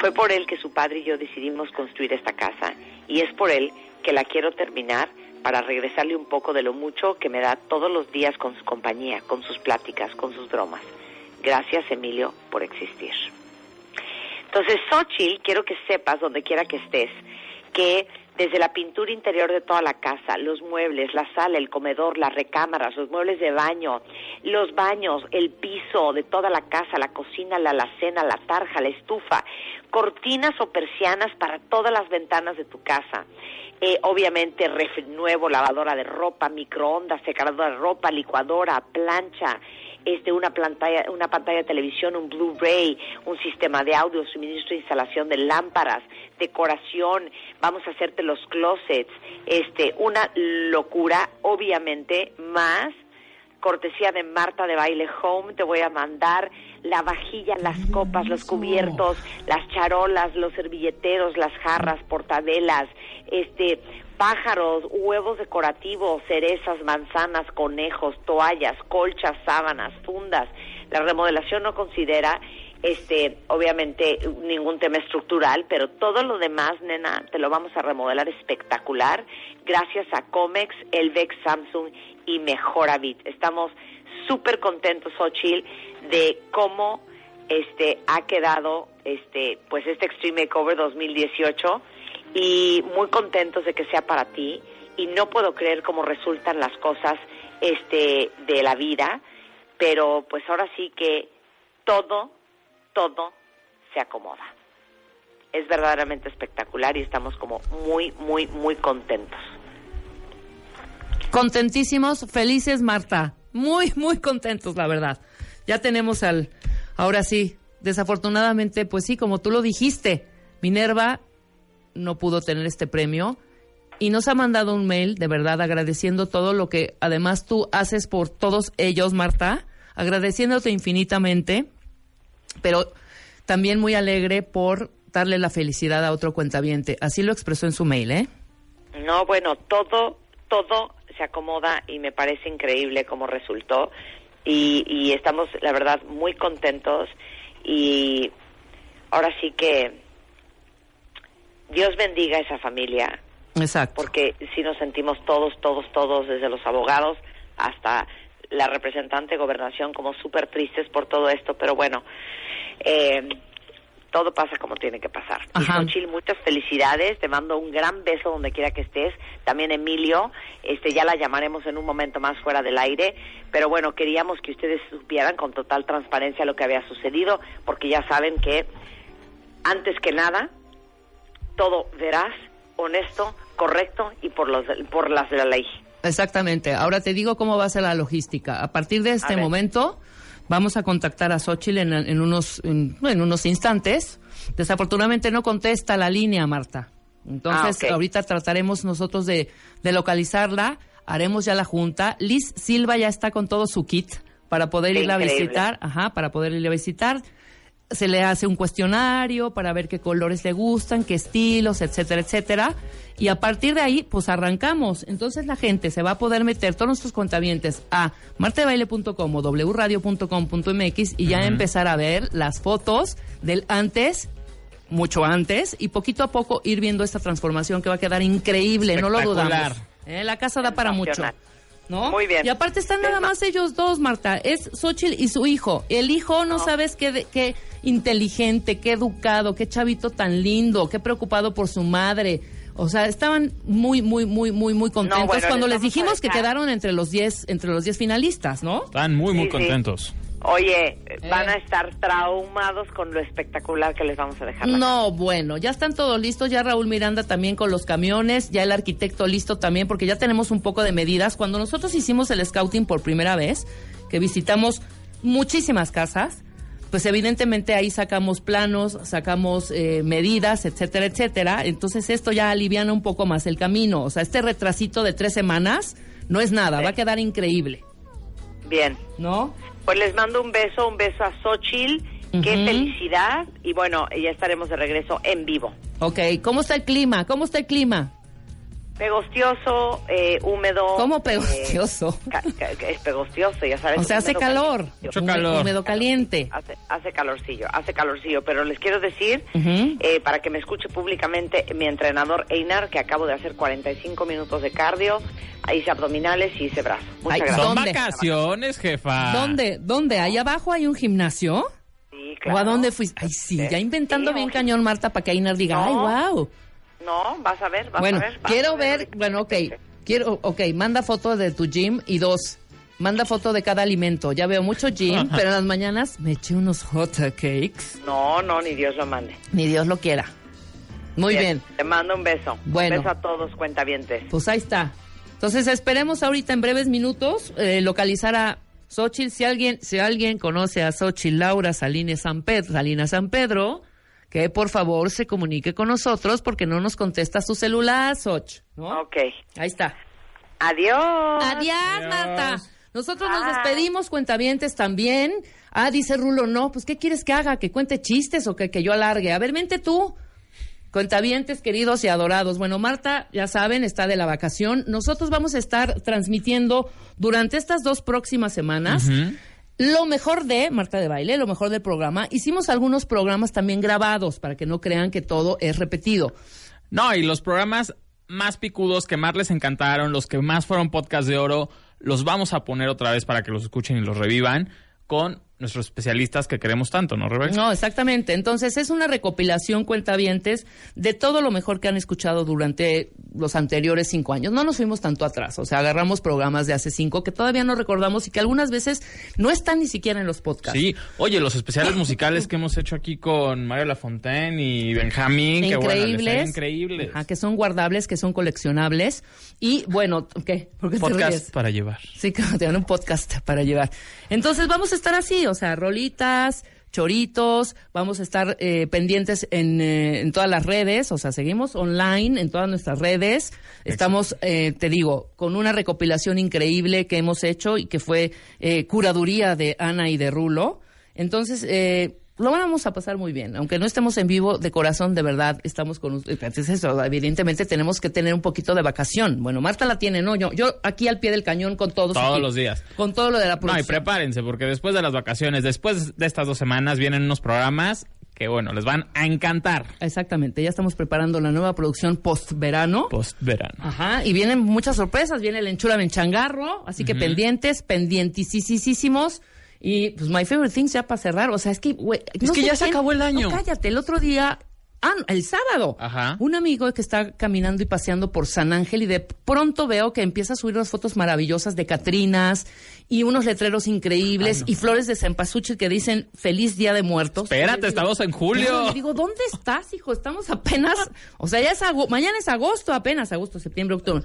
Fue por él que su padre y yo decidimos construir esta casa y es por él que la quiero terminar para regresarle un poco de lo mucho que me da todos los días con su compañía, con sus pláticas, con sus bromas. Gracias, Emilio, por existir. Entonces, Xochitl, quiero que sepas, donde quiera que estés, que desde la pintura interior de toda la casa, los muebles, la sala, el comedor, las recámaras, los muebles de baño, los baños, el piso de toda la casa, la cocina, la alacena, la tarja, la estufa, cortinas o persianas para todas las ventanas de tu casa. Eh, obviamente, refri nuevo, lavadora de ropa, microondas, secadora de ropa, licuadora, plancha, este, una pantalla, una pantalla de televisión, un Blu-ray, un sistema de audio, suministro e instalación de lámparas, decoración, vamos a hacerte los closets, este, una locura, obviamente, más cortesía de Marta de Baile Home, te voy a mandar la vajilla, las copas, los cubiertos, las charolas, los servilleteros, las jarras, portavelas, este, pájaros, huevos decorativos, cerezas, manzanas, conejos, toallas, colchas, sábanas, fundas. La remodelación no considera este, obviamente ningún tema estructural, pero todo lo demás, nena, te lo vamos a remodelar espectacular gracias a Comex, Elvex, Samsung y Mejoravit. Estamos súper contentos, Ochil, de cómo este ha quedado este pues este Extreme Makeover 2018 y muy contentos de que sea para ti y no puedo creer cómo resultan las cosas este de la vida, pero pues ahora sí que todo todo se acomoda. Es verdaderamente espectacular y estamos como muy, muy, muy contentos. Contentísimos, felices, Marta. Muy, muy contentos, la verdad. Ya tenemos al. Ahora sí, desafortunadamente, pues sí, como tú lo dijiste, Minerva no pudo tener este premio y nos ha mandado un mail, de verdad, agradeciendo todo lo que además tú haces por todos ellos, Marta, agradeciéndote infinitamente, pero también muy alegre por darle la felicidad a otro cuentaviente. Así lo expresó en su mail, ¿eh? No, bueno, todo, todo se acomoda y me parece increíble cómo resultó. Y, y estamos, la verdad, muy contentos. Y ahora sí que Dios bendiga a esa familia. Exacto. Porque si nos sentimos todos, todos, todos, desde los abogados hasta la representante de gobernación, como súper tristes por todo esto. Pero bueno, eh, todo pasa como tiene que pasar. Xochitl, muchas felicidades, te mando un gran beso donde quiera que estés. También Emilio, este ya la llamaremos en un momento más fuera del aire, pero bueno, queríamos que ustedes supieran con total transparencia lo que había sucedido, porque ya saben que antes que nada todo veraz, honesto, correcto y por los por las de la ley. Exactamente. Ahora te digo cómo va a ser la logística. A partir de este momento, vamos a contactar a Xochitl en, en unos, en, en unos instantes. Desafortunadamente no contesta la línea, Marta. Entonces, Ah, ahorita trataremos nosotros de, de localizarla. Haremos ya la junta. Liz Silva ya está con todo su kit para poder Qué irla a visitar. Ajá, para poder irla a visitar. Se le hace un cuestionario para ver qué colores le gustan, qué estilos, etcétera, etcétera. Y a partir de ahí, pues arrancamos. Entonces la gente se va a poder meter, todos nuestros contabientes, a martebaile.com o wradio.com.mx y ya empezar a ver las fotos del antes, mucho antes, y poquito a poco ir viendo esta transformación que va a quedar increíble, no lo dudamos. ¿Eh? La casa da para mucho. ¿No? Muy bien. Y aparte están nada más ellos dos, Marta. Es Xochitl y su hijo. El hijo no, sabes qué, de- qué inteligente, qué educado, qué chavito tan lindo, qué preocupado por su madre. O sea, estaban muy, muy, muy, muy, muy contentos bueno, cuando les dijimos que quedaron entre los 10, entre los 10 finalistas, ¿no? Están muy, muy Sí, sí. Oye, Eh. van a estar traumados con lo espectacular que les vamos a dejar. No, bueno, ya están todos listos, ya Raúl Miranda también con los camiones, ya el arquitecto listo también, porque ya tenemos un poco de medidas. Cuando nosotros hicimos el scouting por primera vez, que visitamos muchísimas casas, pues evidentemente ahí sacamos planos, sacamos eh, medidas, etcétera, etcétera. Entonces esto ya aliviana un poco más el camino. O sea, este retrasito de tres semanas no es nada, Sí. va a quedar increíble, Bien. ¿no? Pues les mando un beso, un beso a Xochitl. Qué Ujú. felicidad. Y bueno, ya estaremos de regreso en vivo. Ok, ¿cómo está el clima? ¿Cómo está el clima? Pegostioso, eh, húmedo. ¿Cómo pegostioso? eh, ca- es pegostioso, ya sabes. O sea, hace calor. caliente. Mucho Húmedo- calor. Húmedo caliente. Hace, hace calorcillo, hace calorcillo, pero les quiero decir, eh, para que me escuche públicamente, mi entrenador Einar, que acabo de hacer 45 minutos de cardio, hice abdominales y hice brazo. Muchas Ay, gracias. Son ¿Dónde? vacaciones, jefa. ¿Dónde? ¿Dónde? ¿Ahí abajo hay un gimnasio? Sí, ¿O a claro. dónde fuiste? Ay, sí, ya inventando Sí, bien cañón, Marta, para que Ainar diga, No. ay, wow. No, vas a ver, vas Bueno, a ver. vas quiero a ver, bueno, ok, quiero, ok, manda foto de tu gym y dos, manda foto de cada alimento. Ya veo mucho gym, pero en las mañanas me eché unos hot cakes. No, no, ni Dios lo mande. Ni Dios lo quiera. Muy bien. Te mando un beso. Bueno. Un beso a todos, cuentavientes. Pues ahí está. Entonces esperemos ahorita en breves minutos eh, localizar a Xochitl. Si alguien, si alguien conoce a Xochitl Laura Salines San Pedro, Salinas San Pedro, que por favor se comunique con nosotros porque no nos contesta su celular, Xoch. ¿no? Ok. Ahí está. Adiós. Adiós, Marta. Nosotros nos despedimos, cuentavientes también. Ah, dice Rulo, no, pues ¿qué quieres que haga? ¿Que cuente chistes o que, que yo alargue? A ver, vente tú. Cuentavientes queridos y adorados. Bueno, Marta, ya saben, está de la vacación. Nosotros vamos a estar transmitiendo durante estas dos próximas semanas lo mejor de Marta de Baile, lo mejor del programa. Hicimos algunos programas también grabados para que no crean que todo es repetido. No, y los programas más picudos que más les encantaron, los que más fueron podcast de oro, los vamos a poner otra vez para que los escuchen y los revivan con nuestros especialistas que queremos tanto, ¿no, Rebeca? No, exactamente. Entonces es una recopilación, cuentavientes, de todo lo mejor que han escuchado durante los anteriores cinco años. No nos fuimos tanto atrás, o sea, agarramos programas de hace cinco que todavía no recordamos y que algunas veces no están ni siquiera en los podcasts. Sí, oye, los especiales musicales que hemos hecho aquí con Mario Lafontaine y Benjamín, que bueno, les increíbles, increíbles. Ajá, que son guardables, que son coleccionables y bueno, ¿qué? ¿Por qué te Podcast ríes? para llevar. Sí, que te un podcast para llevar. Entonces vamos a estar así, o sea, rolitas, choritos, vamos a estar eh, pendientes en, eh, en todas las redes, o sea, seguimos online en todas nuestras redes. Estamos, eh, te digo, con una recopilación increíble que hemos hecho y que fue eh, curaduría de Ana y de Rulo. Entonces, eh, lo vamos a pasar muy bien, aunque no estemos en vivo de corazón, de verdad, estamos con. Entonces, eso, evidentemente tenemos que tener un poquito de vacación. Bueno, Marta la tiene, no, yo, yo aquí al pie del cañón con todos. Todos aquí, los días. Con todo lo de la No, y producción. prepárense, porque después de las vacaciones, después de estas dos semanas, vienen unos programas que, bueno, les van a encantar. Exactamente, ya estamos preparando la nueva producción post-verano. Post-verano. Ajá, y vienen muchas sorpresas, viene el enchúrame en changarro, así que pendientes, pendientisísimos. Y pues My Favorite Things ya para cerrar, o sea, es que, güey, Es que ya se acabó el año. No, cállate, el otro día, ah, el sábado, Ajá. un amigo que está caminando y paseando por San Ángel y de pronto veo que empieza a subir unas fotos maravillosas de Catrinas y unos letreros increíbles y flores de cempasúchil que dicen Feliz Día de Muertos. Espérate, digo, estamos en julio. Y digo, ¿dónde estás, hijo? Estamos apenas, o sea, ya es ago- mañana es agosto, apenas agosto, septiembre, octubre.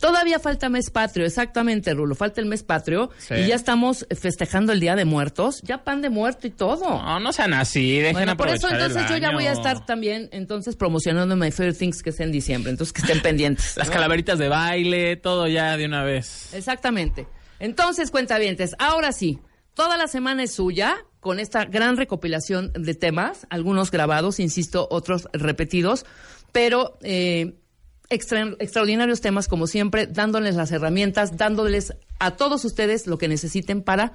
Todavía falta mes patrio, exactamente, Rulo, falta el mes patrio Sí. y ya estamos festejando el Día de Muertos, ya pan de muerto y todo. No, no sean así, dejen Bueno, por eso el entonces yo ya voy a estar también entonces promocionando My Favorite Things que es en diciembre, entonces que estén pendientes. Las ¿no? calaveritas de baile, todo ya de una vez. Exactamente. Entonces, cuentavientes, ahora sí, toda la semana es suya con esta gran recopilación de temas, algunos grabados, insisto, otros repetidos, pero eh, extra- extraordinarios temas como siempre, dándoles las herramientas, dándoles a todos ustedes lo que necesiten para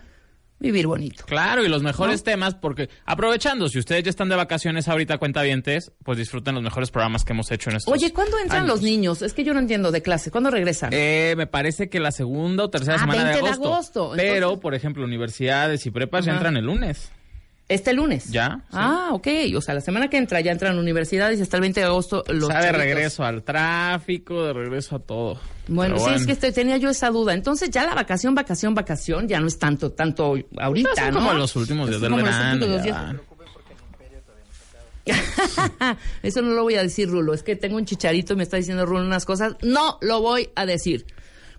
vivir bonito. Claro, y los mejores ¿No? temas, porque aprovechando, si ustedes ya están de vacaciones ahorita, cuentavientes, pues disfruten los mejores programas que hemos hecho en estos Oye, ¿cuándo entran años. los niños? Es que yo no entiendo de clase. ¿Cuándo regresan? Eh, me parece que la segunda o tercera Ah, semana 20 de de agosto. agosto, Pero, por ejemplo, universidades y prepas ya entran el lunes. Este lunes. ¿Ya? Sí. Ah, ok. O sea, la semana que entra ya entran universidades y hasta el 20 de agosto los o sea, de regreso al tráfico, de regreso a todo. Bueno, Pero sí, es que este- tenía yo esa duda. Entonces ya la vacación, vacación, vacación ya no es tanto, tanto ahorita, son ¿no? como los últimos días del los verano, ya. Eso no lo voy a decir, Rulo. Es que tengo un chicharito y me está diciendo Rulo unas cosas. No lo voy a decir.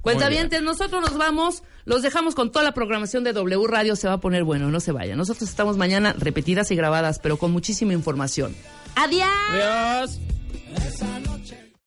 Cuentavientes, nosotros nos vamos, los dejamos con toda la programación de W Radio, se va a poner bueno, no se vayan. Nosotros estamos mañana repetidas y grabadas, pero con muchísima información. ¡Adiós! Adiós.